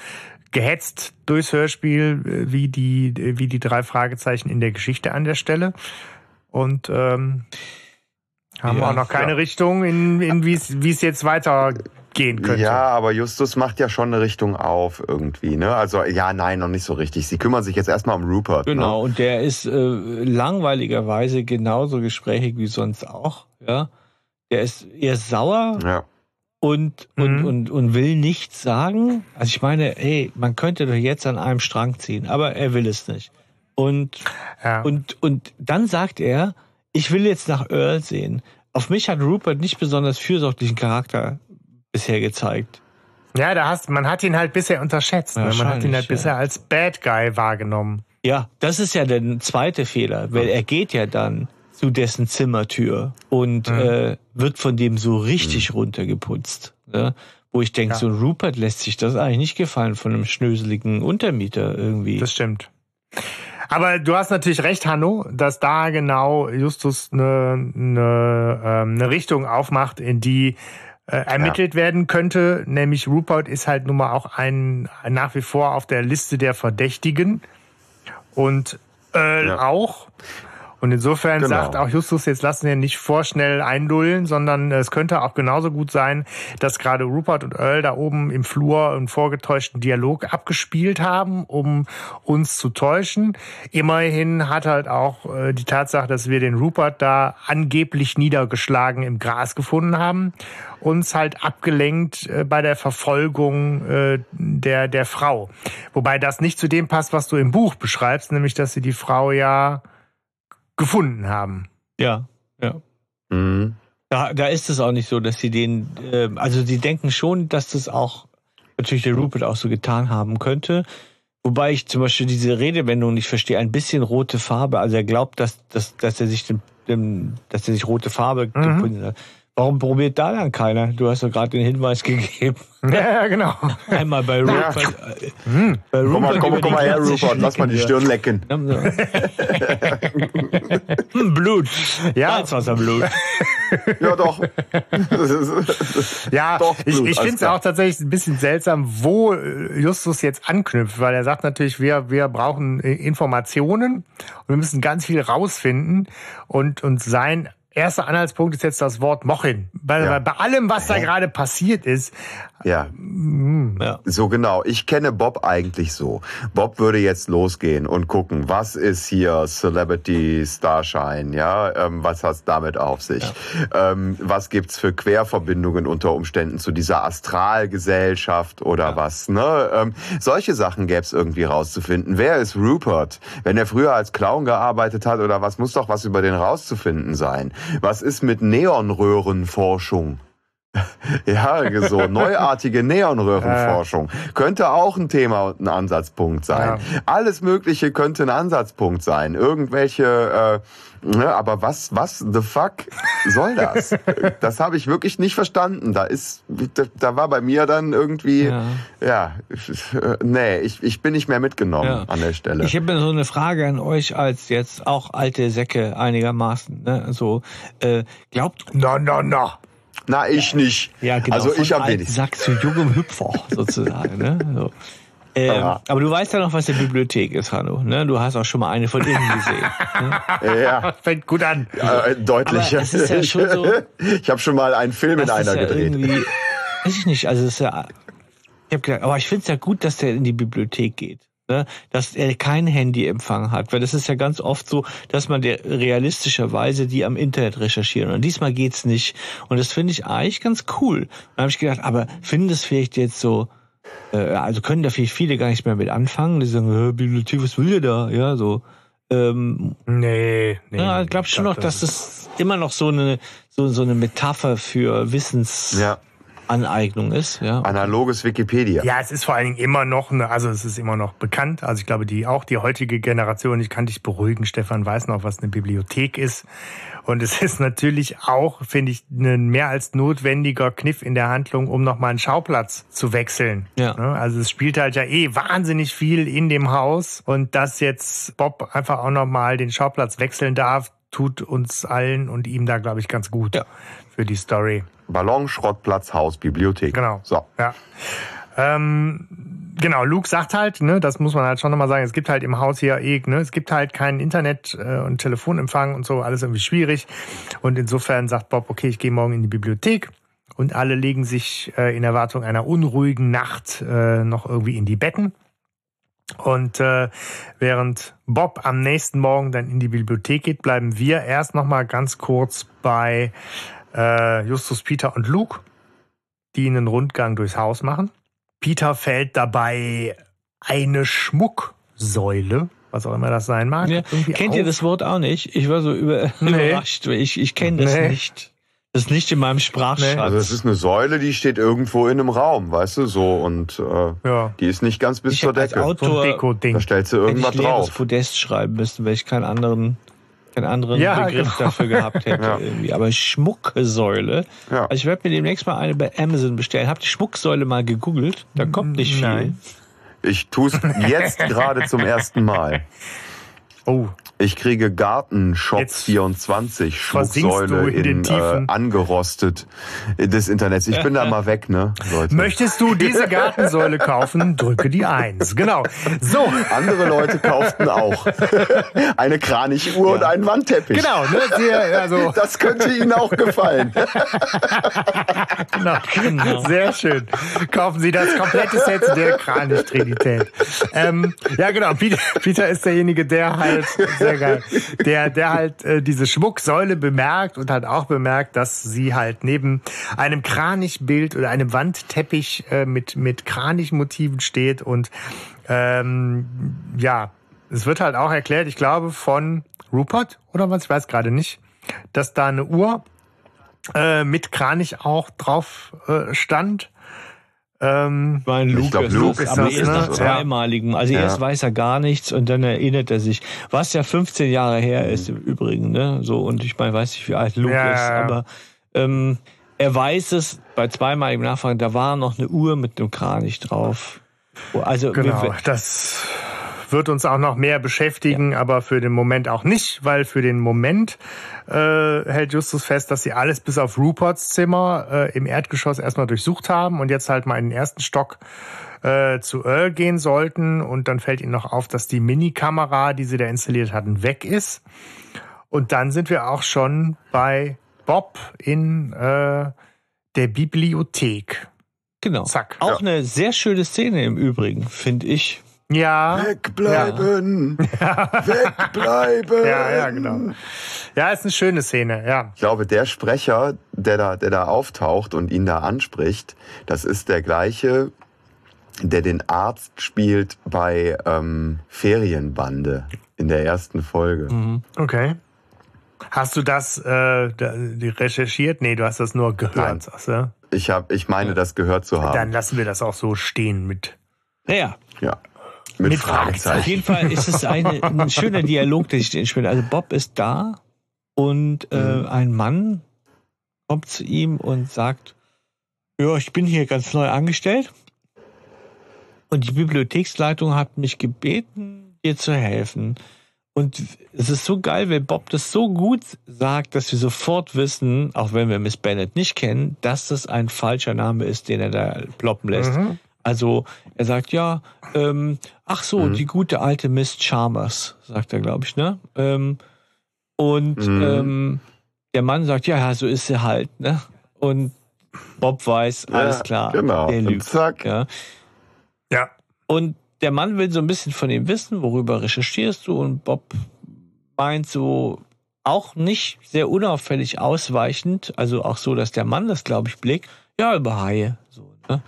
[SPEAKER 3] gehetzt durchs Hörspiel äh, wie die, wie die drei Fragezeichen in der Geschichte an der Stelle. Und ähm, haben ja, auch noch keine ja. Richtung, in, in wie es jetzt weitergehen könnte.
[SPEAKER 4] Ja, aber Justus macht ja schon eine Richtung auf irgendwie, ne? Also ja, nein, noch nicht so richtig. Sie kümmern sich jetzt erstmal um Rupert.
[SPEAKER 5] Ne? Genau,
[SPEAKER 4] ne?
[SPEAKER 5] und der ist äh, langweiligerweise genauso gesprächig wie sonst auch, ja. Der ist eher sauer. Ja und, und, mhm. und, und will nichts sagen. Also ich meine, hey, man könnte doch jetzt an einem Strang ziehen, aber er will es nicht. Und, ja. und, und dann sagt er, ich will jetzt nach Earl sehen. Auf mich hat Rupert nicht besonders fürsorglichen Charakter bisher gezeigt.
[SPEAKER 3] Ja, da hast, man hat ihn halt bisher unterschätzt. Ne? Man hat ihn halt ja. bisher als Bad Guy wahrgenommen.
[SPEAKER 5] Ja, das ist ja der zweite Fehler, weil er geht ja dann zu dessen Zimmertür und mhm. äh, wird von dem so richtig mhm. runtergeputzt. Ne? Wo ich denke, ja. so Rupert lässt sich das eigentlich nicht gefallen von einem schnöseligen Untermieter irgendwie.
[SPEAKER 3] Das stimmt. Aber du hast natürlich recht, Hanno, dass da genau Justus eine, eine, ähm, eine Richtung aufmacht, in die äh, ermittelt ja. werden könnte. Nämlich Rupert ist halt nun mal auch ein nach wie vor auf der Liste der Verdächtigen und Earl ja. auch. Und insofern genau. sagt auch Justus, jetzt lassen wir nicht vorschnell eindullen, sondern es könnte auch genauso gut sein, dass gerade Rupert und Earl da oben im Flur einen vorgetäuschten Dialog abgespielt haben, um uns zu täuschen. Immerhin hat halt auch äh, die Tatsache, dass wir den Rupert da angeblich niedergeschlagen im Gras gefunden haben, uns halt abgelenkt äh, bei der Verfolgung äh, der, der Frau. Wobei das nicht zu dem passt, was du im Buch beschreibst, nämlich dass sie die Frau ja gefunden haben.
[SPEAKER 5] Ja, ja. Mhm. Da, da ist es auch nicht so, dass sie den, äh, also sie denken schon, dass das auch natürlich der Rupert auch so getan haben könnte. Wobei ich zum Beispiel diese Redewendung nicht verstehe, ein bisschen rote Farbe. Also er glaubt, dass, dass, dass er sich dem, dem, dass er sich rote Farbe mhm. gefunden hat. Warum probiert da dann keiner? Du hast doch gerade den Hinweis gegeben.
[SPEAKER 3] Ja, genau.
[SPEAKER 5] Einmal bei Rupert. Ja.
[SPEAKER 4] Hm. Bei Rupert komm mal, komm, komm mal her, Rupert, lass mal die Stirn lecken.
[SPEAKER 5] hm, Blut. Ja. Salzwasserblut.
[SPEAKER 4] ja, doch.
[SPEAKER 3] ja, doch, ich, ich finde es auch tatsächlich ein bisschen seltsam, wo Justus jetzt anknüpft, weil er sagt natürlich, wir, wir brauchen Informationen und wir müssen ganz viel rausfinden und, und sein erster Anhaltspunkt ist jetzt das Wort Mochin. Bei, ja. bei allem, was da gerade passiert ist.
[SPEAKER 4] Ja. Mm. ja. So genau. Ich kenne Bob eigentlich so. Bob würde jetzt losgehen und gucken, was ist hier Celebrity Starshine, ja? Ähm, was hast damit auf sich? Ja. Ähm, was gibt's für Querverbindungen unter Umständen zu dieser Astralgesellschaft oder ja. was, ne? Ähm, solche Sachen gäbe es irgendwie rauszufinden. Wer ist Rupert? Wenn er früher als Clown gearbeitet hat oder was, muss doch was über den rauszufinden sein. Was ist mit Neonröhrenforschung? ja, so neuartige Neonröhrenforschung könnte auch ein Thema und ein Ansatzpunkt sein. Ja. Alles Mögliche könnte ein Ansatzpunkt sein. Irgendwelche, äh, ne, aber was, was the fuck soll das? das habe ich wirklich nicht verstanden. Da ist, da, da war bei mir dann irgendwie, ja, ja nee, ich, ich bin nicht mehr mitgenommen ja. an der Stelle.
[SPEAKER 5] Ich habe so eine Frage an euch als jetzt auch alte Säcke einigermaßen. Ne? So, äh, glaubt,
[SPEAKER 3] na, na, na.
[SPEAKER 4] Na, ich nicht.
[SPEAKER 5] Ja, genau. Also ich habe wenig. Sack zu jungem Hüpfer sozusagen. ne? So. Ähm, aber du weißt ja noch, was die Bibliothek ist, Hanno. Ne? Du hast auch schon mal eine von innen gesehen.
[SPEAKER 3] Ne? Ja. Fängt gut an.
[SPEAKER 4] Ja, äh, deutlich. Aber es ist ja schon so, ich habe schon mal einen Film in einer ja gedreht.
[SPEAKER 5] Weiß ich nicht. Also es ist ja. Ich habe gedacht, aber ich finde es ja gut, dass der in die Bibliothek geht ne, dass er keinen Handyempfang hat. Weil das ist ja ganz oft so, dass man der realistischerweise die am Internet recherchieren. Und diesmal geht's nicht. Und das finde ich eigentlich ganz cool. Und da habe ich gedacht, aber finden das vielleicht jetzt so, äh, also können da vielleicht viele gar nicht mehr mit anfangen. Die sagen, äh, Bibliothek, was will ihr da? Ja, so. Ähm,
[SPEAKER 3] nee, nee.
[SPEAKER 5] Ja, ich glaube schon noch, dass das immer noch so eine, so, so eine Metapher für Wissens. Ja Aneignung ist. Ja.
[SPEAKER 4] Analoges Wikipedia.
[SPEAKER 3] Ja, es ist vor allen Dingen immer noch, eine, also es ist immer noch bekannt. Also ich glaube, die auch die heutige Generation, ich kann dich beruhigen, Stefan weiß noch, was eine Bibliothek ist. Und es ist natürlich auch, finde ich, ein mehr als notwendiger Kniff in der Handlung, um nochmal einen Schauplatz zu wechseln. Ja. Ne? Also es spielt halt ja eh wahnsinnig viel in dem Haus. Und dass jetzt Bob einfach auch nochmal den Schauplatz wechseln darf, tut uns allen und ihm da, glaube ich, ganz gut ja. für die Story.
[SPEAKER 4] Ballon, Schrottplatz, Haus, Bibliothek.
[SPEAKER 3] Genau. So. Ja. Ähm, genau, Luke sagt halt, ne, das muss man halt schon nochmal sagen, es gibt halt im Haus hier eh, ne, es gibt halt keinen Internet- äh, und Telefonempfang und so, alles irgendwie schwierig. Und insofern sagt Bob, okay, ich gehe morgen in die Bibliothek. Und alle legen sich äh, in Erwartung einer unruhigen Nacht äh, noch irgendwie in die Betten. Und äh, während Bob am nächsten Morgen dann in die Bibliothek geht, bleiben wir erst noch mal ganz kurz bei äh, Justus, Peter und Luke, die einen Rundgang durchs Haus machen. Peter fällt dabei eine Schmucksäule, was auch immer das sein mag.
[SPEAKER 5] Ja, kennt auf. ihr das Wort auch nicht? Ich war so über, nee. überrascht. Ich, ich kenne das nee. nicht. Das ist nicht in meinem Sprachschatz.
[SPEAKER 4] Also es ist eine Säule, die steht irgendwo in einem Raum, weißt du, so und äh, ja. die ist nicht ganz bis ich zur Decke.
[SPEAKER 5] Als Autor,
[SPEAKER 4] da stellst du irgendwas
[SPEAKER 5] ich
[SPEAKER 4] drauf.
[SPEAKER 5] Podest schreiben müssen, weil ich keinen anderen keinen anderen ja, Begriff genau. dafür gehabt hätte ja. irgendwie. Aber Schmucksäule. Ja. Also ich werde mir demnächst mal eine bei Amazon bestellen. Habt die Schmucksäule mal gegoogelt? Da kommt nicht viel. Nein.
[SPEAKER 4] Ich tue es jetzt gerade zum ersten Mal. Oh. Ich kriege Gartenshop 24 Schmucksäule in, in äh, angerostet des Internets. Ich bin da mal weg, ne,
[SPEAKER 3] Leute. Möchtest du diese Gartensäule kaufen? Drücke die Eins. Genau. So.
[SPEAKER 4] Andere Leute kauften auch eine Kraniguhr ja. und einen Wandteppich.
[SPEAKER 3] Genau, ne? Sehr, also.
[SPEAKER 4] Das könnte Ihnen auch gefallen.
[SPEAKER 3] genau. genau. Sehr schön. Kaufen Sie das komplette Set der Kranich-Trinität. Ähm, ja, genau. Peter, Peter ist derjenige, der halt sehr geil. Der, der halt äh, diese Schmucksäule bemerkt und hat auch bemerkt, dass sie halt neben einem Kranichbild oder einem Wandteppich äh, mit, mit Kranichmotiven steht und ähm, ja, es wird halt auch erklärt, ich glaube, von Rupert oder was, ich weiß gerade nicht, dass da eine Uhr äh, mit Kranich auch drauf äh, stand
[SPEAKER 5] ähm, mein Luke, ich glaub, Luke ist aber das, erst ne? nach zweimaligen. Also ja. erst weiß er gar nichts und dann erinnert er sich, was ja 15 Jahre her ist im Übrigen, ne? So und ich meine, weiß nicht, wie alt Luke ja, ist, aber ähm, er weiß es bei zweimaligem Nachfragen, da war noch eine Uhr mit einem Kranich drauf.
[SPEAKER 3] Also genau, das wird uns auch noch mehr beschäftigen, ja. aber für den Moment auch nicht, weil für den Moment äh, hält Justus fest, dass sie alles bis auf Ruperts Zimmer äh, im Erdgeschoss erstmal durchsucht haben und jetzt halt mal in den ersten Stock äh, zu Earl gehen sollten. Und dann fällt ihnen noch auf, dass die Minikamera, die sie da installiert hatten, weg ist. Und dann sind wir auch schon bei Bob in äh, der Bibliothek.
[SPEAKER 5] Genau. Zack. Auch ja. eine sehr schöne Szene im Übrigen, finde ich.
[SPEAKER 3] Ja.
[SPEAKER 4] Wegbleiben! Ja. Wegbleiben!
[SPEAKER 3] Ja, ja, genau. Ja, ist eine schöne Szene, ja.
[SPEAKER 4] Ich glaube, der Sprecher, der da, der da auftaucht und ihn da anspricht, das ist der gleiche, der den Arzt spielt bei ähm, Ferienbande in der ersten Folge.
[SPEAKER 3] Mhm. Okay. Hast du das äh, recherchiert? Nee, du hast das nur gehört. Nein. Sagst du?
[SPEAKER 4] Ich, hab, ich meine, das gehört zu haben.
[SPEAKER 3] Dann lassen wir das auch so stehen mit.
[SPEAKER 5] Naja.
[SPEAKER 4] Ja. Mit, mit Fragezeichen.
[SPEAKER 5] Auf jeden Fall ist es eine, ein schöner Dialog, der sich den spielt. Also Bob ist da und äh, mhm. ein Mann kommt zu ihm und sagt, ja, ich bin hier ganz neu angestellt und die Bibliotheksleitung hat mich gebeten, dir zu helfen. Und es ist so geil, weil Bob das so gut sagt, dass wir sofort wissen, auch wenn wir Miss Bennett nicht kennen, dass das ein falscher Name ist, den er da ploppen lässt. Mhm. Also er sagt ja, ähm, ach so, mhm. die gute alte Miss Chalmers, sagt er, glaube ich, ne? Ähm, und mhm. ähm, der Mann sagt, ja, ja, so ist sie halt, ne? Und Bob weiß, alles ja, klar,
[SPEAKER 4] genau.
[SPEAKER 5] der lügt.
[SPEAKER 4] Und zack.
[SPEAKER 5] Ja.
[SPEAKER 3] ja.
[SPEAKER 5] Und der Mann will so ein bisschen von ihm wissen, worüber recherchierst du? Und Bob meint so auch nicht sehr unauffällig ausweichend, also auch so, dass der Mann das, glaube ich, blickt, ja, über Haie. So, ne?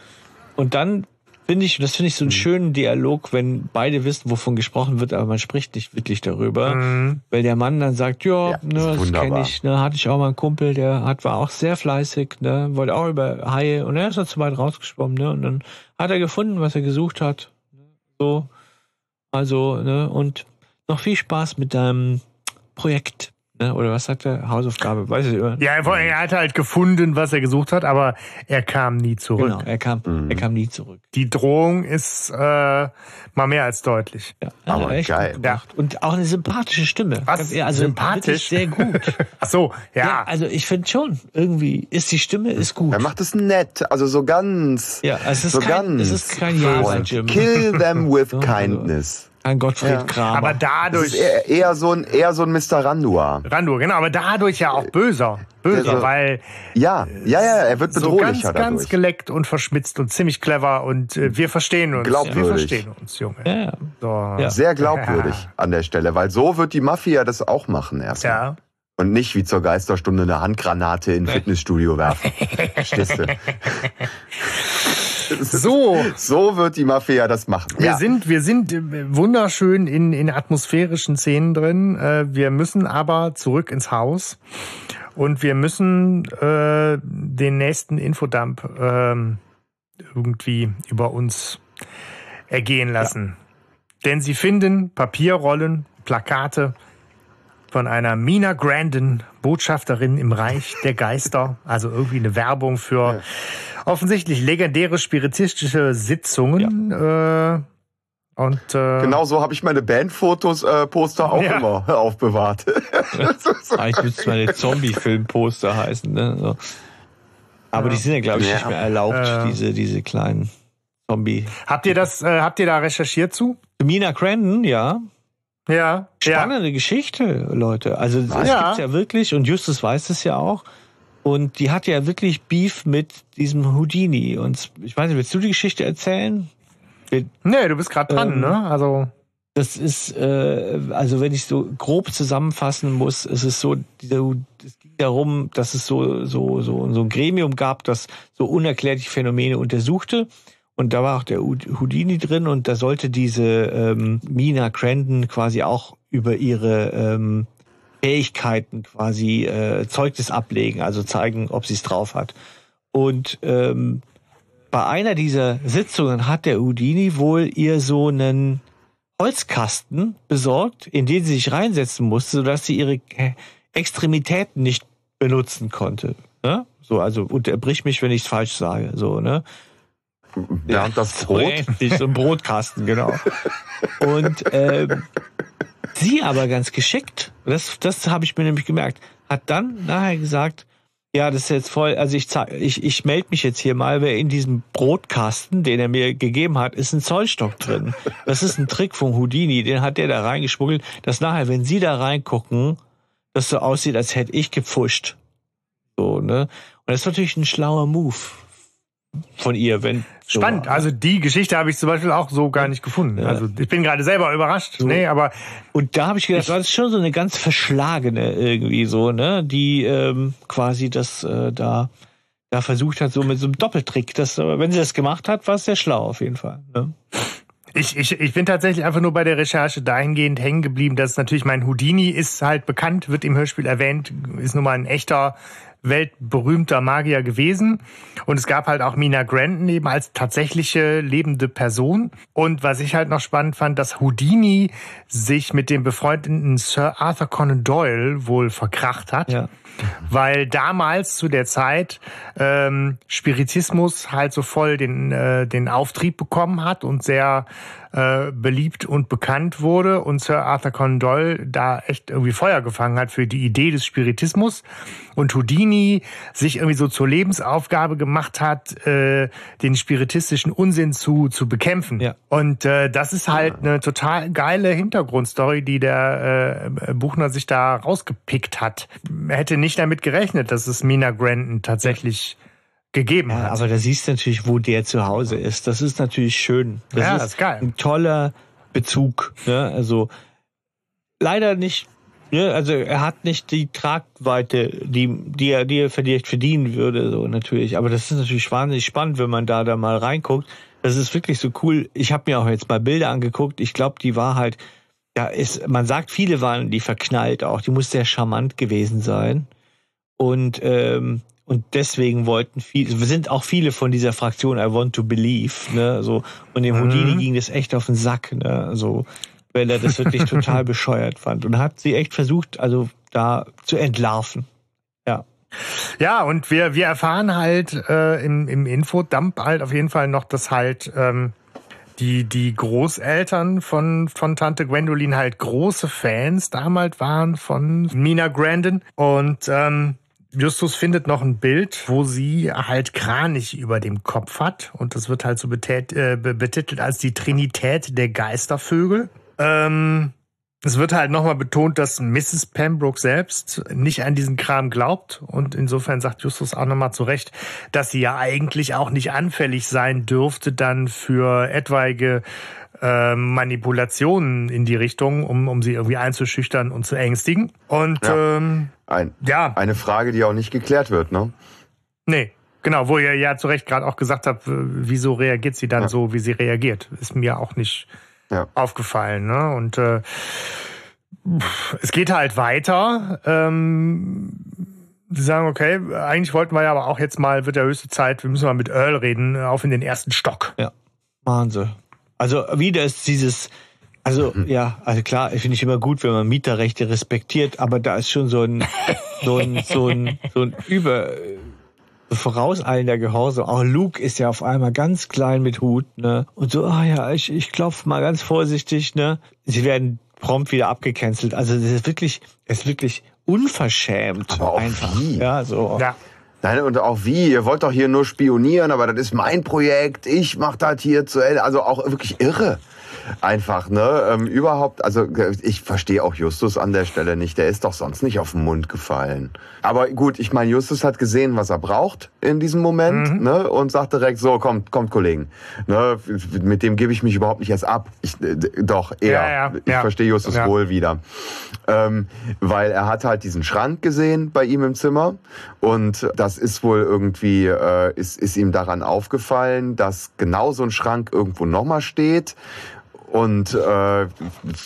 [SPEAKER 5] Und dann finde ich, das finde ich so einen mhm. schönen Dialog, wenn beide wissen, wovon gesprochen wird, aber man spricht nicht wirklich darüber. Mhm. Weil der Mann dann sagt, ja, ja ne, das kenne ich, ne, hatte ich auch mal einen Kumpel, der hat, war auch sehr fleißig, ne, wollte auch über Haie und er ist dann zu weit rausgeschwommen, ne, und dann hat er gefunden, was er gesucht hat. So. Also, ne, und noch viel Spaß mit deinem Projekt. Ne? Oder was sagt er? Hausaufgabe, weiß ich
[SPEAKER 3] nicht. Ja, er hat halt gefunden, was er gesucht hat, aber er kam nie zurück.
[SPEAKER 5] Genau, er kam, mhm. er kam nie zurück.
[SPEAKER 3] Die Drohung ist äh, mal mehr als deutlich.
[SPEAKER 5] Ja, aber echt geil. Ja. Und auch eine sympathische Stimme.
[SPEAKER 3] Was?
[SPEAKER 5] Also
[SPEAKER 3] Sympathisch?
[SPEAKER 5] Sehr gut.
[SPEAKER 3] Ach so, ja. ja
[SPEAKER 5] also ich finde schon, irgendwie ist die Stimme ist gut.
[SPEAKER 4] Er macht es nett, also so ganz.
[SPEAKER 5] Ja, es ist
[SPEAKER 4] so
[SPEAKER 5] kein,
[SPEAKER 4] ganz.
[SPEAKER 5] Es ist kein Ja, Jim.
[SPEAKER 4] Kill them with kindness.
[SPEAKER 5] Ein Gottfried ja. Kramer.
[SPEAKER 3] Aber dadurch.
[SPEAKER 4] Eher, eher, so ein, eher so ein Mr. Randua.
[SPEAKER 3] Randua, genau, aber dadurch ja auch böser. Böser, also, weil.
[SPEAKER 4] Ja, ja, ja, er wird bedrohlicher
[SPEAKER 3] so ganz, ganz geleckt und verschmitzt und ziemlich clever und äh, wir verstehen uns.
[SPEAKER 4] Glaubwürdig.
[SPEAKER 3] Wir verstehen uns, Junge.
[SPEAKER 5] Ja.
[SPEAKER 3] So.
[SPEAKER 4] ja. Sehr glaubwürdig ja. an der Stelle, weil so wird die Mafia das auch machen erstmal. Ja. Und nicht wie zur Geisterstunde eine Handgranate in Fitnessstudio werfen. Verstehst du?
[SPEAKER 3] So.
[SPEAKER 4] So wird die Mafia das machen.
[SPEAKER 3] Wir ja. sind, wir sind äh, wunderschön in, in atmosphärischen Szenen drin. Äh, wir müssen aber zurück ins Haus und wir müssen äh, den nächsten Infodump äh, irgendwie über uns ergehen lassen. Ja. Denn sie finden Papierrollen, Plakate von einer Mina Grandin, Botschafterin im Reich der Geister. Also irgendwie eine Werbung für ja offensichtlich legendäre spiritistische Sitzungen. Ja. Äh, und äh,
[SPEAKER 4] genau so habe ich meine Bandfotos äh, Poster auch ja. immer aufbewahrt.
[SPEAKER 5] Eigentlich müsste es meine Zombie-Film-Poster heißen. Ne? So. Aber ja. die sind ja, glaube ich, ja. nicht mehr erlaubt, äh, diese, diese kleinen Zombie.
[SPEAKER 3] Habt ihr das, äh, habt ihr da recherchiert zu?
[SPEAKER 5] Mina Crandon, ja.
[SPEAKER 3] Ja.
[SPEAKER 5] Spannende Geschichte, Leute. Also das ja. gibt's ja wirklich und Justus weiß es ja auch. Und die hat ja wirklich Beef mit diesem Houdini. Und ich weiß nicht, willst du die Geschichte erzählen?
[SPEAKER 3] Nee, du bist gerade dran, ähm, ne? Also.
[SPEAKER 5] Das ist, äh, also wenn ich so grob zusammenfassen muss, ist es so, dieser, es ging darum, dass es so, so, so, so ein Gremium gab, das so unerklärliche Phänomene untersuchte. Und da war auch der Houdini drin und da sollte diese ähm, Mina Crandon quasi auch über ihre ähm, Fähigkeiten quasi äh, Zeugnis ablegen, also zeigen, ob sie es drauf hat. Und ähm, bei einer dieser Sitzungen hat der Udini wohl ihr so einen Holzkasten besorgt, in den sie sich reinsetzen musste, sodass sie ihre Extremitäten nicht benutzen konnte. Ne? So, also unterbrich mich, wenn ich es falsch sage. So, ne?
[SPEAKER 4] Ja, und das Brot?
[SPEAKER 5] So, so ein Brotkasten, genau. Und ähm, Sie aber ganz geschickt, das, das habe ich mir nämlich gemerkt, hat dann nachher gesagt, ja, das ist jetzt voll, also ich, ich, ich melde mich jetzt hier mal, weil in diesem Brotkasten, den er mir gegeben hat, ist ein Zollstock drin. Das ist ein Trick von Houdini, den hat der da reingeschmuggelt, dass nachher, wenn Sie da reingucken, das so aussieht, als hätte ich gepfuscht. So, ne? Und das ist natürlich ein schlauer Move von ihr, wenn.
[SPEAKER 3] Spannend. So. Also die Geschichte habe ich zum Beispiel auch so gar nicht gefunden. Ja. Also ich bin gerade selber überrascht. So. Nee, aber.
[SPEAKER 5] Und da habe ich gedacht, das ist schon so eine ganz verschlagene irgendwie so, ne? Die ähm, quasi das äh, da da versucht hat, so mit so einem Doppeltrick. Das, wenn sie das gemacht hat, war es sehr schlau auf jeden Fall. Ne?
[SPEAKER 3] Ich, ich, ich bin tatsächlich einfach nur bei der Recherche dahingehend hängen geblieben, dass natürlich mein Houdini ist halt bekannt, wird im Hörspiel erwähnt, ist nun mal ein echter weltberühmter Magier gewesen. Und es gab halt auch Mina Granton eben als tatsächliche lebende Person. Und was ich halt noch spannend fand, dass Houdini sich mit dem befreundeten Sir Arthur Conan Doyle wohl verkracht hat. Ja. Weil damals zu der Zeit ähm, Spiritismus halt so voll den, äh, den Auftrieb bekommen hat und sehr äh, beliebt und bekannt wurde und Sir Arthur Conan Doyle da echt irgendwie Feuer gefangen hat für die Idee des Spiritismus und Houdini sich irgendwie so zur Lebensaufgabe gemacht hat, äh, den spiritistischen Unsinn zu, zu bekämpfen. Ja. Und äh, das ist halt eine total geile Hintergrundstory, die der äh, Buchner sich da rausgepickt hat. Er hätte nicht damit gerechnet, dass es Mina Granton tatsächlich gegeben ja, hat.
[SPEAKER 5] Aber da siehst du natürlich, wo der zu Hause ist. Das ist natürlich schön. Das ja, ist, das ist geil. ein toller Bezug. Ne? Also leider nicht. Ne? Also er hat nicht die Tragweite, die, die er, die er vielleicht verdienen würde, so natürlich. Aber das ist natürlich wahnsinnig spannend, wenn man da da mal reinguckt. Das ist wirklich so cool. Ich habe mir auch jetzt mal Bilder angeguckt. Ich glaube, die war halt, ja, ist, man sagt, viele waren die verknallt auch. Die muss sehr charmant gewesen sein. Und ähm, und deswegen wollten viele, sind auch viele von dieser Fraktion I want to believe, ne, so. Und dem Houdini mhm. ging das echt auf den Sack, ne, so. Weil er das wirklich total bescheuert fand. Und hat sie echt versucht, also da zu entlarven. Ja.
[SPEAKER 3] Ja, und wir, wir erfahren halt äh, im, im Infodump halt auf jeden Fall noch, dass halt ähm, die, die Großeltern von, von Tante Gwendolyn halt große Fans damals waren von Mina Grandin. Und ähm, Justus findet noch ein Bild, wo sie halt Kranich über dem Kopf hat. Und das wird halt so betät, äh, betitelt als die Trinität der Geistervögel. Ähm, es wird halt nochmal betont, dass Mrs. Pembroke selbst nicht an diesen Kram glaubt. Und insofern sagt Justus auch nochmal zurecht, dass sie ja eigentlich auch nicht anfällig sein dürfte dann für etwaige äh, Manipulationen in die Richtung, um, um sie irgendwie einzuschüchtern und zu ängstigen. Und ja. Ähm,
[SPEAKER 4] Ein, ja. eine Frage, die auch nicht geklärt wird, ne?
[SPEAKER 3] Nee. Genau, wo ihr ja zu Recht gerade auch gesagt habt, wieso reagiert sie dann ja. so, wie sie reagiert. Ist mir auch nicht ja. aufgefallen. Ne? Und äh, es geht halt weiter. Ähm, Sie sagen, okay, eigentlich wollten wir ja aber auch jetzt mal, wird der höchste Zeit, wir müssen mal mit Earl reden, auf in den ersten Stock.
[SPEAKER 5] Ja, Wahnsinn. Also wieder ist dieses, also mhm. ja, also klar, finde ich immer gut, wenn man Mieterrechte respektiert, aber da ist schon so ein, so ein, so ein, so ein über vorauseilender Gehorsam. Auch Luke ist ja auf einmal ganz klein mit Hut, ne? Und so, ah ja, ich, ich klopf mal ganz vorsichtig, ne? Sie werden prompt wieder abgecancelt. Also das ist wirklich, ist wirklich unverschämt.
[SPEAKER 4] Aber auch einfach. Wie?
[SPEAKER 5] Ja, so.
[SPEAKER 4] Ja. Nein, und auch wie, ihr wollt doch hier nur spionieren, aber das ist mein Projekt, ich mach das hier zu Ende. Also auch wirklich irre einfach, ne? Ähm, überhaupt, also ich verstehe auch Justus an der Stelle nicht. Der ist doch sonst nicht auf den Mund gefallen. Aber gut, ich meine, Justus hat gesehen, was er braucht in diesem Moment, mhm. ne? Und sagt direkt so, kommt, kommt, Kollegen. Ne? Mit dem gebe ich mich überhaupt nicht erst ab. Ich, äh, doch, eher. Ja, ja, ich ja. verstehe Justus wohl wieder. Ähm, weil er hat halt diesen Schrank gesehen bei ihm im Zimmer und das ist wohl irgendwie, äh, ist, ist ihm daran aufgefallen, dass genau so ein Schrank irgendwo nochmal steht und äh,
[SPEAKER 3] der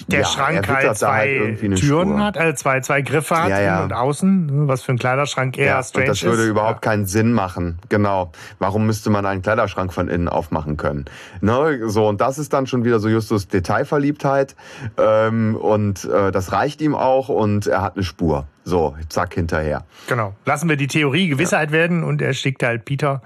[SPEAKER 3] ja, Schrank halt zwei halt Türen Spur. hat, also zwei, zwei Griffe hat, ja, ja. und außen, ne, was für ein Kleiderschrank eher ja, strange
[SPEAKER 4] und das würde
[SPEAKER 3] ist.
[SPEAKER 4] überhaupt keinen Sinn machen. Genau. Warum müsste man einen Kleiderschrank von innen aufmachen können? Ne? So, und das ist dann schon wieder so Justus Detailverliebtheit. Ähm, und äh, das reicht ihm auch und er hat eine Spur. So, zack, hinterher.
[SPEAKER 3] Genau. Lassen wir die Theorie Gewissheit ja. werden und er schickt halt Peter.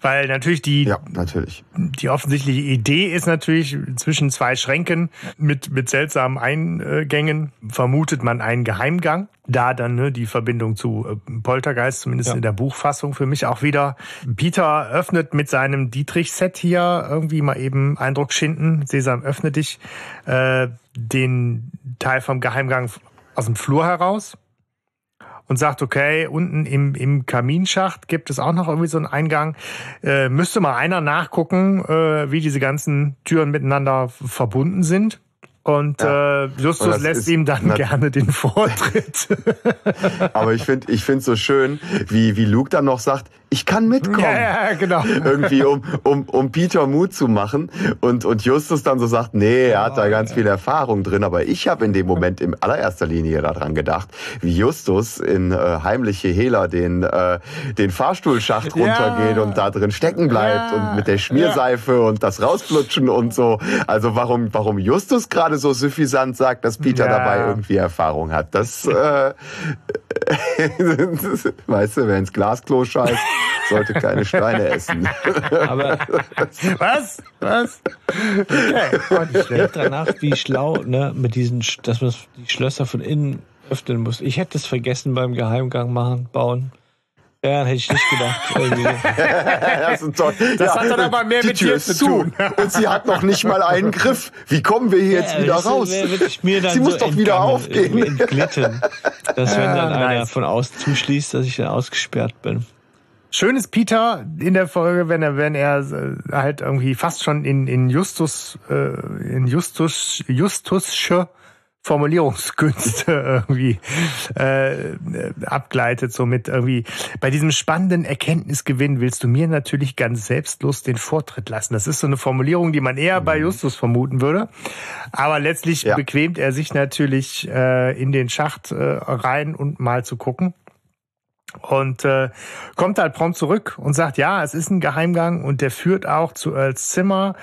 [SPEAKER 3] Weil natürlich die,
[SPEAKER 4] ja, natürlich.
[SPEAKER 3] die offensichtliche Idee ist natürlich zwischen zwei Schränken mit, mit seltsamen Eingängen vermutet man einen Geheimgang. Da dann ne, die Verbindung zu äh, Poltergeist, zumindest ja. in der Buchfassung für mich auch wieder. Peter öffnet mit seinem Dietrich-Set hier irgendwie mal eben Eindruck schinden. Sesam, öffne dich. Äh, den Teil vom Geheimgang aus dem Flur heraus und sagt, okay, unten im, im Kaminschacht gibt es auch noch irgendwie so einen Eingang. Äh, müsste mal einer nachgucken, äh, wie diese ganzen Türen miteinander verbunden sind. Und ja. äh, Justus und lässt ihm dann gerne den Vortritt.
[SPEAKER 4] Aber ich finde ich finde so schön, wie, wie Luke dann noch sagt, ich kann mitkommen.
[SPEAKER 3] Ja, ja, genau.
[SPEAKER 4] Irgendwie, um, um, um Peter Mut zu machen. Und, und Justus dann so sagt, nee, er hat da ganz viel Erfahrung drin. Aber ich habe in dem Moment in allererster Linie daran gedacht, wie Justus in äh, heimliche Hehler den, äh, den Fahrstuhlschacht runtergeht und da drin stecken bleibt und mit der Schmierseife und das rausplutschen und so. Also warum, warum Justus gerade so suffisant sagt, dass Peter dabei irgendwie Erfahrung hat. Das, äh, weißt du, wer ins Glasklo scheißt, sollte keine Steine essen.
[SPEAKER 3] Aber was? Was?
[SPEAKER 5] Okay. Denkt danach, wie schlau, ne, mit diesen, dass man die Schlösser von innen öffnen muss. Ich hätte es vergessen beim Geheimgang machen, bauen. Ja, hätte ich nicht gedacht.
[SPEAKER 3] das, ist toll. das ja, hat dann aber mehr mit Tür dir zu tun.
[SPEAKER 4] Und sie hat noch nicht mal einen Griff. Wie kommen wir hier jetzt ja, wieder raus?
[SPEAKER 5] sie
[SPEAKER 4] so muss doch wieder aufgehen.
[SPEAKER 5] Entglitten. Dass wenn dann einer von außen zuschließt, dass ich dann ausgesperrt bin.
[SPEAKER 3] Schön ist Peter in der Folge, wenn er, wenn er äh, halt irgendwie fast schon in, in Justus, äh, in Justus, Justusche Formulierungskünste irgendwie äh, abgleitet, so mit irgendwie bei diesem spannenden Erkenntnisgewinn willst du mir natürlich ganz selbstlos den Vortritt lassen. Das ist so eine Formulierung, die man eher bei mhm. Justus vermuten würde. Aber letztlich ja. bequemt er sich natürlich äh, in den Schacht äh, rein und mal zu gucken. Und äh, kommt halt prompt zurück und sagt, ja, es ist ein Geheimgang und der führt auch zu Earls Zimmer.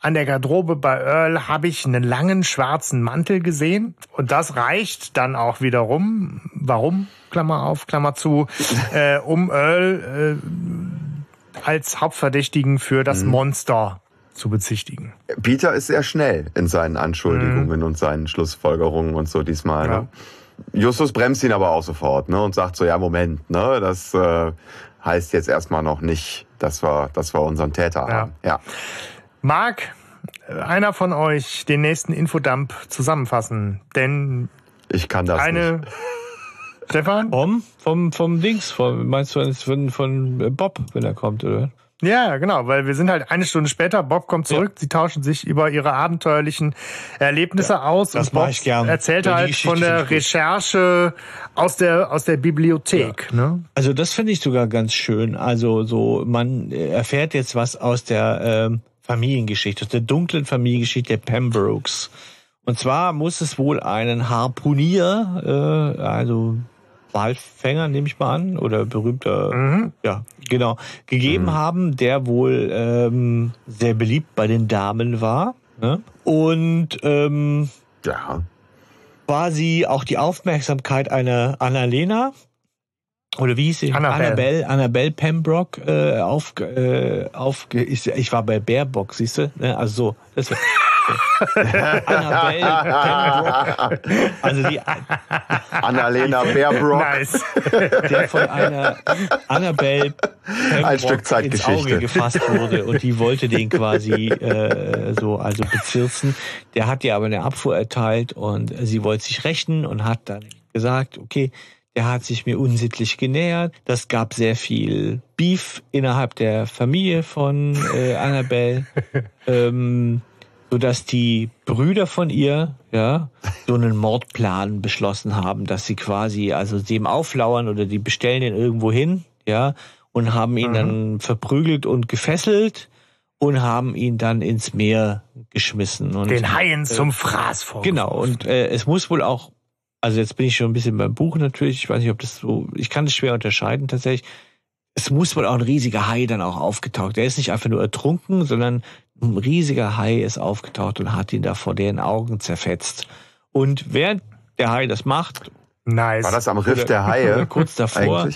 [SPEAKER 3] An der Garderobe bei Earl habe ich einen langen schwarzen Mantel gesehen und das reicht dann auch wiederum. Warum? Klammer auf, Klammer zu, äh, um Earl äh, als Hauptverdächtigen für das mhm. Monster zu bezichtigen.
[SPEAKER 4] Peter ist sehr schnell in seinen Anschuldigungen mhm. und seinen Schlussfolgerungen und so diesmal. Ja. Ne? Justus bremst ihn aber auch sofort ne, und sagt so, ja, Moment, ne, das äh, heißt jetzt erstmal noch nicht, dass wir, dass wir unseren Täter ja. haben. Ja.
[SPEAKER 3] Mag einer von euch den nächsten Infodump zusammenfassen? Denn
[SPEAKER 4] ich kann das
[SPEAKER 3] eine
[SPEAKER 4] nicht.
[SPEAKER 3] Stefan?
[SPEAKER 5] Vom, vom, vom Dings, vom, meinst du von, von Bob, wenn er kommt, oder?
[SPEAKER 3] Ja, genau, weil wir sind halt eine Stunde später, Bob kommt zurück, ja. sie tauschen sich über ihre abenteuerlichen Erlebnisse ja, aus
[SPEAKER 5] das und Bob ich gern.
[SPEAKER 3] erzählt halt von der Recherche aus der aus der Bibliothek. Ja. Ne?
[SPEAKER 5] Also das finde ich sogar ganz schön. Also so man erfährt jetzt was aus der ähm, Familiengeschichte, aus der dunklen Familiengeschichte der Pembrokes. Und zwar muss es wohl einen Harpunier, äh, also Walfänger, nehme ich mal an, oder berühmter, mhm. ja, genau, gegeben mhm. haben, der wohl ähm, sehr beliebt bei den Damen war. Ne? Und ähm,
[SPEAKER 4] ja.
[SPEAKER 5] quasi auch die Aufmerksamkeit einer Annalena, oder wie hieß sie?
[SPEAKER 3] Annabelle.
[SPEAKER 5] Annabelle, Annabelle Pembroke äh, auf, äh, auf ich, ich war bei Baerbock, siehst du? Ne? Also so. Das war,
[SPEAKER 4] Annabelle Pembroke. Also die
[SPEAKER 3] Annalena Baerbrock. Nice.
[SPEAKER 5] Der von einer Annabelle Pembroke
[SPEAKER 4] Ein Stück
[SPEAKER 5] ins Auge gefasst wurde und die wollte den quasi äh, so also bezirzen. Der hat ihr aber eine Abfuhr erteilt und sie wollte sich rächen und hat dann gesagt, okay, der hat sich mir unsittlich genähert. Das gab sehr viel Beef innerhalb der Familie von äh, Annabelle. ähm, so dass die Brüder von ihr ja so einen Mordplan beschlossen haben, dass sie quasi also dem auflauern oder die bestellen ihn irgendwo hin, ja, und haben ihn mhm. dann verprügelt und gefesselt und haben ihn dann ins Meer geschmissen und
[SPEAKER 3] den Haien äh, zum Fraß vor.
[SPEAKER 5] Genau und äh, es muss wohl auch also jetzt bin ich schon ein bisschen beim Buch natürlich, ich weiß nicht, ob das so ich kann das schwer unterscheiden tatsächlich. Es muss wohl auch ein riesiger Hai dann auch aufgetaucht. Der ist nicht einfach nur ertrunken, sondern ein riesiger Hai ist aufgetaucht und hat ihn da vor den Augen zerfetzt. Und während der Hai das macht,
[SPEAKER 3] nice.
[SPEAKER 4] war das am Riff der Haie?
[SPEAKER 5] Kurz davor,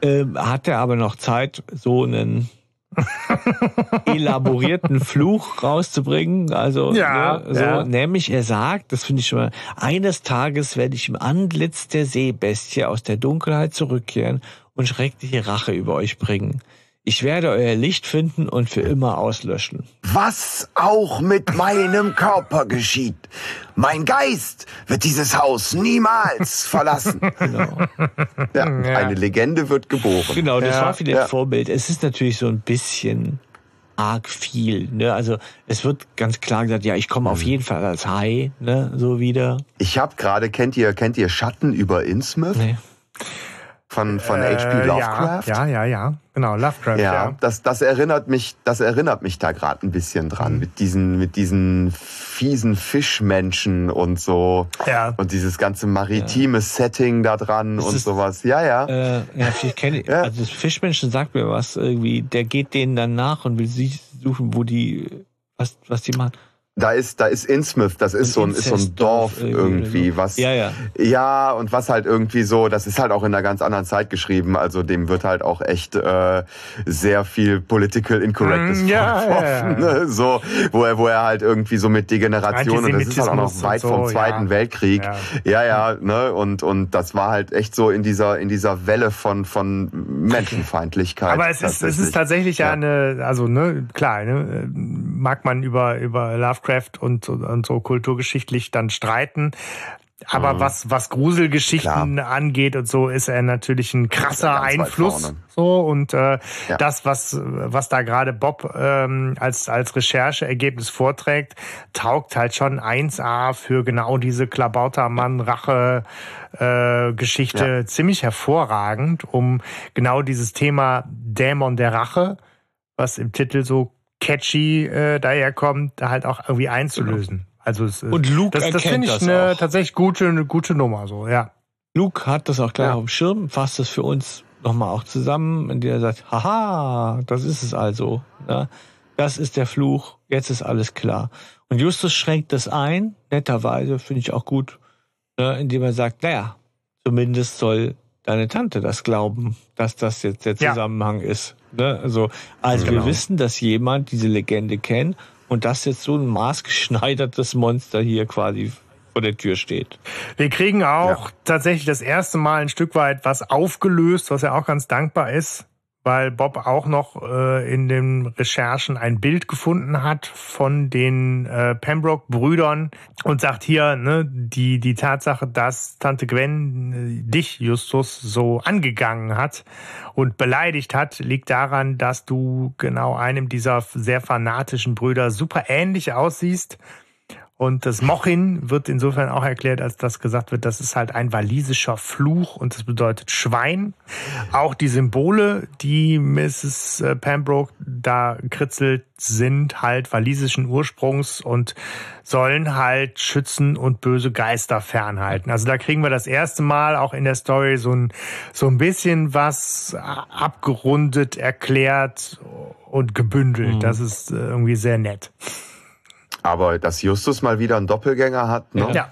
[SPEAKER 5] äh, hat er aber noch Zeit, so einen elaborierten Fluch rauszubringen. Also
[SPEAKER 3] ja,
[SPEAKER 5] ne, so,
[SPEAKER 3] ja.
[SPEAKER 5] nämlich er sagt, das finde ich schon mal, eines Tages werde ich im Antlitz der Seebestie aus der Dunkelheit zurückkehren und schreckliche Rache über euch bringen. Ich werde euer Licht finden und für immer auslöschen.
[SPEAKER 4] Was auch mit meinem Körper geschieht. Mein Geist wird dieses Haus niemals verlassen. Genau. Ja, eine Legende wird geboren.
[SPEAKER 5] Genau, das
[SPEAKER 4] ja,
[SPEAKER 5] war vielleicht ja. Vorbild. Es ist natürlich so ein bisschen arg viel. Ne? Also es wird ganz klar gesagt, ja, ich komme auf mhm. jeden Fall als Hai, ne, so wieder.
[SPEAKER 4] Ich habe gerade, kennt ihr, kennt ihr Schatten über Innsmouth? Nee. Von, von äh, H.P. Lovecraft?
[SPEAKER 3] Ja, ja, ja, genau, Lovecraft, ja.
[SPEAKER 4] ja. Das, das erinnert mich, das erinnert mich da gerade ein bisschen dran, mhm. mit diesen, mit diesen fiesen Fischmenschen und so. Ja. Und dieses ganze maritime ja. Setting da dran und sowas. Ja, ja.
[SPEAKER 5] Äh, ja, ich kenne, ja. also das Fischmenschen sagt mir was irgendwie. Der geht denen dann nach und will sie suchen, wo die, was, was die machen.
[SPEAKER 4] Da ist, da ist Innsmouth, das ist so ein, ist so ein Dorf irgendwie, was,
[SPEAKER 5] ja, ja.
[SPEAKER 4] ja, und was halt irgendwie so, das ist halt auch in einer ganz anderen Zeit geschrieben, also dem wird halt auch echt äh, sehr viel Political Incorrectness mm, ja, vorgeworfen, ja, ja. Ne? so, wo er, wo er halt irgendwie so mit Degeneration und das ist halt auch noch weit so, vom Zweiten Weltkrieg, ja. ja, ne, und und das war halt echt so in dieser in dieser Welle von von Menschenfeindlichkeit.
[SPEAKER 3] Aber es ist es ist tatsächlich ja, eine, also ne, klar, ne, mag man über über Lovecraft Lovecraft und, und so kulturgeschichtlich dann streiten. Aber mhm. was, was Gruselgeschichten Klar. angeht und so, ist er natürlich ein krasser Einfluss. So und äh, ja. das, was, was da gerade Bob ähm, als, als Rechercheergebnis vorträgt, taugt halt schon 1A für genau diese Klabautermann-Rache-Geschichte äh, ja. ziemlich hervorragend, um genau dieses Thema Dämon der Rache, was im Titel so catchy äh, daherkommt, da halt auch irgendwie einzulösen. Genau. Also es,
[SPEAKER 5] äh, und Luke
[SPEAKER 3] das, das finde ich eine auch. tatsächlich gute, eine gute Nummer so, ja.
[SPEAKER 5] Luke hat das auch klar ja. auf dem Schirm, fasst das für uns nochmal auch zusammen, indem er sagt, haha, das ist es also. Ja, das ist der Fluch, jetzt ist alles klar. Und Justus schränkt das ein, netterweise, finde ich auch gut, ne, indem er sagt, naja, zumindest soll deine Tante das glauben, dass das jetzt der Zusammenhang ja. ist. Ne? Also, also genau. wir wissen, dass jemand diese Legende kennt und dass jetzt so ein maßgeschneidertes Monster hier quasi vor der Tür steht.
[SPEAKER 3] Wir kriegen auch ja. tatsächlich das erste Mal ein Stück weit was aufgelöst, was ja auch ganz dankbar ist weil Bob auch noch äh, in den Recherchen ein Bild gefunden hat von den äh, Pembroke-Brüdern und sagt hier, ne, die, die Tatsache, dass Tante Gwen äh, dich, Justus, so angegangen hat und beleidigt hat, liegt daran, dass du genau einem dieser sehr fanatischen Brüder super ähnlich aussiehst und das Mochin wird insofern auch erklärt, als das gesagt wird, das ist halt ein walisischer Fluch und das bedeutet Schwein. Auch die Symbole, die Mrs. Äh, Pembroke da kritzelt, sind halt walisischen Ursprungs und sollen halt schützen und böse Geister fernhalten. Also da kriegen wir das erste Mal auch in der Story so ein, so ein bisschen was abgerundet, erklärt und gebündelt. Mhm. Das ist äh, irgendwie sehr nett.
[SPEAKER 4] Aber dass Justus mal wieder einen Doppelgänger hat, ne?
[SPEAKER 3] Ja.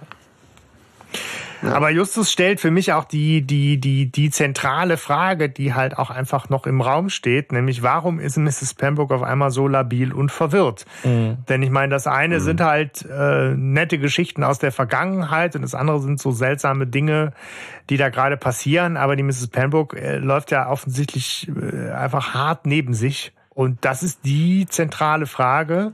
[SPEAKER 3] Ja. Aber Justus stellt für mich auch die, die, die, die zentrale Frage, die halt auch einfach noch im Raum steht, nämlich warum ist Mrs. Pembroke auf einmal so labil und verwirrt? Mhm. Denn ich meine, das eine mhm. sind halt äh, nette Geschichten aus der Vergangenheit und das andere sind so seltsame Dinge, die da gerade passieren. Aber die Mrs. Pembroke äh, läuft ja offensichtlich äh, einfach hart neben sich. Und das ist die zentrale Frage,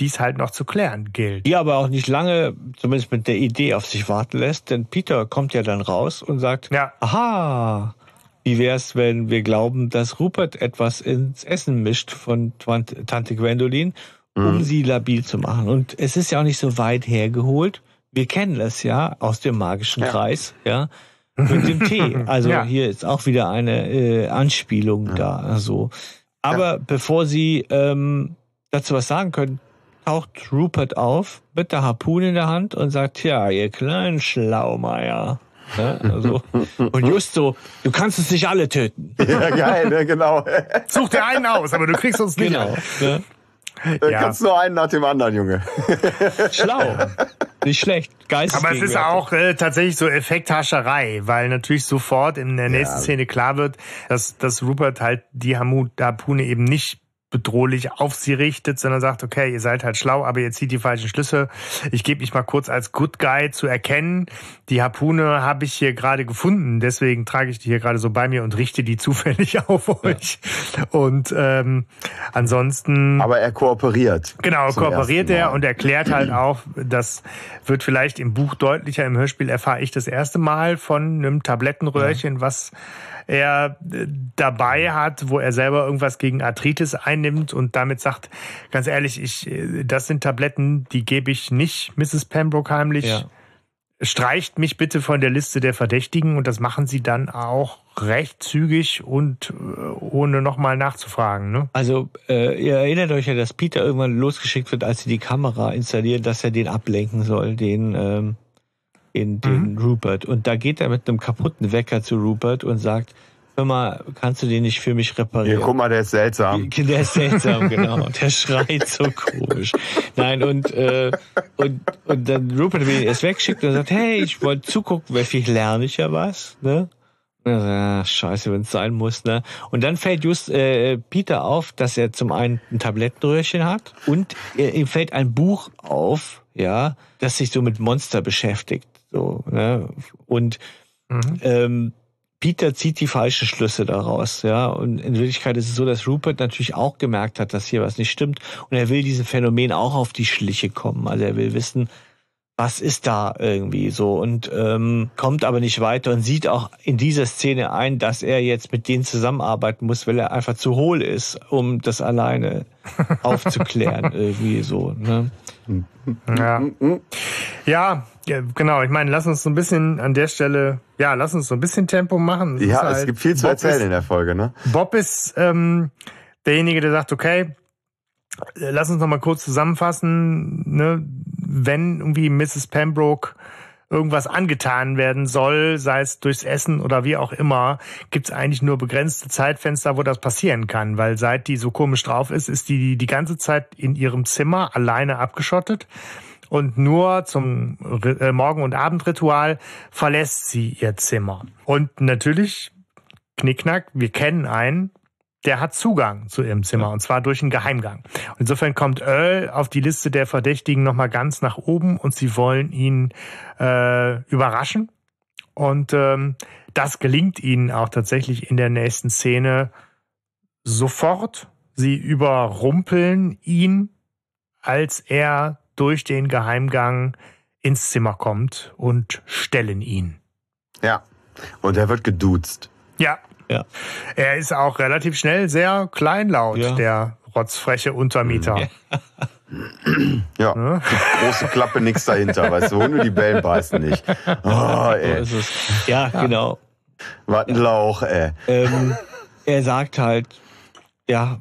[SPEAKER 3] dies halt noch zu klären gilt.
[SPEAKER 5] Ja, aber auch nicht lange, zumindest mit der Idee auf sich warten lässt, denn Peter kommt ja dann raus und sagt, ja. aha, wie wär's, wenn wir glauben, dass Rupert etwas ins Essen mischt von Tante Gwendolyn, um mhm. sie labil zu machen. Und es ist ja auch nicht so weit hergeholt. Wir kennen es ja aus dem magischen ja. Kreis, ja, mit dem Tee. Also ja. hier ist auch wieder eine äh, Anspielung ja. da. Also, aber bevor Sie ähm, dazu was sagen können, taucht Rupert auf mit der Harpune in der Hand und sagt, ja, ihr kleinen Schlaumeier. Ja, also, und just so, du kannst uns nicht alle töten.
[SPEAKER 4] Ja, geil, ne, genau.
[SPEAKER 3] Such dir einen aus, aber du kriegst uns nicht. Genau. Ne?
[SPEAKER 4] Du ja. kannst nur einen nach dem anderen, Junge.
[SPEAKER 5] Schlau. Nicht schlecht. Geist.
[SPEAKER 3] Aber es ist auch äh, tatsächlich so Effekthascherei, weil natürlich sofort in der nächsten ja. Szene klar wird, dass, dass Rupert halt die Harpune eben nicht bedrohlich auf sie richtet, sondern sagt, okay, ihr seid halt schlau, aber ihr zieht die falschen Schlüsse. Ich gebe mich mal kurz als Good Guy zu erkennen. Die Harpune habe ich hier gerade gefunden, deswegen trage ich die hier gerade so bei mir und richte die zufällig auf euch. Ja. Und ähm, ansonsten.
[SPEAKER 4] Aber er kooperiert.
[SPEAKER 3] Genau, kooperiert er und erklärt halt auch, das wird vielleicht im Buch deutlicher, im Hörspiel erfahre ich das erste Mal von einem Tablettenröhrchen, ja. was er äh, dabei hat, wo er selber irgendwas gegen Arthritis einnimmt und damit sagt, ganz ehrlich, ich, äh, das sind Tabletten, die gebe ich nicht Mrs. Pembroke heimlich. Ja. Streicht mich bitte von der Liste der Verdächtigen und das machen sie dann auch recht zügig und äh, ohne nochmal nachzufragen. Ne?
[SPEAKER 5] Also äh, ihr erinnert euch ja, dass Peter irgendwann losgeschickt wird, als sie die Kamera installieren, dass er den ablenken soll, den ähm, in den mhm. Rupert. Und da geht er mit einem kaputten Wecker zu Rupert und sagt, hör mal, kannst du den nicht für mich reparieren?
[SPEAKER 4] Ja, guck mal, der ist seltsam.
[SPEAKER 5] Der ist seltsam, genau. Der schreit so komisch. Nein, und, äh, und, und dann Rupert will ihn erst wegschickt und sagt, hey, ich wollte zugucken, weil vielleicht lerne ich ja was, ne? Ja, scheiße, wenn es sein muss, ne? Und dann fällt just äh, Peter auf, dass er zum einen ein Tablettenröhrchen hat und äh, ihm fällt ein Buch auf, ja, das sich so mit Monster beschäftigt. So, ne? Und mhm. ähm, Peter zieht die falschen Schlüsse daraus, ja. Und in Wirklichkeit ist es so, dass Rupert natürlich auch gemerkt hat, dass hier was nicht stimmt. Und er will diesem Phänomen auch auf die Schliche kommen. Also er will wissen, was ist da irgendwie so und ähm, kommt aber nicht weiter und sieht auch in dieser Szene ein, dass er jetzt mit denen zusammenarbeiten muss, weil er einfach zu hohl ist, um das alleine aufzuklären irgendwie so. Ne?
[SPEAKER 3] Ja. ja, genau. Ich meine, lass uns so ein bisschen an der Stelle, ja, lass uns so ein bisschen Tempo machen.
[SPEAKER 4] Es ja, halt, es gibt viel zu Bob erzählen ist, in der Folge, ne?
[SPEAKER 3] Bob ist ähm, derjenige, der sagt, okay, lass uns noch mal kurz zusammenfassen, ne? wenn irgendwie Mrs. Pembroke irgendwas angetan werden soll, sei es durchs Essen oder wie auch immer, gibt es eigentlich nur begrenzte Zeitfenster, wo das passieren kann. Weil seit die so komisch drauf ist, ist die die ganze Zeit in ihrem Zimmer alleine abgeschottet. Und nur zum äh, Morgen- und Abendritual verlässt sie ihr Zimmer. Und natürlich, Knickknack, wir kennen einen, der hat Zugang zu ihrem Zimmer und zwar durch einen Geheimgang. insofern kommt Earl auf die Liste der Verdächtigen nochmal ganz nach oben und sie wollen ihn äh, überraschen. Und ähm, das gelingt ihnen auch tatsächlich in der nächsten Szene sofort. Sie überrumpeln ihn, als er durch den Geheimgang ins Zimmer kommt und stellen ihn.
[SPEAKER 4] Ja, und er wird geduzt.
[SPEAKER 3] Ja, ja. Er ist auch relativ schnell sehr kleinlaut, ja. der rotzfreche Untermieter. Ja.
[SPEAKER 4] Ja, ne? große Klappe, nix dahinter. Weißt du, Hunde, die bellen, beißen nicht. Oh, ey.
[SPEAKER 5] Ja, ja, genau.
[SPEAKER 4] Was ein Lauch, ey.
[SPEAKER 5] Ähm, er sagt halt, ja,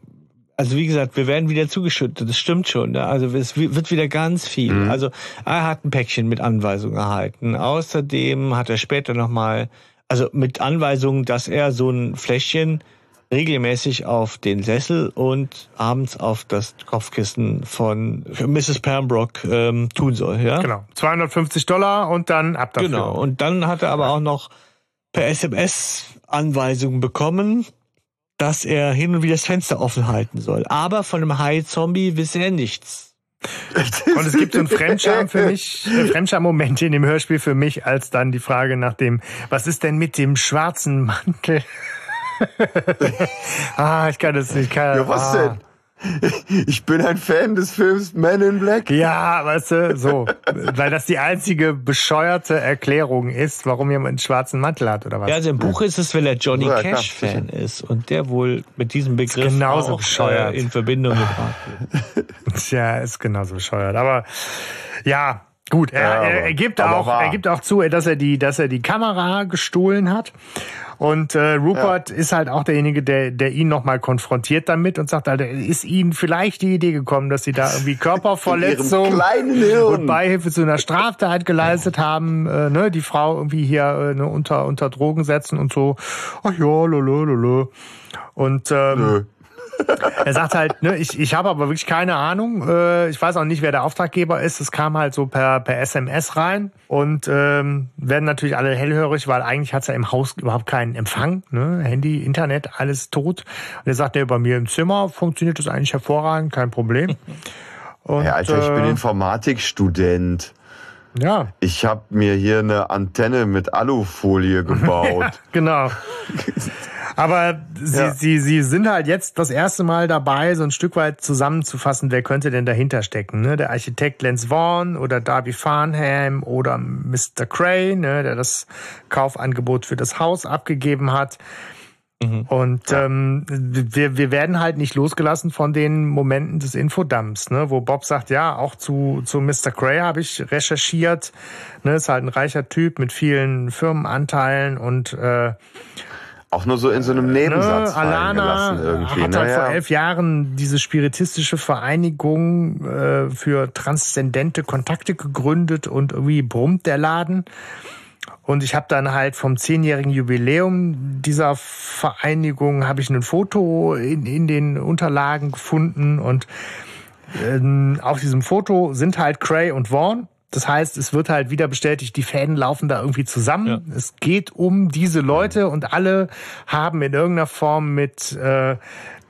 [SPEAKER 5] also wie gesagt, wir werden wieder zugeschüttet, das stimmt schon. Ne? Also es wird wieder ganz viel. Mhm. Also er hat ein Päckchen mit Anweisungen erhalten. Außerdem hat er später nochmal also mit Anweisungen, dass er so ein Fläschchen regelmäßig auf den Sessel und abends auf das Kopfkissen von Mrs. Pembroke ähm, tun soll. Ja?
[SPEAKER 3] Genau. 250 Dollar und dann ab dafür.
[SPEAKER 5] Genau. Und dann hat er aber auch noch per SMS Anweisungen bekommen, dass er hin und wieder das Fenster offen halten soll. Aber von einem Hai-Zombie wisse er nichts.
[SPEAKER 3] Und es gibt so einen Fremdscham für mich, äh, Fremdscham-Moment in dem Hörspiel für mich, als dann die Frage nach dem, was ist denn mit dem schwarzen Mantel? ah, ich kann das nicht. Kann,
[SPEAKER 4] ja, was
[SPEAKER 3] ah.
[SPEAKER 4] denn? Ich bin ein Fan des Films Men in Black.
[SPEAKER 3] Ja, weißt du, so. Weil das die einzige bescheuerte Erklärung ist, warum jemand einen schwarzen Mantel hat, oder was?
[SPEAKER 5] Ja, also im Buch ist es, weil er Johnny ja, Cash-Fan ist und der wohl mit diesem Begriff
[SPEAKER 3] genauso
[SPEAKER 5] auch,
[SPEAKER 3] bescheuert.
[SPEAKER 5] Äh, in Verbindung gebracht wird.
[SPEAKER 3] Tja, ist genauso bescheuert. Aber ja, Gut, er, er, er gibt auch, er gibt auch zu, dass er die, dass er die Kamera gestohlen hat. Und äh, Rupert ja. ist halt auch derjenige, der, der ihn nochmal konfrontiert damit und sagt, Alter, ist Ihnen vielleicht die Idee gekommen, dass Sie da irgendwie Körperverletzung und Beihilfe zu einer Straftat geleistet haben, äh, ne, die Frau irgendwie hier äh, ne, unter, unter Drogen setzen und so, ach ja, lolo, lolo. Und ähm, Nö. er sagt halt, ne, ich, ich habe aber wirklich keine Ahnung. Äh, ich weiß auch nicht, wer der Auftraggeber ist. Es kam halt so per, per SMS rein und ähm, werden natürlich alle hellhörig, weil eigentlich hat's ja im Haus überhaupt keinen Empfang. Ne? Handy, Internet, alles tot. Und er sagt, nee, bei mir im Zimmer funktioniert das eigentlich hervorragend, kein Problem.
[SPEAKER 4] Und, ja, Alter, ich bin äh, Informatikstudent. Ja. Ich habe mir hier eine Antenne mit Alufolie gebaut.
[SPEAKER 3] genau. Aber sie, ja. sie, sie sind halt jetzt das erste Mal dabei, so ein Stück weit zusammenzufassen, wer könnte denn dahinter stecken. Ne? Der Architekt Lance Vaughn oder Darby Farnham oder Mr. Cray, ne, der das Kaufangebot für das Haus abgegeben hat. Mhm. Und ja. ähm, wir, wir werden halt nicht losgelassen von den Momenten des Infodumps, ne, wo Bob sagt, ja, auch zu, zu Mr. Cray habe ich recherchiert. Ne, ist halt ein reicher Typ mit vielen Firmenanteilen und äh,
[SPEAKER 4] auch nur so in so einem ne, Nebensatz ne, Alana irgendwie.
[SPEAKER 3] hat halt vor elf Jahren diese spiritistische Vereinigung äh, für transzendente Kontakte gegründet und irgendwie brummt der Laden. Und ich habe dann halt vom zehnjährigen Jubiläum dieser Vereinigung habe ich ein Foto in, in den Unterlagen gefunden und ähm, auf diesem Foto sind halt Cray und Vaughn das heißt, es wird halt wieder bestätigt, die Fäden laufen da irgendwie zusammen. Ja. Es geht um diese Leute und alle haben in irgendeiner Form mit, äh,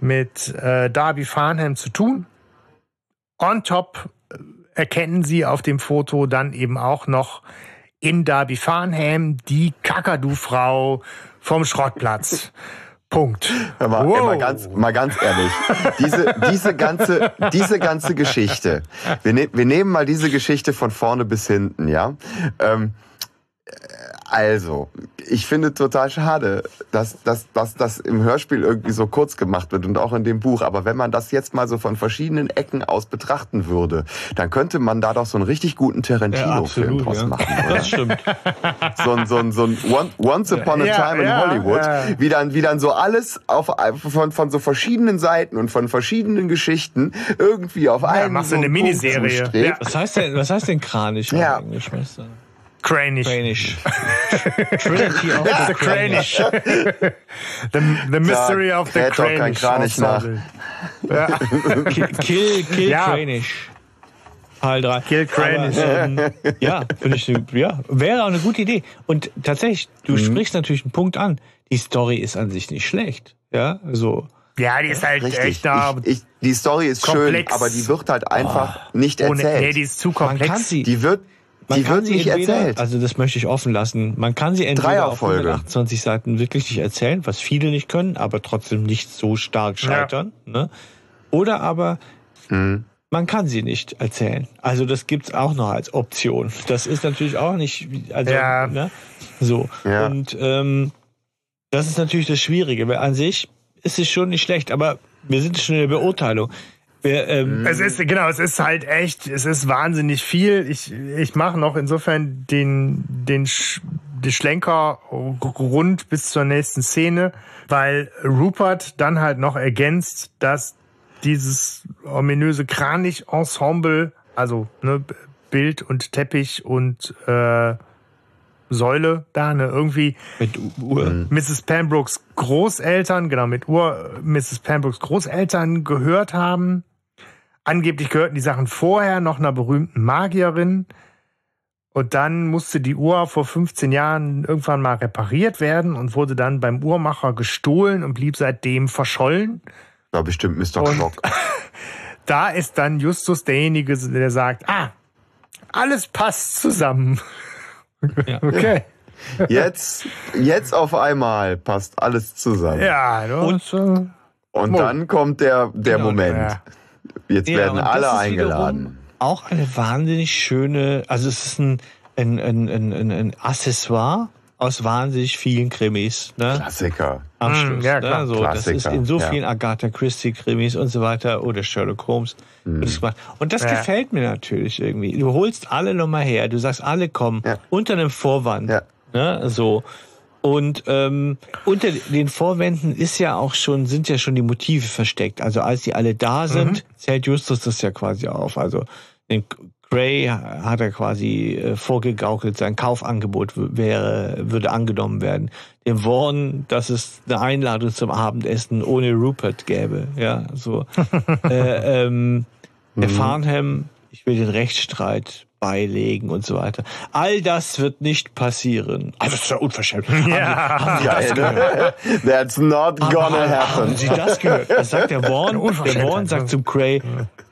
[SPEAKER 3] mit äh, Darby Farnham zu tun. On top äh, erkennen sie auf dem Foto dann eben auch noch in Darby Farnham die Kakadu-Frau vom Schrottplatz. Punkt.
[SPEAKER 4] Hör mal, wow. mal, ganz, mal ganz ehrlich. Diese, diese, ganze, diese ganze Geschichte. Wir, ne, wir nehmen mal diese Geschichte von vorne bis hinten, ja. Ähm, also, ich finde total schade, dass, dass, dass das im Hörspiel irgendwie so kurz gemacht wird und auch in dem Buch. Aber wenn man das jetzt mal so von verschiedenen Ecken aus betrachten würde, dann könnte man da doch so einen richtig guten Tarantino-Film ja, draus ja. machen. Oder? Das stimmt. So ein, so ein, so ein Once Upon a ja, Time in Hollywood, wie dann, wie dann so alles auf, von, von so verschiedenen Seiten und von verschiedenen Geschichten irgendwie auf einen.
[SPEAKER 3] Machst so eine Miniserie.
[SPEAKER 5] Was heißt denn, was heißt denn Kranisch
[SPEAKER 3] ja. Englisch, Cranish.
[SPEAKER 5] Cranish.
[SPEAKER 3] Trinity of ja, the Cranish. the, the mystery of the Cranish.
[SPEAKER 4] Kranich nach.
[SPEAKER 5] Ja. Kill, kill ja. Cranish. Teil 3.
[SPEAKER 3] Kill Cranish.
[SPEAKER 5] ähm, ja, finde ich, ja, wäre auch eine gute Idee. Und tatsächlich, du mhm. sprichst natürlich einen Punkt an. Die Story ist an sich nicht schlecht. Ja, so.
[SPEAKER 3] Ja, die ist halt Richtig. echt da.
[SPEAKER 4] Ich, ich, die Story ist komplex. schön, aber die wird halt einfach oh. nicht erzählt.
[SPEAKER 3] Nee, die ist zu komplex. Man kann
[SPEAKER 5] sie,
[SPEAKER 4] die wird man die wird nicht entweder, erzählt.
[SPEAKER 5] Also das möchte ich offen lassen. Man kann sie entweder auf 128 Seiten wirklich nicht erzählen, was viele nicht können, aber trotzdem nicht so stark scheitern. Ja. Ne? Oder aber mhm. man kann sie nicht erzählen. Also das gibt's auch noch als Option. Das ist natürlich auch nicht, also ja. ne? so. Ja. Und ähm, das ist natürlich das Schwierige. Weil an sich ist es schon nicht schlecht, aber wir sind schon in der Beurteilung.
[SPEAKER 3] Wir, ähm, es ist genau, es ist halt echt, es ist wahnsinnig viel. Ich ich mache noch insofern den den Sch den Schlenker rund bis zur nächsten Szene, weil Rupert dann halt noch ergänzt, dass dieses ominöse Kranich-Ensemble, also ne, Bild und Teppich und äh, Säule da, ne, irgendwie
[SPEAKER 5] mit Uhr.
[SPEAKER 3] Mrs. Pembrokes Großeltern, genau, mit Uhr Mrs. Pembrokes Großeltern gehört haben Angeblich gehörten die Sachen vorher noch einer berühmten Magierin. Und dann musste die Uhr vor 15 Jahren irgendwann mal repariert werden und wurde dann beim Uhrmacher gestohlen und blieb seitdem verschollen.
[SPEAKER 4] War bestimmt Mr. Clock.
[SPEAKER 3] da ist dann Justus derjenige, der sagt, ah, alles passt zusammen.
[SPEAKER 4] Ja. Okay. Jetzt, jetzt auf einmal passt alles zusammen.
[SPEAKER 3] Ja,
[SPEAKER 4] und, und, und dann kommt der, der genau, Moment. Ja. Jetzt ja, werden alle eingeladen.
[SPEAKER 5] Auch eine wahnsinnig schöne, also es ist ein, ein, ein, ein, ein Accessoire aus wahnsinnig vielen Krimis. Ne?
[SPEAKER 4] Klassiker.
[SPEAKER 5] Am hm, Schluss. Ja, ne? klar. Ne? So, das ist in so vielen ja. Agatha Christie Krimis und so weiter oder Sherlock Holmes. Mhm. Und das ja. gefällt mir natürlich irgendwie. Du holst alle nochmal her, du sagst, alle kommen ja. unter einem Vorwand. Ja. Ne? So. Und ähm, unter den Vorwänden ist ja auch schon, sind ja schon die Motive versteckt. Also als die alle da sind, mhm. zählt Justus das ja quasi auf. Also den Gray hat er quasi äh, vorgegaukelt, sein Kaufangebot wäre, würde angenommen werden. Dem Vaughn, dass es eine Einladung zum Abendessen ohne Rupert gäbe. Ja, so. äh, ähm, der mhm. Farnham, ich will den Rechtsstreit beilegen und so weiter. All das wird nicht passieren. Also das ist ja unverschämt. Ja, haben Sie, haben Sie das gehört?
[SPEAKER 4] That's not gonna haben, happen.
[SPEAKER 5] Haben Sie das gehört? Das sagt der Vaughn. Der Vaughn sagt zum Cray,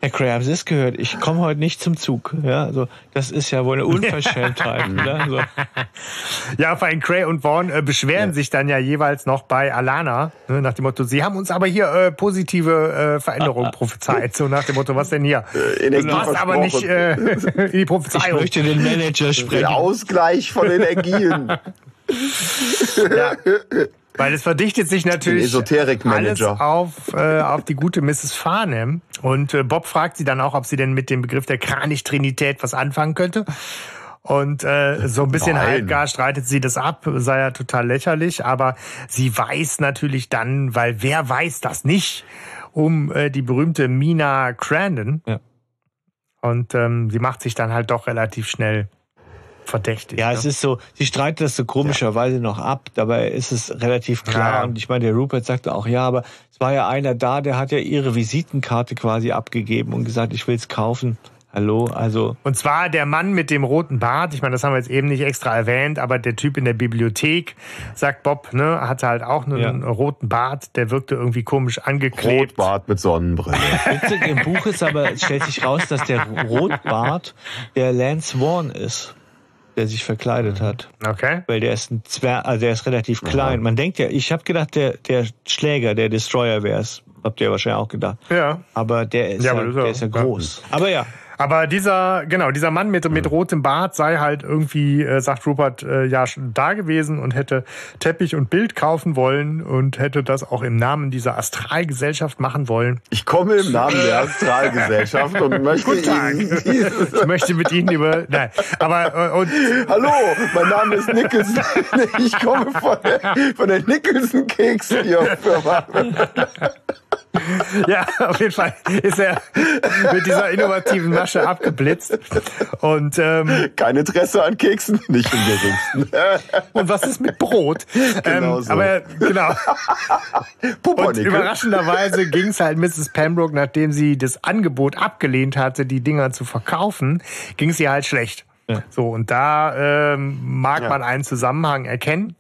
[SPEAKER 5] Herr Cray, haben Sie das gehört? Ich komme heute nicht zum Zug. Ja, also das ist ja wohl eine Unverschämtheit. ne? so.
[SPEAKER 3] Ja, vor allem Cray und Vaughn äh, beschweren ja. sich dann ja jeweils noch bei Alana, ne, nach dem Motto, Sie haben uns aber hier äh, positive äh, Veränderungen prophezeit. So nach dem Motto, was denn hier? Äh, du hast aber nicht äh, die
[SPEAKER 5] Prophezeiung. Ich möchte den Manager sprechen. Der
[SPEAKER 4] Ausgleich von Energien.
[SPEAKER 3] ja. Weil es verdichtet sich natürlich alles auf, äh, auf die gute Mrs. Farnham. Und äh, Bob fragt sie dann auch, ob sie denn mit dem Begriff der Kranich-Trinität was anfangen könnte. Und äh, so ein bisschen Nein. halbgar streitet sie das ab, sei ja total lächerlich, aber sie weiß natürlich dann, weil wer weiß das nicht, um äh, die berühmte Mina Crandon. Ja. Und ähm, sie macht sich dann halt doch relativ schnell verdächtig.
[SPEAKER 5] Ja, ne? es ist so, sie streitet das so komischerweise ja. noch ab, dabei ist es relativ klar. Ja. Und ich meine, der Rupert sagte auch, ja, aber es war ja einer da, der hat ja ihre Visitenkarte quasi abgegeben und gesagt, ich will es kaufen. Hallo, also.
[SPEAKER 3] Und zwar der Mann mit dem roten Bart, ich meine, das haben wir jetzt eben nicht extra erwähnt, aber der Typ in der Bibliothek, sagt Bob, ne, hatte halt auch einen ja. roten Bart, der wirkte irgendwie komisch angeklebt.
[SPEAKER 4] Rotbart mit Sonnenbrille.
[SPEAKER 5] Witzig im Buch ist aber, stellt sich raus, dass der Rotbart der Lance Warren ist der sich verkleidet hat.
[SPEAKER 3] Okay.
[SPEAKER 5] Weil der ist ein Zwer also der ist relativ klein. Man denkt ja, ich habe gedacht, der, der Schläger, der Destroyer wäre es. Habt ihr wahrscheinlich auch gedacht.
[SPEAKER 3] Ja.
[SPEAKER 5] Aber der ist ja, ja der ist ja groß. Aber ja,
[SPEAKER 3] aber dieser, genau, dieser Mann mit, mit rotem Bart sei halt irgendwie, äh, sagt Rupert, äh, ja schon da gewesen und hätte Teppich und Bild kaufen wollen und hätte das auch im Namen dieser Astralgesellschaft machen wollen.
[SPEAKER 4] Ich komme im Namen der Astralgesellschaft und möchte Ihnen
[SPEAKER 3] ich möchte mit Ihnen über, nein, aber, äh, und.
[SPEAKER 4] Hallo, mein Name ist Nicholson. Ich komme von der, von der Nicholson Keks Firma
[SPEAKER 3] ja, auf jeden Fall ist er mit dieser innovativen Masche abgeblitzt. Und ähm,
[SPEAKER 4] kein Interesse an Keksen, nicht im geringsten.
[SPEAKER 3] und was ist mit Brot? Genau ähm, so. Aber genau. und überraschenderweise ging es halt Mrs. Pembroke, nachdem sie das Angebot abgelehnt hatte, die Dinger zu verkaufen, ging es ihr halt schlecht. Ja. So und da ähm, mag ja. man einen Zusammenhang erkennen.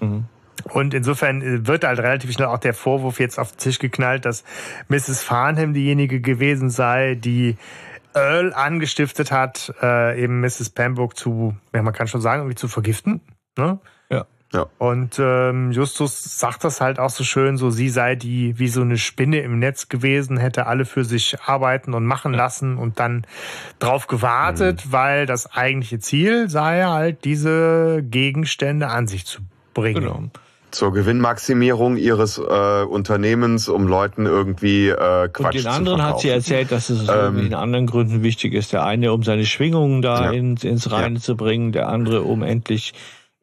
[SPEAKER 3] Mhm. Und insofern äh, wird halt relativ schnell auch der Vorwurf jetzt auf den Tisch geknallt, dass Mrs. Farnham diejenige gewesen sei, die Earl angestiftet hat, äh, eben Mrs. Pembroke zu, ja, man kann schon sagen, irgendwie zu vergiften. Ne?
[SPEAKER 5] Ja.
[SPEAKER 3] Ja. Und ähm, Justus sagt das halt auch so schön, so sie sei die wie so eine Spinne im Netz gewesen, hätte alle für sich arbeiten und machen lassen und dann drauf gewartet, mhm. weil das eigentliche Ziel sei halt, diese Gegenstände an sich zu bringen. Genau
[SPEAKER 4] zur Gewinnmaximierung ihres äh, Unternehmens, um Leuten irgendwie äh, Quatsch
[SPEAKER 5] Und den anderen hat sie erzählt, dass es ähm, in anderen Gründen wichtig ist. Der eine, um seine Schwingungen da ja. ins, ins Reine ja. zu bringen, der andere, um endlich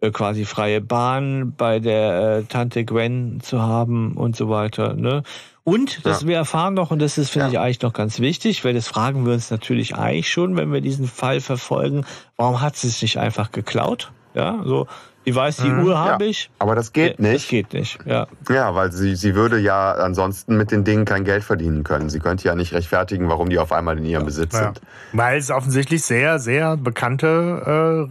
[SPEAKER 5] äh, quasi freie Bahn bei der äh, Tante Gwen zu haben und so weiter. Ne? Und, das ja. wir erfahren noch, und das ist, finde ich, eigentlich noch ganz wichtig, weil das fragen wir uns natürlich eigentlich schon, wenn wir diesen Fall verfolgen, warum hat sie es nicht einfach geklaut? Ja, so, die weiß, die mhm, Uhr habe ja. ich.
[SPEAKER 4] Aber das geht nicht. Das
[SPEAKER 5] geht nicht, ja.
[SPEAKER 4] Ja, weil sie, sie würde ja ansonsten mit den Dingen kein Geld verdienen können. Sie könnte ja nicht rechtfertigen, warum die auf einmal in ihrem ja. Besitz ja. sind.
[SPEAKER 3] Weil es offensichtlich sehr, sehr bekannte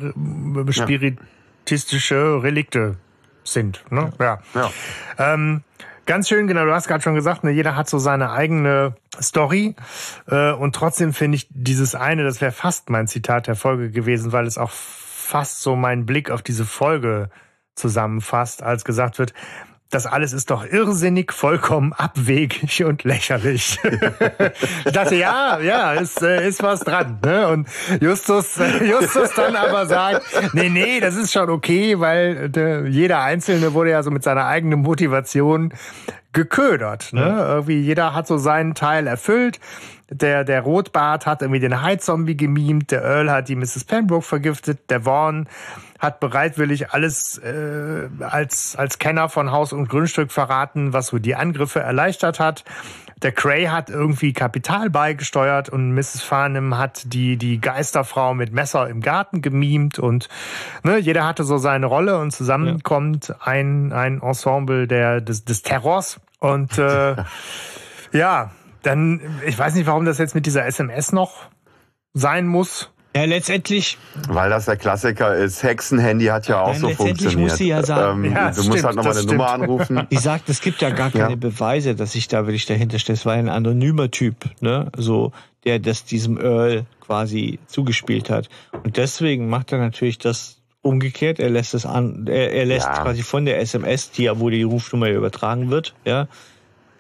[SPEAKER 3] äh, spiritistische Relikte sind. Ne? Ja. ja. Ähm, Ganz schön, genau, du hast gerade schon gesagt, ne, jeder hat so seine eigene Story. Äh, und trotzdem finde ich dieses eine, das wäre fast mein Zitat der Folge gewesen, weil es auch fast so meinen Blick auf diese Folge zusammenfasst, als gesagt wird, das alles ist doch irrsinnig, vollkommen abwegig und lächerlich. ich dachte, ja, ja, ist, äh, ist was dran. Ne? Und Justus, Justus dann aber sagt, nee, nee, das ist schon okay, weil der, jeder Einzelne wurde ja so mit seiner eigenen Motivation geködert. Ne? Ja. Irgendwie jeder hat so seinen Teil erfüllt. Der, der Rotbart hat irgendwie den High Zombie gemimt, der Earl hat die Mrs. Pembroke vergiftet, der Vaughn hat bereitwillig alles äh, als, als Kenner von Haus und Grundstück verraten, was so die Angriffe erleichtert hat. Der Cray hat irgendwie Kapital beigesteuert und Mrs. Farnham hat die, die Geisterfrau mit Messer im Garten gemimt und ne, jeder hatte so seine Rolle und zusammen ja. kommt ein, ein Ensemble der, des, des Terrors und äh, ja, dann, ich weiß nicht, warum das jetzt mit dieser SMS noch sein muss.
[SPEAKER 5] Ja, letztendlich.
[SPEAKER 4] Weil das der Klassiker ist. Hexenhandy hat ja auch Nein, so letztendlich funktioniert. Muss sie ja sagen, ähm, ja, du stimmt, musst halt nochmal eine Nummer anrufen.
[SPEAKER 5] Die sagt, es gibt ja gar keine ja. Beweise, dass ich da wirklich dahinter stehe. Es war ein anonymer Typ, ne? So, der das diesem Earl quasi zugespielt hat. Und deswegen macht er natürlich das umgekehrt. Er lässt es an, er, er lässt ja. quasi von der SMS, die ja, wo die Rufnummer übertragen wird, ja,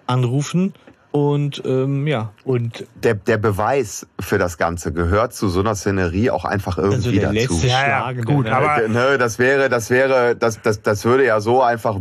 [SPEAKER 5] anrufen und ähm, ja, und
[SPEAKER 4] der, der Beweis für das Ganze gehört zu so einer Szenerie auch einfach irgendwie also dazu.
[SPEAKER 3] Ja, ja, gut,
[SPEAKER 4] aber ne, das wäre, das wäre, das, das, das würde ja so einfach,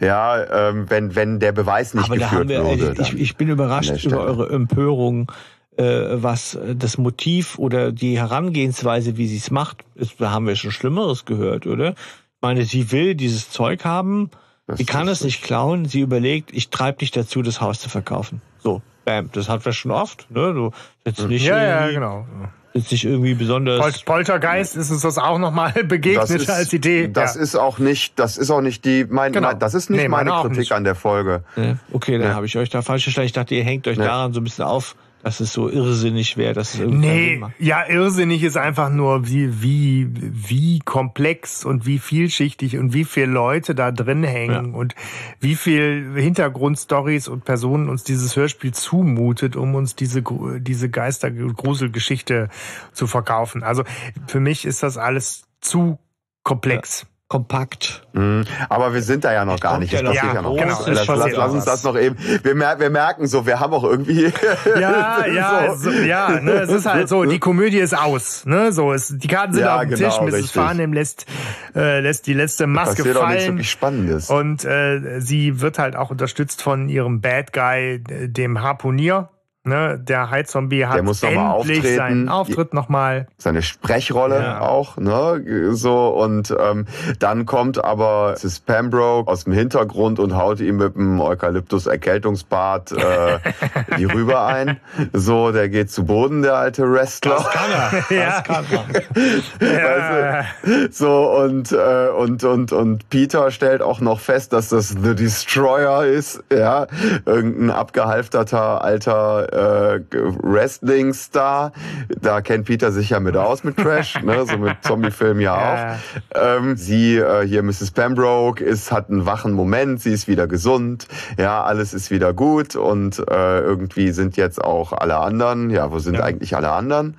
[SPEAKER 4] ja, ähm, wenn, wenn der Beweis nicht aber geführt wir, würde.
[SPEAKER 5] Ich, ich bin überrascht über eure Empörung, äh, was das Motiv oder die Herangehensweise, wie sie es macht. Da haben wir schon Schlimmeres gehört, oder? Ich meine, sie will dieses Zeug haben das sie kann es nicht klauen. Sie überlegt, ich treibe dich dazu, das Haus zu verkaufen. So, bam. Das hat wir schon oft. Ne? Du jetzt nicht
[SPEAKER 3] ja, ja, genau.
[SPEAKER 5] Jetzt nicht irgendwie besonders. Pol
[SPEAKER 3] Poltergeist ist uns das auch nochmal begegnet ist, als Idee.
[SPEAKER 4] Das ja. ist auch nicht, das ist auch nicht die, mein, genau. das ist nicht nee, meine Kritik nicht. an der Folge.
[SPEAKER 5] Ja, okay, dann ja. habe ich euch da falsch gestellt. Ich dachte, ihr hängt euch daran so ein bisschen auf, dass es so irrsinnig wäre, dass es irgendwie
[SPEAKER 3] Nee, ja, irrsinnig ist einfach nur, wie, wie, wie komplex und wie vielschichtig und wie viele Leute da drin hängen ja. und wie viel Hintergrundstories und Personen uns dieses Hörspiel zumutet, um uns diese, diese Geistergruselgeschichte zu verkaufen. Also für mich ist das alles zu komplex.
[SPEAKER 5] Ja kompakt.
[SPEAKER 4] Mhm. Aber wir sind da ja noch gar nicht.
[SPEAKER 3] Das passiert ja, ja noch. Genau.
[SPEAKER 4] Lass, lass, lass uns das noch eben. Wir, mer wir merken so, wir haben auch irgendwie.
[SPEAKER 3] Ja, ja, so. ja. Ne, es ist halt so. Die Komödie ist aus. Ne, so ist. Die Karten sind ja, auf dem genau, Tisch. Mrs. Richtig. Farnham lässt äh, lässt die letzte Maske
[SPEAKER 4] passiert
[SPEAKER 3] fallen.
[SPEAKER 4] Auch nichts wirklich Spannendes.
[SPEAKER 3] Und äh, sie wird halt auch unterstützt von ihrem Bad Guy, dem Harpunier. Ne, der High-Zombie hat
[SPEAKER 4] muss endlich
[SPEAKER 3] seinen Auftritt nochmal.
[SPEAKER 4] Seine Sprechrolle ja. auch, ne? So, und ähm, dann kommt aber Sis Pembroke aus dem Hintergrund und haut ihm mit dem Eukalyptus-Erkältungsbad äh, die Rüber ein. So, der geht zu Boden, der alte Wrestler.
[SPEAKER 3] Das kann er. ja. Das kann
[SPEAKER 4] er. ja. Weißt du? So, und, äh, und, und, und Peter stellt auch noch fest, dass das The Destroyer ist, ja. Irgendein abgehalfterter alter äh, Wrestling-Star. Da kennt Peter sich ja mit aus mit Trash, ne? so mit Zombie-Film ja auch. Ähm, sie, äh, hier Mrs. Pembroke, ist, hat einen wachen Moment, sie ist wieder gesund, ja, alles ist wieder gut und äh, irgendwie sind jetzt auch alle anderen, ja, wo sind ja. eigentlich alle anderen?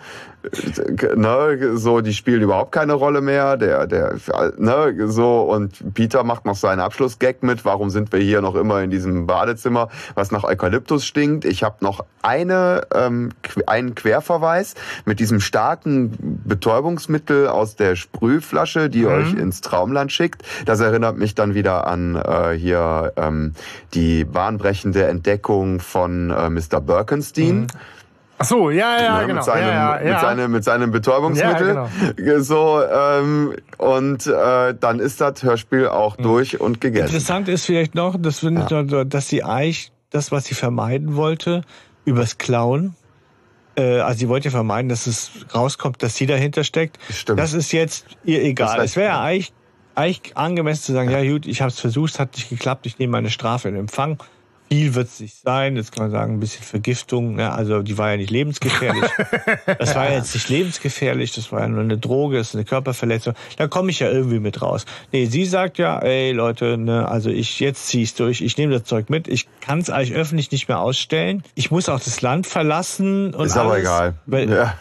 [SPEAKER 4] Ne, so, die spielen überhaupt keine Rolle mehr. Der, der, ne, so, und Peter macht noch seinen Abschlussgag mit. Warum sind wir hier noch immer in diesem Badezimmer, was nach Eukalyptus stinkt? Ich habe noch eine, ähm, einen Querverweis mit diesem starken Betäubungsmittel aus der Sprühflasche, die mhm. euch ins Traumland schickt. Das erinnert mich dann wieder an äh, hier ähm, die bahnbrechende Entdeckung von äh, Mr. Birkenstein. Mhm
[SPEAKER 3] Ach so, ja, ja, ne, genau.
[SPEAKER 4] Mit seinem,
[SPEAKER 3] ja,
[SPEAKER 4] ja, Mit, seinem, mit seinem Betäubungsmittel. Ja, genau. So, ähm, und äh, dann ist das Hörspiel auch durch und gegessen.
[SPEAKER 5] Interessant ist vielleicht noch, dass, ja. dass sie eigentlich das, was sie vermeiden wollte, übers Klauen, äh, also sie wollte ja vermeiden, dass es rauskommt, dass sie dahinter steckt.
[SPEAKER 4] Stimmt.
[SPEAKER 5] Das ist jetzt ihr egal. Es wäre ja eigentlich, eigentlich angemessen zu sagen, ja, ja gut, ich habe es versucht, es hat nicht geklappt, ich nehme meine Strafe in Empfang viel wird es nicht sein. Jetzt kann man sagen, ein bisschen Vergiftung. Ne? Also die war ja nicht lebensgefährlich. das war ja jetzt nicht lebensgefährlich. Das war ja nur eine Droge, das ist eine Körperverletzung. Da komme ich ja irgendwie mit raus. Nee, sie sagt ja, ey Leute, ne, also ich jetzt zieh's durch. Ich nehme das Zeug mit. Ich kann es eigentlich öffentlich nicht mehr ausstellen. Ich muss auch das Land verlassen. Und
[SPEAKER 4] ist
[SPEAKER 5] alles,
[SPEAKER 4] aber egal. Weil, ja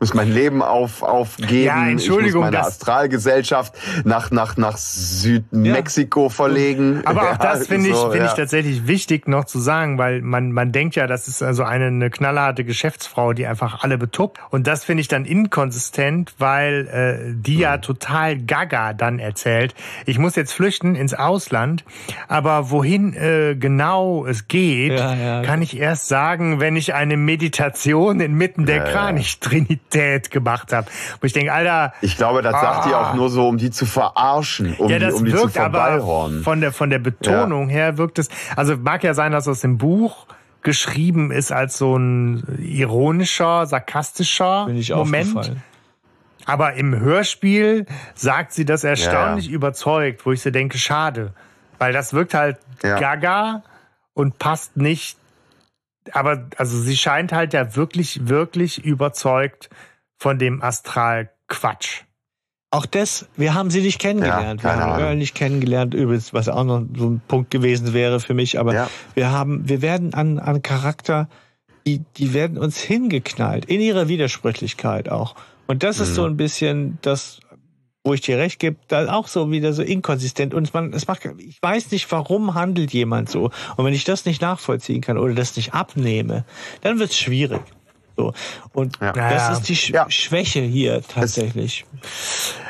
[SPEAKER 4] muss mein Leben auf, aufgeben. Ja,
[SPEAKER 3] Entschuldigung. Ich
[SPEAKER 4] muss meine Astralgesellschaft nach, nach, nach Südmexiko ja. verlegen.
[SPEAKER 3] Aber auch das finde ich, so, finde ja. ich tatsächlich wichtig noch zu sagen, weil man, man denkt ja, das ist also eine, eine knallharte Geschäftsfrau, die einfach alle betuppt. Und das finde ich dann inkonsistent, weil äh, die mhm. ja total gaga dann erzählt. Ich muss jetzt flüchten ins Ausland, aber wohin äh, genau es geht, ja, kann ich erst sagen, wenn ich eine Meditation inmitten der Kranichtrinität Dad gemacht habe. Wo ich denke, Alter.
[SPEAKER 4] Ich glaube, das ah, sagt die auch nur so, um die zu verarschen, um
[SPEAKER 3] ja, das
[SPEAKER 4] die, um die
[SPEAKER 3] wirkt
[SPEAKER 4] zu
[SPEAKER 3] aber von der, von der Betonung ja. her wirkt es, also mag ja sein, dass aus dem Buch geschrieben ist als so ein ironischer, sarkastischer Bin ich Moment. Aber im Hörspiel sagt sie das erstaunlich ja. überzeugt, wo ich so denke, schade. Weil das wirkt halt ja. gaga und passt nicht. Aber also sie scheint halt ja wirklich, wirklich überzeugt von dem Astral-Quatsch.
[SPEAKER 5] Auch das, wir haben sie nicht kennengelernt. Ja, wir haben Earl nicht kennengelernt, übrigens, was auch noch so ein Punkt gewesen wäre für mich. Aber ja. wir haben, wir werden an, an Charakter, die, die werden uns hingeknallt, in ihrer Widersprüchlichkeit auch. Und das ist so mhm. ein bisschen das, wo ich dir recht gebe, da auch so wieder so inkonsistent. Und man, es macht, ich weiß nicht, warum handelt jemand so. Und wenn ich das nicht nachvollziehen kann oder das nicht abnehme, dann wird es schwierig. So. Und ja. das ist die Sch ja. Schwäche hier tatsächlich.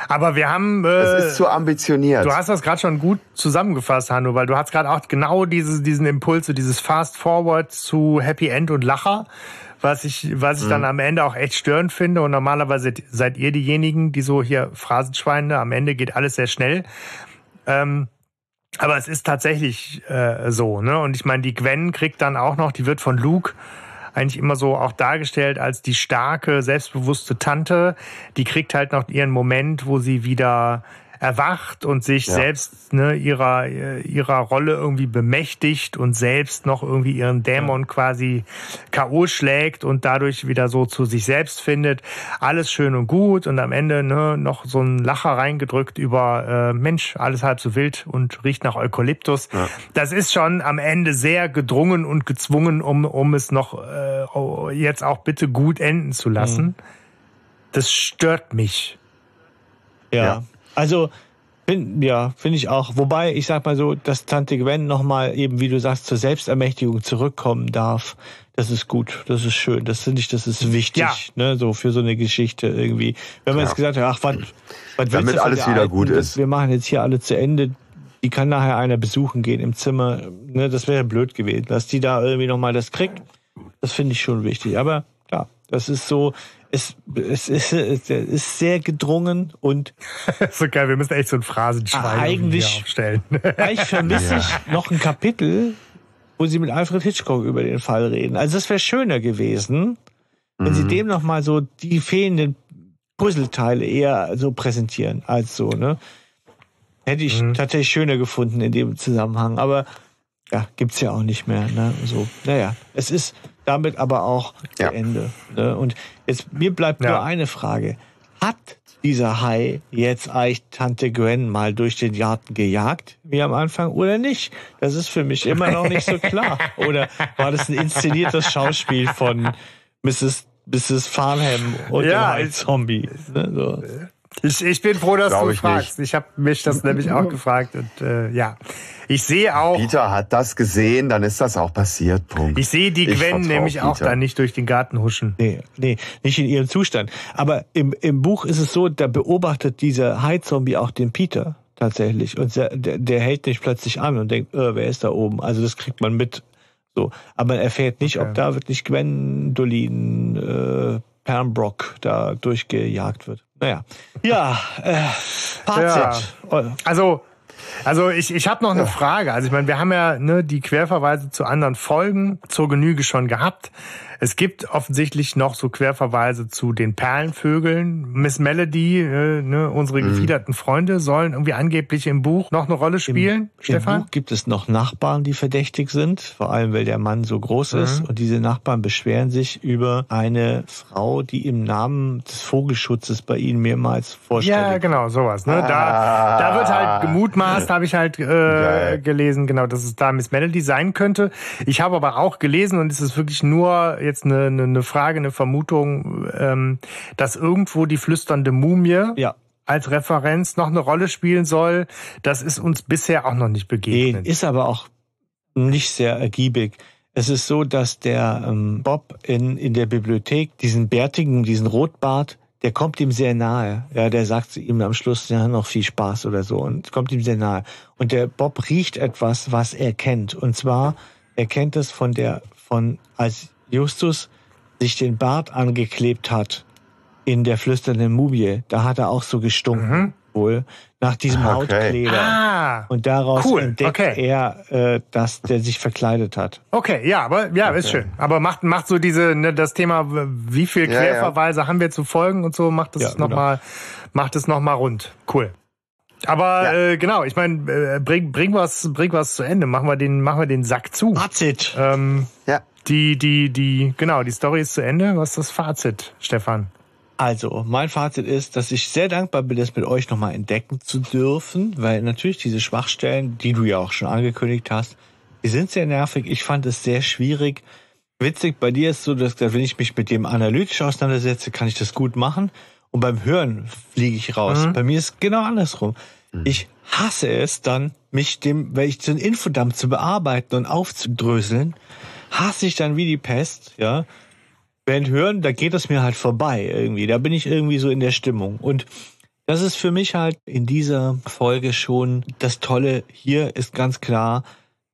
[SPEAKER 3] Aber wir haben.
[SPEAKER 4] Äh, es ist zu ambitioniert.
[SPEAKER 3] Du hast das gerade schon gut zusammengefasst, Hanno, weil du hast gerade auch genau dieses, diesen Impuls, so dieses Fast Forward zu Happy End und Lacher was ich, was ich mhm. dann am Ende auch echt störend finde. Und normalerweise seid ihr diejenigen, die so hier Phrasenschweine, am Ende geht alles sehr schnell. Ähm, aber es ist tatsächlich äh, so, ne? Und ich meine, die Gwen kriegt dann auch noch, die wird von Luke eigentlich immer so auch dargestellt als die starke, selbstbewusste Tante. Die kriegt halt noch ihren Moment, wo sie wieder erwacht und sich ja. selbst ne, ihrer, ihrer Rolle irgendwie bemächtigt und selbst noch irgendwie ihren Dämon ja. quasi K.O. schlägt und dadurch wieder so zu sich selbst findet. Alles schön und gut und am Ende ne, noch so ein Lacher reingedrückt über äh, Mensch, alles halb so wild und riecht nach Eukalyptus. Ja. Das ist schon am Ende sehr gedrungen und gezwungen, um, um es noch äh, jetzt auch bitte gut enden zu lassen. Mhm. Das stört mich.
[SPEAKER 5] ja. Also, bin, ja, finde ich auch. Wobei, ich sag mal so, dass Tante Gwen nochmal eben, wie du sagst, zur Selbstermächtigung zurückkommen darf. Das ist gut, das ist schön, das finde ich, das ist wichtig, ja. ne, so für so eine Geschichte irgendwie. Wenn man ja. jetzt gesagt hat, ach, was,
[SPEAKER 4] was Damit alles wieder Alten, gut ist.
[SPEAKER 5] Wir machen jetzt hier alle zu Ende. Die kann nachher einer besuchen gehen im Zimmer. Ne, das wäre blöd gewesen, dass die da irgendwie nochmal das kriegt. Das finde ich schon wichtig. Aber das ist so, es, es, ist, es ist sehr gedrungen und
[SPEAKER 3] so geil, wir müssen echt so ein Phrasenschwein
[SPEAKER 5] eigentlich
[SPEAKER 3] aufstellen.
[SPEAKER 5] Eigentlich vermisse ja. ich noch ein Kapitel, wo sie mit Alfred Hitchcock über den Fall reden. Also es wäre schöner gewesen, wenn mhm. sie dem noch mal so die fehlenden Puzzleteile eher so präsentieren als so, ne? Hätte ich mhm. tatsächlich schöner gefunden in dem Zusammenhang, aber ja, gibt's ja auch nicht mehr, ne? So, naja, es ist damit aber auch ja. Ende. Ne? Und jetzt, mir bleibt ja. nur eine Frage. Hat dieser Hai jetzt eigentlich Tante Gwen mal durch den Garten gejagt, wie am Anfang, oder nicht? Das ist für mich immer noch nicht so klar. Oder war das ein inszeniertes Schauspiel von Mrs. Mrs. Farnham und ja, dem Zombie? Ne? So.
[SPEAKER 3] Ich, ich bin froh, dass Glaube du ich fragst. Nicht. Ich habe mich das nämlich auch gefragt. Und äh, ja, ich sehe auch.
[SPEAKER 4] Peter hat das gesehen, dann ist das auch passiert. Punkt.
[SPEAKER 3] Ich sehe die Gwen nämlich auch da nicht durch den Garten huschen.
[SPEAKER 5] Nee, nee, nicht in ihrem Zustand. Aber im, im Buch ist es so, da beobachtet dieser Hai-Zombie auch den Peter tatsächlich. Und der, der hält nicht plötzlich an und denkt, äh, wer ist da oben? Also das kriegt man mit. So. Aber man erfährt nicht, okay. ob da wirklich Gwendolyn äh, Pembroke da durchgejagt wird. Naja. Ja, äh, Fazit.
[SPEAKER 3] Ja. Also, also ich, ich habe noch eine Frage. Also ich meine, wir haben ja ne, die Querverweise zu anderen Folgen zur Genüge schon gehabt. Es gibt offensichtlich noch so Querverweise zu den Perlenvögeln. Miss Melody, äh, ne, unsere mhm. gefiederten Freunde, sollen irgendwie angeblich im Buch noch eine Rolle spielen. Im, Stefan? Im Buch
[SPEAKER 5] gibt es noch Nachbarn, die verdächtig sind, vor allem weil der Mann so groß mhm. ist. Und diese Nachbarn beschweren sich über eine Frau, die im Namen des Vogelschutzes bei ihnen mehrmals vorstellt.
[SPEAKER 3] Ja, genau, sowas. Ne? Da, da wird halt gemutmaßt, habe ich halt äh, gelesen, genau, dass es da Miss Melody sein könnte. Ich habe aber auch gelesen und es ist wirklich nur jetzt eine, eine, eine Frage, eine Vermutung, ähm, dass irgendwo die flüsternde Mumie ja. als Referenz noch eine Rolle spielen soll. Das ist uns bisher auch noch nicht begegnet.
[SPEAKER 5] Nee, ist aber auch nicht sehr ergiebig. Es ist so, dass der ähm, Bob in, in der Bibliothek diesen bärtigen, diesen Rotbart, der kommt ihm sehr nahe. Ja, der sagt zu ihm am Schluss, ja, noch viel Spaß oder so und kommt ihm sehr nahe. Und der Bob riecht etwas, was er kennt. Und zwar, er kennt es von der, von, als Justus sich den Bart angeklebt hat, in der flüsternden Mumie. Da hat er auch so gestunken. Mhm. Wohl nach diesem okay. Hautkleber. Ah, und daraus cool. entdeckt okay. er, äh, dass der sich verkleidet hat.
[SPEAKER 3] Okay, ja, aber ja, okay. ist schön. Aber macht macht so diese ne, das Thema, wie viel Querverweise ja, ja. haben wir zu folgen und so macht es ja, noch genau. mal macht es noch mal rund. Cool. Aber ja. äh, genau, ich meine, äh, bring, bring was, bring was zu Ende. Machen wir den, machen wir den Sack zu.
[SPEAKER 5] Fazit.
[SPEAKER 3] Ähm, ja. Die, die, die, genau, die Story ist zu Ende. Was ist das Fazit, Stefan?
[SPEAKER 5] Also, mein Fazit ist, dass ich sehr dankbar bin, das mit euch nochmal entdecken zu dürfen, weil natürlich diese Schwachstellen, die du ja auch schon angekündigt hast, die sind sehr nervig. Ich fand es sehr schwierig. Witzig, bei dir ist so, dass wenn ich mich mit dem analytisch auseinandersetze, kann ich das gut machen. Und beim Hören fliege ich raus. Mhm. Bei mir ist genau andersrum. Mhm. Ich hasse es dann, mich dem, weil ich so einen Infodump zu bearbeiten und aufzudröseln, hasse ich dann wie die Pest, ja. Während Hören, da geht es mir halt vorbei irgendwie. Da bin ich irgendwie so in der Stimmung. Und das ist für mich halt in dieser Folge schon das Tolle. Hier ist ganz klar,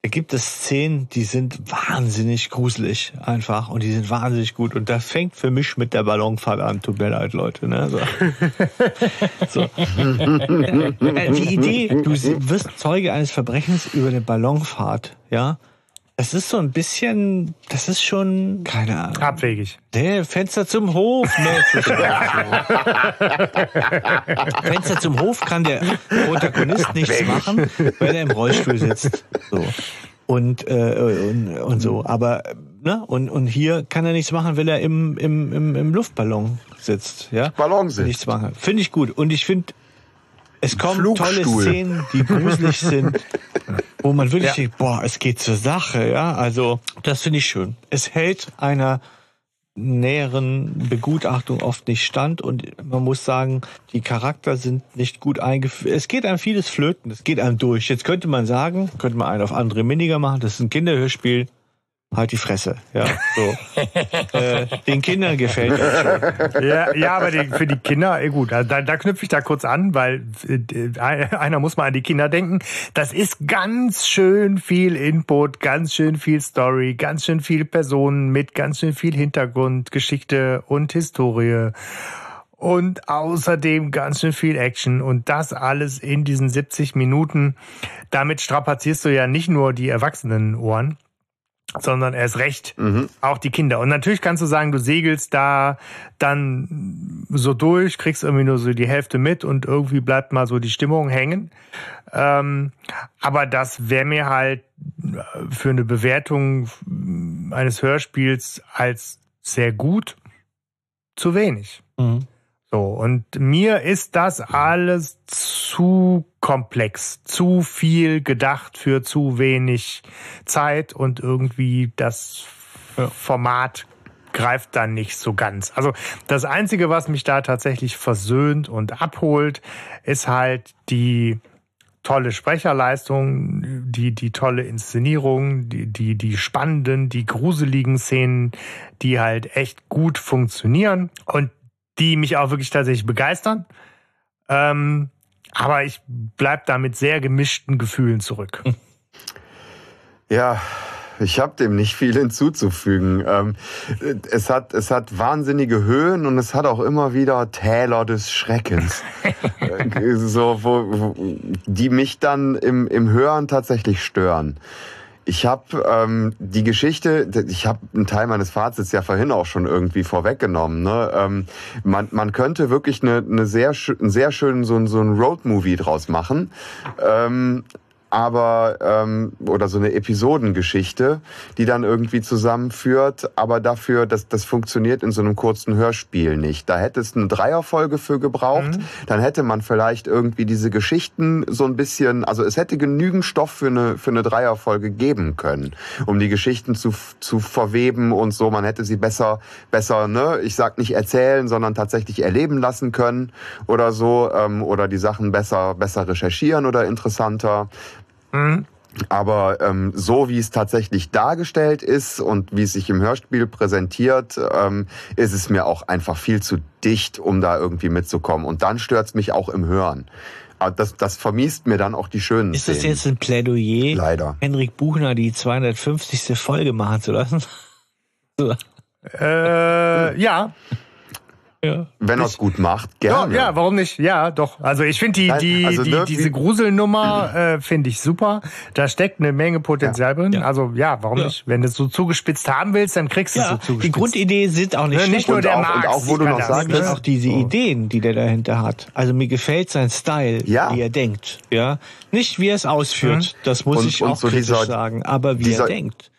[SPEAKER 5] da gibt es Szenen, die sind wahnsinnig gruselig einfach und die sind wahnsinnig gut. Und da fängt für mich mit der Ballonfahrt an. Tut mir leid, Leute. Ne? So. so. Äh, die Idee, du wirst Zeuge eines Verbrechens über eine Ballonfahrt, ja. Das ist so ein bisschen, das ist schon, keine Ahnung.
[SPEAKER 3] Abwegig.
[SPEAKER 5] Nee, Fenster zum Hof mäßig. Fenster zum Hof kann der Protagonist nichts machen, weil er im Rollstuhl sitzt. So. Und, äh, und, und so. Aber, ne, und, und hier kann er nichts machen, weil er im, im, im, im Luftballon sitzt. Ja?
[SPEAKER 4] Ballon sitzt.
[SPEAKER 5] Nichts machen. Finde ich gut. Und ich finde, es kommen tolle Szenen, die gruselig sind, wo man wirklich ja. denkt, boah, es geht zur Sache, ja. Also, das finde ich schön. Es hält einer näheren Begutachtung oft nicht stand und man muss sagen, die Charakter sind nicht gut eingeführt. Es geht einem vieles flöten, es geht einem durch. Jetzt könnte man sagen, könnte man einen auf andere Miniger machen, das ist ein Kinderhörspiel, halt die Fresse. Ja, so. äh, den Kindern gefällt das
[SPEAKER 3] schon. Ja, ja aber die, für die Kinder, eh gut, da, da knüpfe ich da kurz an, weil äh, einer muss mal an die Kinder denken. Das ist ganz schön viel Input, ganz schön viel Story, ganz schön viel Personen mit ganz schön viel Hintergrund, Geschichte und Historie. Und außerdem ganz schön viel Action und das alles in diesen 70 Minuten. Damit strapazierst du ja nicht nur die erwachsenen Ohren, sondern erst recht mhm. auch die Kinder. Und natürlich kannst du sagen, du segelst da dann so durch, kriegst irgendwie nur so die Hälfte mit und irgendwie bleibt mal so die Stimmung hängen. Ähm, aber das wäre mir halt für eine Bewertung eines Hörspiels als sehr gut zu wenig. Mhm. So, und mir ist das alles zu komplex, zu viel gedacht für zu wenig Zeit und irgendwie das Format greift dann nicht so ganz. Also das Einzige, was mich da tatsächlich versöhnt und abholt, ist halt die tolle Sprecherleistung, die, die tolle Inszenierung, die, die, die spannenden, die gruseligen Szenen, die halt echt gut funktionieren. Und die mich auch wirklich tatsächlich begeistern. Ähm, aber ich bleib da mit sehr gemischten Gefühlen zurück.
[SPEAKER 4] Ja, ich habe dem nicht viel hinzuzufügen. Ähm, es, hat, es hat wahnsinnige Höhen und es hat auch immer wieder Täler des Schreckens. Äh, so, wo, wo, die mich dann im, im Hören tatsächlich stören. Ich habe ähm, die Geschichte, ich habe einen Teil meines Fazits ja vorhin auch schon irgendwie vorweggenommen. Ne? Ähm, man, man könnte wirklich eine, eine sehr, einen sehr schönen so, so ein Road-Movie draus machen. Ähm, aber ähm, oder so eine Episodengeschichte, die dann irgendwie zusammenführt, aber dafür, dass das funktioniert in so einem kurzen Hörspiel nicht. Da hätte es eine Dreierfolge für gebraucht, mhm. dann hätte man vielleicht irgendwie diese Geschichten so ein bisschen, also es hätte genügend Stoff für eine für eine Dreierfolge geben können, um die Geschichten zu zu verweben und so. Man hätte sie besser besser, ne, ich sag nicht erzählen, sondern tatsächlich erleben lassen können oder so ähm, oder die Sachen besser besser recherchieren oder interessanter. Mhm. Aber ähm, so wie es tatsächlich dargestellt ist und wie es sich im Hörspiel präsentiert, ähm, ist es mir auch einfach viel zu dicht, um da irgendwie mitzukommen. Und dann stört es mich auch im Hören. Das, das vermiest mir dann auch die schönen
[SPEAKER 5] Ist das Szenen. jetzt ein Plädoyer,
[SPEAKER 4] Leider.
[SPEAKER 5] Henrik Buchner die 250. Folge machen zu lassen?
[SPEAKER 3] äh, ja.
[SPEAKER 4] Ja. Wenn er es gut macht, gerne.
[SPEAKER 3] Ja, ja, warum nicht? Ja, doch. Also ich finde die, die, also, die, ne, diese Gruselnummer äh, finde ich super. Da steckt eine Menge Potenzial ja. drin. Ja. Also ja, warum ja. nicht? Wenn du es so zugespitzt haben willst, dann kriegst du es so zugespitzt.
[SPEAKER 5] Die Grundideen sind auch nicht
[SPEAKER 3] ne, Nicht nur der Marx,
[SPEAKER 5] und auch, wo du noch sagst, ne? auch diese so. Ideen, die der dahinter hat. Also mir gefällt sein Style, wie er denkt. Ja, nicht wie er es ausführt. Mhm. Das muss und, ich auch so kritisch dieser, sagen. Aber wie er denkt.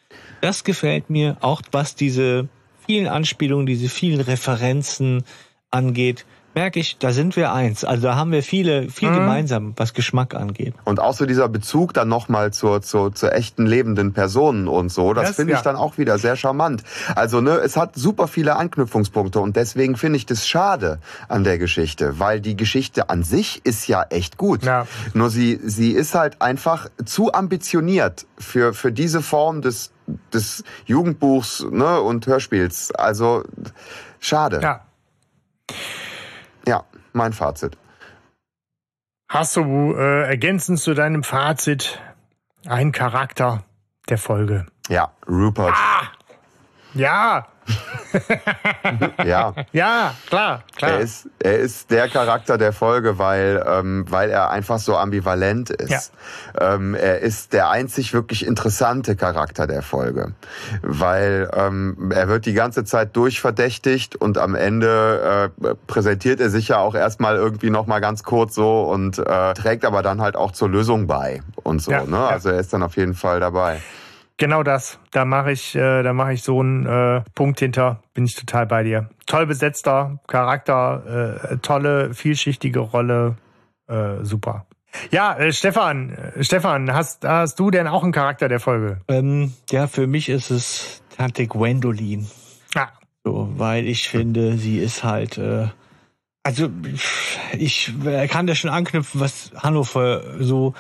[SPEAKER 5] Das gefällt mir auch, was diese vielen Anspielungen, diese vielen Referenzen angeht, merke ich, da sind wir eins. Also da haben wir viele, viel mhm. gemeinsam, was Geschmack angeht.
[SPEAKER 4] Und auch so dieser Bezug dann nochmal zur, zur, zur echten lebenden Personen und so, das yes, finde ich ja. dann auch wieder sehr charmant. Also ne, es hat super viele Anknüpfungspunkte und deswegen finde ich das schade an der Geschichte, weil die Geschichte an sich ist ja echt gut. Ja. Nur sie, sie ist halt einfach zu ambitioniert für, für diese Form des, des Jugendbuchs ne, und Hörspiels. Also schade.
[SPEAKER 3] Ja.
[SPEAKER 4] Ja, mein Fazit.
[SPEAKER 3] Hast du äh, ergänzend zu deinem Fazit einen Charakter der Folge?
[SPEAKER 4] Ja, Rupert.
[SPEAKER 3] Ah! Ja,
[SPEAKER 4] ja.
[SPEAKER 3] Ja, klar, klar.
[SPEAKER 4] Er ist, er ist der Charakter der Folge, weil, ähm, weil er einfach so ambivalent ist. Ja. Ähm, er ist der einzig wirklich interessante Charakter der Folge. Weil ähm, er wird die ganze Zeit durchverdächtigt und am Ende äh, präsentiert er sich ja auch erstmal irgendwie nochmal ganz kurz so und äh, trägt aber dann halt auch zur Lösung bei und so. Ja, ne? Also er ist dann auf jeden Fall dabei.
[SPEAKER 3] Genau das. Da mache ich, äh, da mache ich so einen äh, Punkt hinter. Bin ich total bei dir. Toll besetzter Charakter, äh, tolle vielschichtige Rolle, äh, super. Ja, äh, Stefan, äh, Stefan, hast hast du denn auch einen Charakter der Folge?
[SPEAKER 5] Ähm, ja, für mich ist es Tante Gwendolyn. Ah. So, weil ich finde, sie ist halt äh, also ich kann da schon anknüpfen, was Hannover so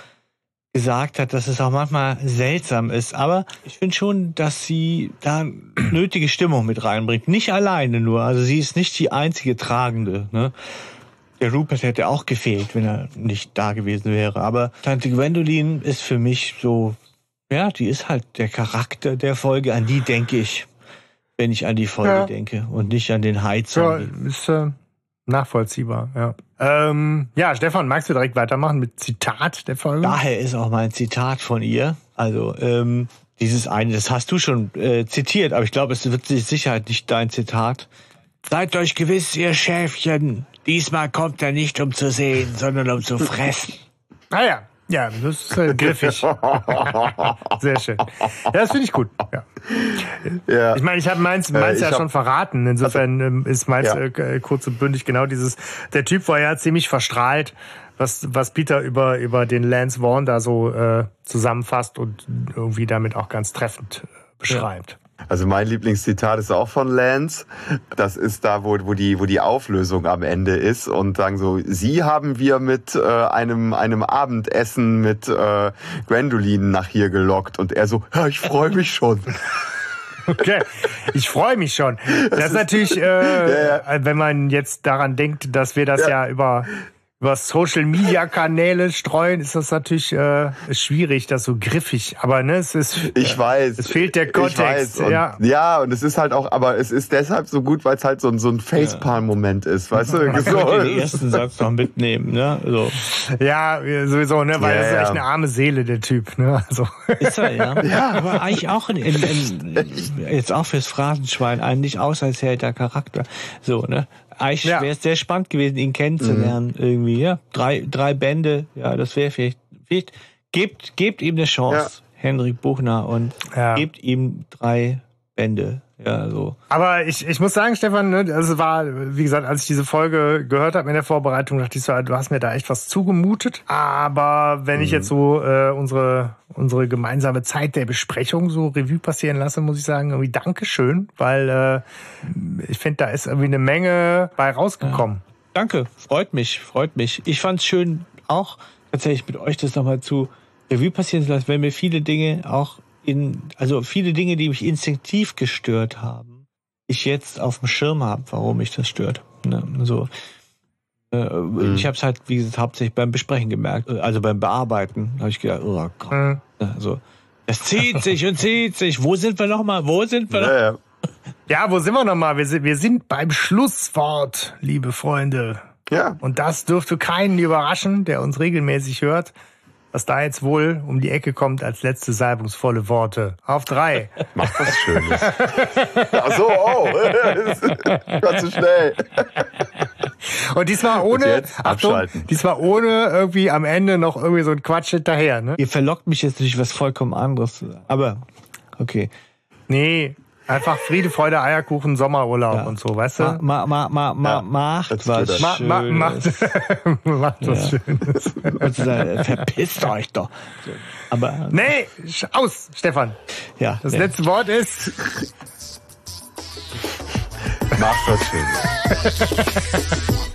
[SPEAKER 5] gesagt hat, dass es auch manchmal seltsam ist. Aber ich finde schon, dass sie da nötige Stimmung mit reinbringt. Nicht alleine nur. Also sie ist nicht die einzige Tragende. Ne? Der Rupert hätte auch gefehlt, wenn er nicht da gewesen wäre. Aber Tante Gwendolyn ist für mich so, ja, die ist halt der Charakter der Folge. An die denke ich, wenn ich an die Folge ja. denke und nicht an den Heizer.
[SPEAKER 3] Ja, ist, äh, Nachvollziehbar, ja. Ähm, ja, Stefan, magst du direkt weitermachen mit Zitat der Folge?
[SPEAKER 5] Daher ist auch mein Zitat von ihr. Also, ähm, dieses eine, das hast du schon äh, zitiert, aber ich glaube, es wird sich Sicherheit nicht dein Zitat. Seid euch gewiss, ihr Schäfchen, diesmal kommt er nicht um zu sehen, sondern um zu fressen.
[SPEAKER 3] Ah ja, ja, das ist äh, griffig. Sehr schön. Ja, das finde ich gut. Ja. ja. Ich meine, ich habe meins, äh, meins äh, ja hab, schon verraten. Insofern also, ist meins ja. äh, kurz und bündig genau dieses. Der Typ war ja ziemlich verstrahlt, was, was Peter über, über den Lance Vaughn da so äh, zusammenfasst und irgendwie damit auch ganz treffend äh, beschreibt.
[SPEAKER 4] Also mein Lieblingszitat ist auch von Lance. Das ist da, wo, wo, die, wo die Auflösung am Ende ist und sagen so, Sie haben wir mit äh, einem, einem Abendessen mit äh, Gwendolyn nach hier gelockt. Und er so, ja, ich freue mich schon.
[SPEAKER 3] Okay, ich freue mich schon. Das, ist natürlich, äh, ja, ja. wenn man jetzt daran denkt, dass wir das ja, ja über über Social Media Kanäle streuen, ist das natürlich äh, schwierig, das so griffig. Aber ne, es ist.
[SPEAKER 4] Ich weiß.
[SPEAKER 3] Es fehlt der Kontext.
[SPEAKER 4] Und, ja. ja, und es ist halt auch, aber es ist deshalb so gut, weil es halt so ein, so ein Facepalm-Moment ist, weißt du?
[SPEAKER 5] Man so. den ersten Satz noch mitnehmen, ne? So.
[SPEAKER 3] Ja, sowieso, ne? Weil ja, das ist echt eine arme Seele, der Typ, ne? Also.
[SPEAKER 5] Ist er, ja. ja. Aber eigentlich auch in, in, in, jetzt auch fürs Phrasenschwein eigentlich auserzählter Charakter. So, ne? Eigentlich ja. wäre es sehr spannend gewesen, ihn kennenzulernen mhm. irgendwie. Ja, drei, drei Bände, ja, das wäre vielleicht, vielleicht gebt, gebt ihm eine Chance, ja. Henrik Buchner, und ja. gebt ihm drei Bände. Ja, so.
[SPEAKER 3] Aber ich, ich muss sagen, Stefan, ne, also war, wie gesagt, als ich diese Folge gehört habe in der Vorbereitung, dachte ich so, du hast mir da echt was zugemutet. Aber wenn mhm. ich jetzt so äh, unsere, unsere gemeinsame Zeit der Besprechung so Revue passieren lasse, muss ich sagen, irgendwie Dankeschön, weil äh, ich finde, da ist irgendwie eine Menge bei rausgekommen. Ja.
[SPEAKER 5] Danke, freut mich, freut mich. Ich fand es schön, auch tatsächlich mit euch das nochmal zu Revue passieren zu lassen, weil mir viele Dinge auch in, also viele Dinge, die mich instinktiv gestört haben, ich jetzt auf dem Schirm habe, warum mich das stört. Ne? So. Äh, mhm. Ich habe es halt, wie gesagt, hauptsächlich beim Besprechen gemerkt, äh, also beim Bearbeiten, habe ich gedacht, oh Gott. Mhm. Also, das zieht sich und zieht sich. Wo sind wir nochmal? Wo sind wir? Ja, ja.
[SPEAKER 3] Ja, wo sind wir nochmal? Wir sind, wir sind beim Schlusswort, liebe Freunde.
[SPEAKER 4] Ja.
[SPEAKER 3] Und das dürfte keinen überraschen, der uns regelmäßig hört, was da jetzt wohl um die Ecke kommt als letzte salbungsvolle Worte. Auf drei.
[SPEAKER 4] Mach was Schönes. Ach so, oh. Ganz zu schnell.
[SPEAKER 3] Und diesmal ohne, Achtung, diesmal ohne irgendwie am Ende noch irgendwie so ein Quatsch hinterher, ne?
[SPEAKER 5] Ihr verlockt mich jetzt durch was vollkommen anderes. Aber, okay.
[SPEAKER 3] Nee, Einfach Friede, Freude, Eierkuchen, Sommerurlaub ja. und so, weißt du?
[SPEAKER 5] Ma, ma, ma, ma, ja. Macht was
[SPEAKER 3] ma, ma, macht, macht was ja.
[SPEAKER 5] Schönes. Verpisst euch doch. Aber,
[SPEAKER 3] nee, aus, Stefan.
[SPEAKER 5] Ja.
[SPEAKER 3] Das nee. letzte Wort ist...
[SPEAKER 4] Macht was Schönes.